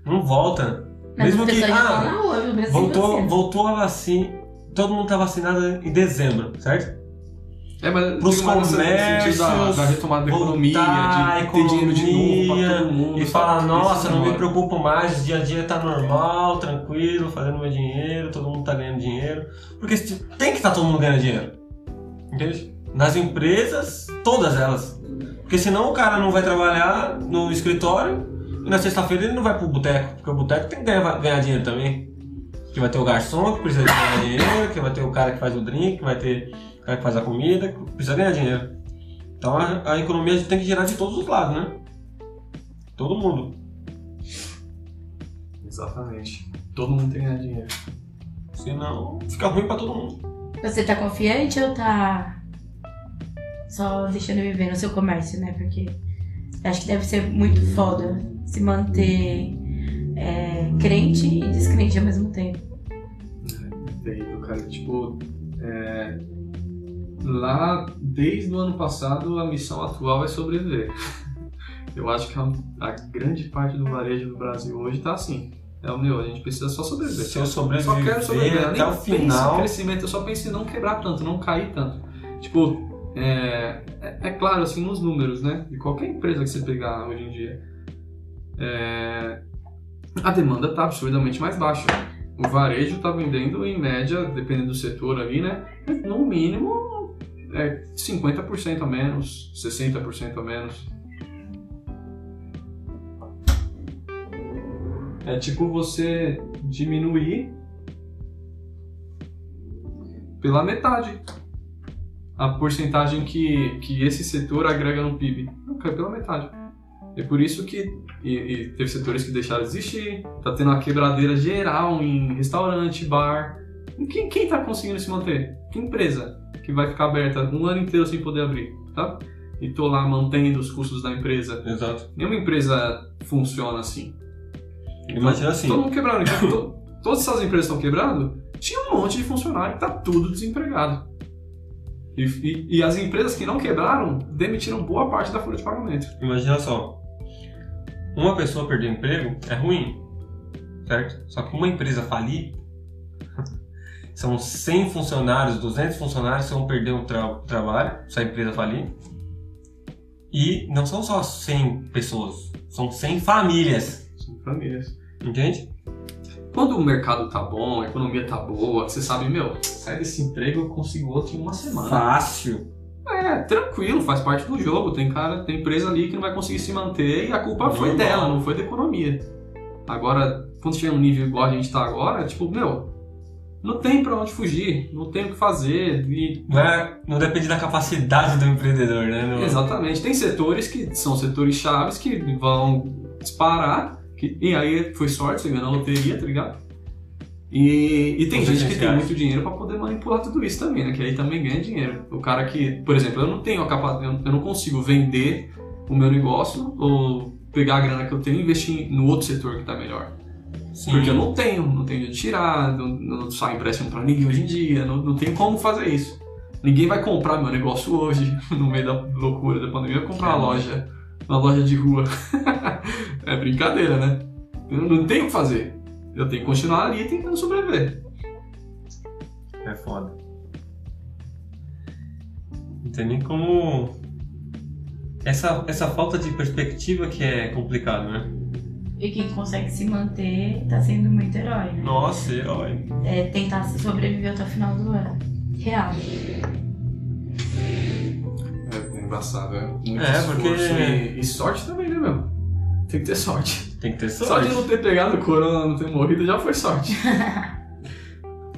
Não volta. Mas Mesmo que. Ah, voltou, voltou a vacina. Todo mundo tá vacinado em dezembro, certo? É, mas Pros sentido da, comércios, da retomada da economia, de a ter dinheiro de novo economia, pra todo mundo. E sabe? fala, Isso nossa, não me preocupo mais, o dia a dia tá normal, tranquilo, fazendo meu dinheiro, todo mundo tá ganhando dinheiro. Porque tem que estar todo mundo ganhando dinheiro. Entende? Nas empresas, todas elas. Porque senão o cara não vai trabalhar no escritório e na sexta-feira ele não vai pro boteco. Porque o boteco tem que ganhar, ganhar dinheiro também. Que vai ter o garçom que precisa ganhar dinheiro, que vai ter o cara que faz o drink, que vai ter cara que faz a comida, precisa ganhar dinheiro. Então a, a economia tem que girar de todos os lados, né? Todo mundo. Exatamente. Todo mundo tem que ganhar dinheiro. Senão fica ruim pra todo mundo. Você tá confiante ou tá só deixando viver no seu comércio, né? Porque acho que deve ser muito foda se manter é, crente e descrente ao mesmo tempo. É terrível, cara. Tipo, é, lá desde o ano passado a missão atual é sobreviver. Eu acho que a, a grande parte do varejo do Brasil hoje tá assim. É o meu, a gente precisa só sobreviver. Se eu só sobreviver, quero sobreviver. Eu até nem o em final. crescimento, eu só penso em não quebrar tanto, não cair tanto. Tipo, é, é, é claro, assim, nos números, né? De qualquer empresa que você pegar hoje em dia, é, a demanda tá absurdamente mais baixa. O varejo tá vendendo, em média, dependendo do setor ali, né? No mínimo, é 50% a menos, 60% a menos. É tipo você diminuir pela metade a porcentagem que, que esse setor agrega no PIB. Não, cai pela metade. É por isso que e, e teve setores que deixaram de existir, tá tendo uma quebradeira geral em restaurante, bar. Quem, quem tá conseguindo se manter? Que empresa que vai ficar aberta um ano inteiro sem poder abrir, tá? E tô lá mantendo os custos da empresa. Exato. Nenhuma empresa funciona assim. Imagina assim. Todo mundo quebrado. Então, to- todas essas empresas estão quebrando, tinha um monte de funcionário que tá tudo desempregado. E, e- e as empresas que não quebraram demitiram boa parte da folha de pagamento. Imagina só. Uma pessoa perder emprego é ruim, certo? Só que uma empresa falir, são 100 funcionários, 200 funcionários que vão perder o tra- trabalho se a empresa falir. E não são só 100 pessoas, são 100 famílias, São famílias. entende? Quando o mercado tá bom, a economia tá boa, você sabe, meu, sai desse emprego eu consigo outro em uma semana. Fácil. É, tranquilo, faz parte do jogo. Tem cara, tem empresa ali que não vai conseguir se manter e a culpa foi Normal. dela, não foi da economia. Agora, quando tiver um nível igual a gente tá agora, tipo, meu, não tem pra onde fugir, não tem o que fazer. E Não, é, não depende da capacidade do empreendedor, né? Exatamente. Tem setores que são setores chaves que vão disparar. Que, e aí foi sorte, você ganhou na loteria, tá ligado? E, e tem Os gente que tem muito dinheiro pra poder manipular tudo isso também, né? Que aí também ganha dinheiro. O cara que, por exemplo, eu não tenho a capacidade, eu não consigo vender o meu negócio ou pegar a grana que eu tenho e investir no outro setor que tá melhor. Sim. Porque eu não tenho, não tenho dinheiro de tirar, não, não sai empréstimo pra ninguém hoje em dia, não, não tenho como fazer isso. Ninguém vai comprar meu negócio hoje, no meio da loucura da pandemia, vai comprar uma loja, uma loja de rua. é brincadeira, né? Eu não tenho o que fazer. Eu tenho que continuar ali tentando sobreviver. É foda. Não tem nem como. Essa, essa falta de perspectiva que é complicado, né? E quem consegue se manter tá sendo muito herói, né? Nossa, herói. É tentar sobreviver até o final do ano. Real. É, embaçado, é. Muito É, porque- E, e sorte também, né, meu? Tem que ter sorte. Tem que ter Só sorte. de não ter pegado corona, não ter morrido, já foi sorte.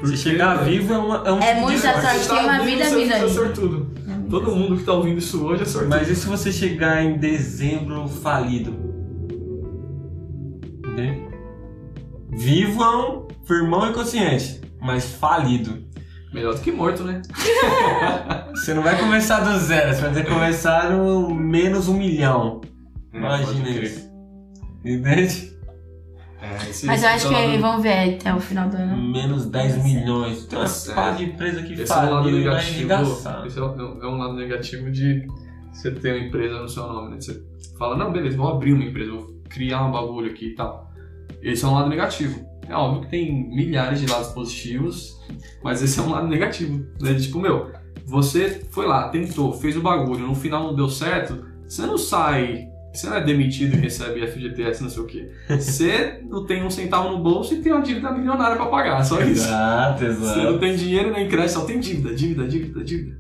Se chegar vivo é, uma, é um É muita sorte. sorte. tem uma vida vindo é aí. sortudo. Todo mundo que tá ouvindo isso hoje é sortudo. Mas e se você chegar em dezembro falido? Entende? Vivam, firmão e consciente, mas falido. Melhor do que morto, né? Você não vai começar do zero, você vai ter que começar no menos um milhão. Imagina Pode crer. isso. Entende? É, esse- Mas eu acho é que vão ver até o final do ano. Menos 10 milhões. Tem uma Tá pá de empresa que Esse é um lado vai negativo. Esse é um, é um lado negativo de você ter uma empresa no seu nome, né? Você fala, não, beleza, vou abrir uma empresa, vou criar um bagulho aqui e tal. Esse é um lado negativo. É óbvio que tem milhares de lados positivos, mas esse é um lado negativo. Né? Tipo, meu, você foi lá, tentou, fez o bagulho, no final não deu certo, você não sai. Você não é demitido e recebe FGTS, não sei o quê. Você não tem um centavo no bolso e tem uma dívida milionária pra pagar, só isso. Exato, Você não exato. tem dinheiro nem crédito, só tem dívida, dívida, dívida, dívida.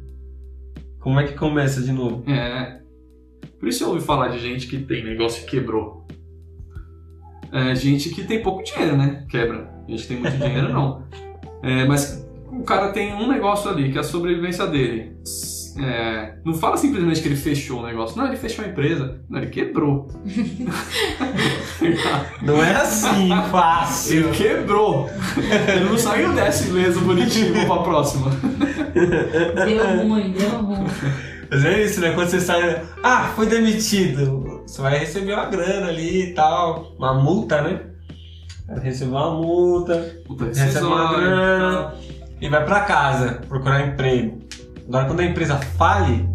Como é que começa de novo? É. Por isso eu ouvi falar de gente que tem negócio e quebrou. É, gente que tem pouco dinheiro, né? Quebra. Gente que tem muito dinheiro, não. É, mas o cara tem um negócio ali, que é a sobrevivência dele. É, não fala simplesmente que ele fechou o negócio. Não, ele fechou a empresa. Não, ele quebrou. Não é assim fácil. Ele quebrou. Ele não saiu dessa ileso, bonitinho, pra próxima. Deu ruim, deu ruim. Mas é isso, né? Quando você sai. Ah, foi demitido. Você vai receber uma grana ali e tal. Uma multa, né? Vai receber uma multa, Puta, recebe uma grana tá? e vai pra casa procurar emprego. Agora, quando a empresa fale,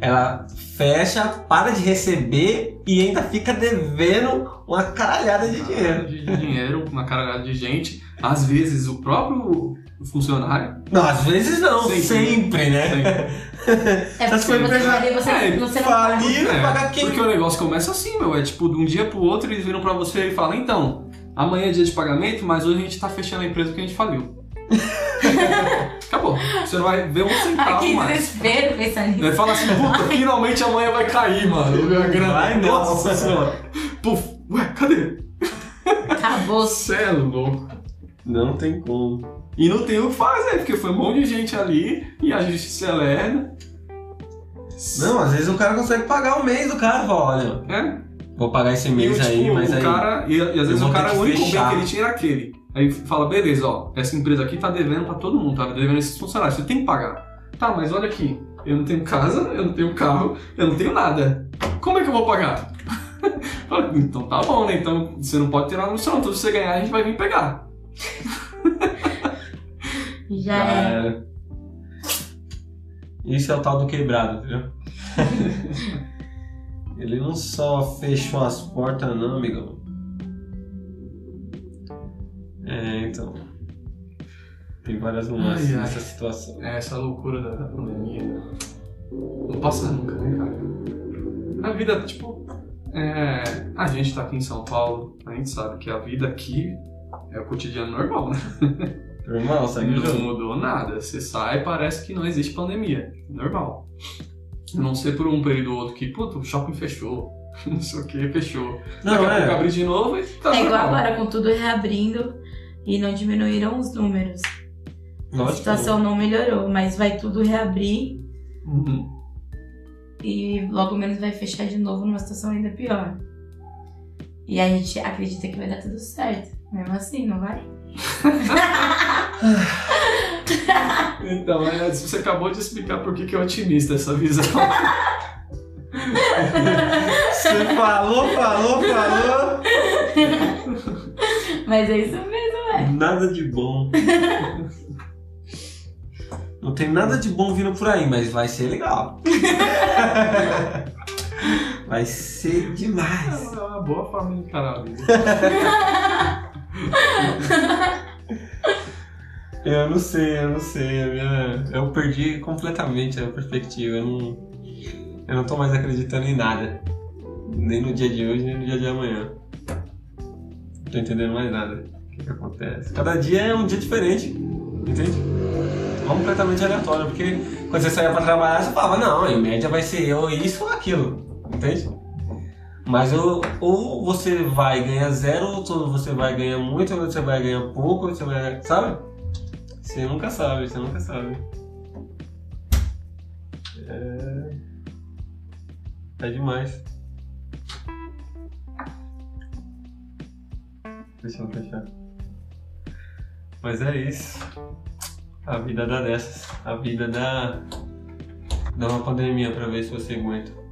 ela fecha, para de receber e ainda fica devendo uma caralhada de dinheiro. de de dinheiro, uma caralhada de gente. Às vezes o próprio funcionário. Não, às vezes não, Sempre. sempre, né? Sempre. É porque você falir, você, é, você não paga. Falir, É, paga quem? porque o negócio começa assim, meu. É tipo, de um dia pro outro eles viram pra você e falam: então, amanhã é dia de pagamento, mas hoje a gente tá fechando a empresa porque a gente faliu. Acabou. Você não vai ver um Ai, centavo que mais. desespero pensar nisso. Ele fala assim, puta, finalmente amanhã vai cair, mano. A grana. Vai não. Nossa senhora. Puf, ué, cadê? Acabou. Você é louco. Não tem como. E não tem o que fazer, porque foi um monte de gente ali e a justiça é lerda. Não, às vezes o cara consegue pagar o mês do cara, fala, olha, É? vou pagar esse mês tipo, aí, mas o aí. cara, e, e às vezes o cara, que o único fechar. bem que ele tinha era aquele. Aí fala, beleza, ó, essa empresa aqui tá devendo pra todo mundo, tá devendo esses funcionários, você tem que pagar. Tá, mas olha aqui, eu não tenho casa, eu não tenho carro, eu não tenho nada. Como é que eu vou pagar? Então tá bom, né? Então você não pode tirar no chão, então se você ganhar a gente vai vir pegar. Já é. era. Isso é o tal do quebrado, entendeu? Ele não só fechou as portas, não, amigão. É, então. Tem várias nuances Ai, ai. nessa situação. É, essa loucura da, da pandemia. Não passa nunca, né, cara? A vida, tipo. É, a gente tá aqui em São Paulo, a gente sabe que a vida aqui é o cotidiano normal, né? Normal, segue o Não jogo. mudou nada. Você sai parece que não existe pandemia. Normal. A não ser por um período ou outro que, puta, o shopping fechou. Não sei o que, fechou. Não, Daqui a pouco é. abre de novo e tá É igual normal. agora, com tudo reabrindo e não diminuíram os números. A Lógico. situação não melhorou, mas vai tudo reabrir Uhum. e logo menos vai fechar de novo numa situação ainda pior. E a gente acredita que vai dar tudo certo. Mesmo assim, não vai? Então, é, você acabou de explicar por que que é otimista essa visão. Você falou, falou, falou. Mas é isso mesmo, é. Nada de bom. Não tem nada de bom vindo por aí, mas vai ser legal. Vai ser demais. É uma boa forma de encarar a vida. Eu não sei, eu não sei. minha- Eu perdi completamente a perspectiva. Eu não... eu não tô mais acreditando em nada. Nem no dia de hoje, nem no dia de amanhã. Não tô entendendo mais nada. O que, que acontece? Cada dia é um dia diferente. Entende? Completamente aleatório. Porque quando você saía pra trabalhar, você falava, não, em média vai ser eu isso ou aquilo. Entende? Mas ou, ou você vai ganhar zero, ou você vai ganhar muito, ou você vai ganhar pouco, ou você vai. Sabe? Você nunca sabe, você nunca sabe. É. É demais. Deixa eu fechar. Mas é isso. A vida dá dessas. A vida dá. Dá uma pandemia pra ver se você aguenta.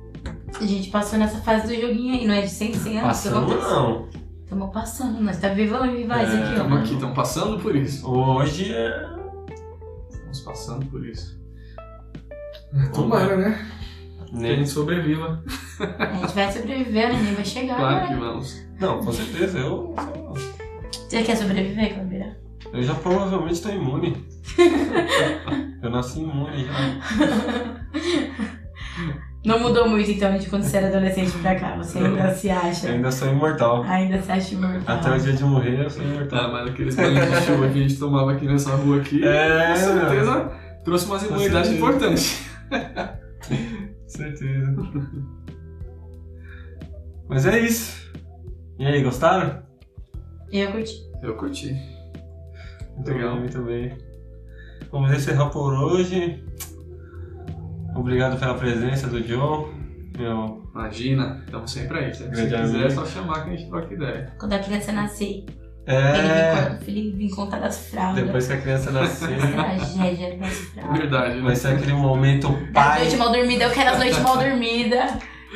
A gente passou nessa fase do joguinho aí, não é de 100 100 anos? Passando não. Estamos passando, nós tá vivão e vivaz É, aqui, ó. Estamos aqui, estamos passando por isso. Hoje é. Estamos passando por isso. Tomara, né? Que a Nem... gente sobreviva. A gente vai sobreviver, nem vai chegar. Claro que né? vamos. Não, com certeza. Eu, Você quer sobreviver, Clabeira? eu já provavelmente tô imune. eu nasci imune já. Não mudou muito então de quando você era adolescente pra cá. Você ainda se Eu acha. ainda sou imortal. Ainda se acha mortal. Até o dia de morrer eu sou imortal. mas aqueles banhos de chuva que a gente tomava aqui nessa rua aqui, É, com certeza trouxe umas imunidades certeza. importantes. Certeza. Mas é isso. E aí, gostaram? Eu curti. Eu curti. Muito Legal. bem, muito bem. Vamos encerrar por hoje. Obrigado pela presença do John. Meu, Imagina, estamos sempre aí. Se Grande quiser, é só chamar que a gente troca ideia. Quando a criança nascer. É. Ele vem, vem contar das fraldas. Depois que a criança nascer. Tragédia das fraldas. Verdade, né? Vai ser aquele momento As pai. noites mal dormidas, eu quero as noites mal dormidas.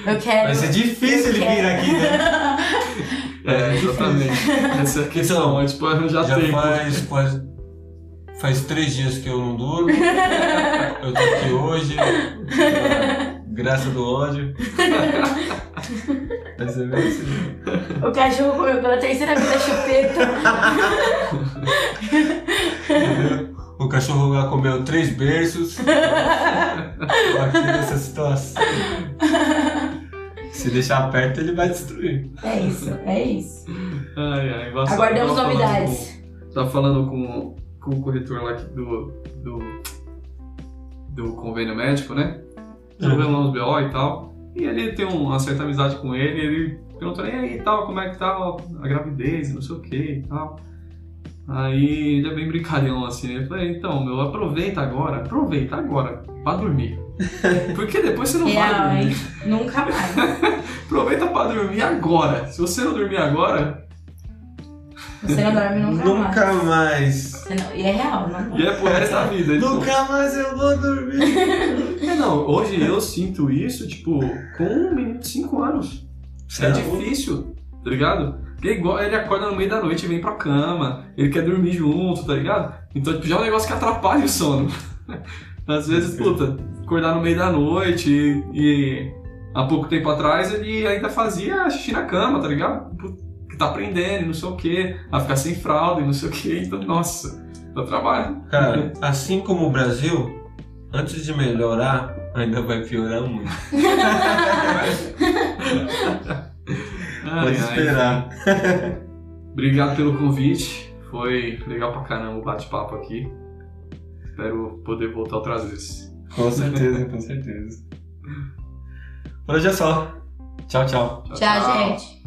Eu quero. Vai ser difícil ele vir aqui, né? É, exatamente. Essa é a questão, é tipo arranjar Já tempo. faz, faz, faz três dias que eu não durmo. Eu tô aqui hoje. Graça do ódio. Vai ser bem assim. O cachorro comeu pela terceira vez a chupeta. O cachorro lá comeu três berços. Aqui nessa situação. Se deixar perto, ele vai destruir. É isso, é isso. Ai, ai, Aguardamos falando novidades. Tava falando com, com o corretor lá do, do, do convênio médico, né? Resolvemos lá uns BO e tal. E ele tem uma certa amizade com ele, e ele perguntou, e aí tal, como é que tá a gravidez, não sei o que e tal. Aí ele é bem brincalhão assim, eu falei, então, meu, aproveita agora, aproveita agora, pra dormir. Porque depois você não vai dormir. hein? Nunca mais. Aproveita pra dormir agora. Se você não dormir agora, Você não dorme nunca, mais. Nunca mais. Você não- E é real, não e é pro resto da vida. Tipo, Nunca mais eu vou dormir. É, não, hoje eu sinto isso, tipo, com um menino de 5 anos. É difícil, tá ligado? Porque é igual ele acorda no meio da noite e vem pra cama, ele quer dormir junto, tá ligado? Então, tipo, já é um negócio que atrapalha o sono. Às vezes, puta, acordar no meio da noite e, e há pouco tempo atrás ele ainda fazia xixi na cama, tá ligado? Tá aprendendo e não sei o que, a ficar sem fralda e não sei o que, então, nossa, dá trabalho. Cara, assim como o Brasil, antes de melhorar, ainda vai piorar muito. Ai, Pode ai. esperar. Obrigado pelo convite. Foi legal pra caramba o bate-papo aqui. Espero poder voltar outras vezes. Com certeza, com certeza. Por hoje é só. Tchau, tchau. Tchau, gente.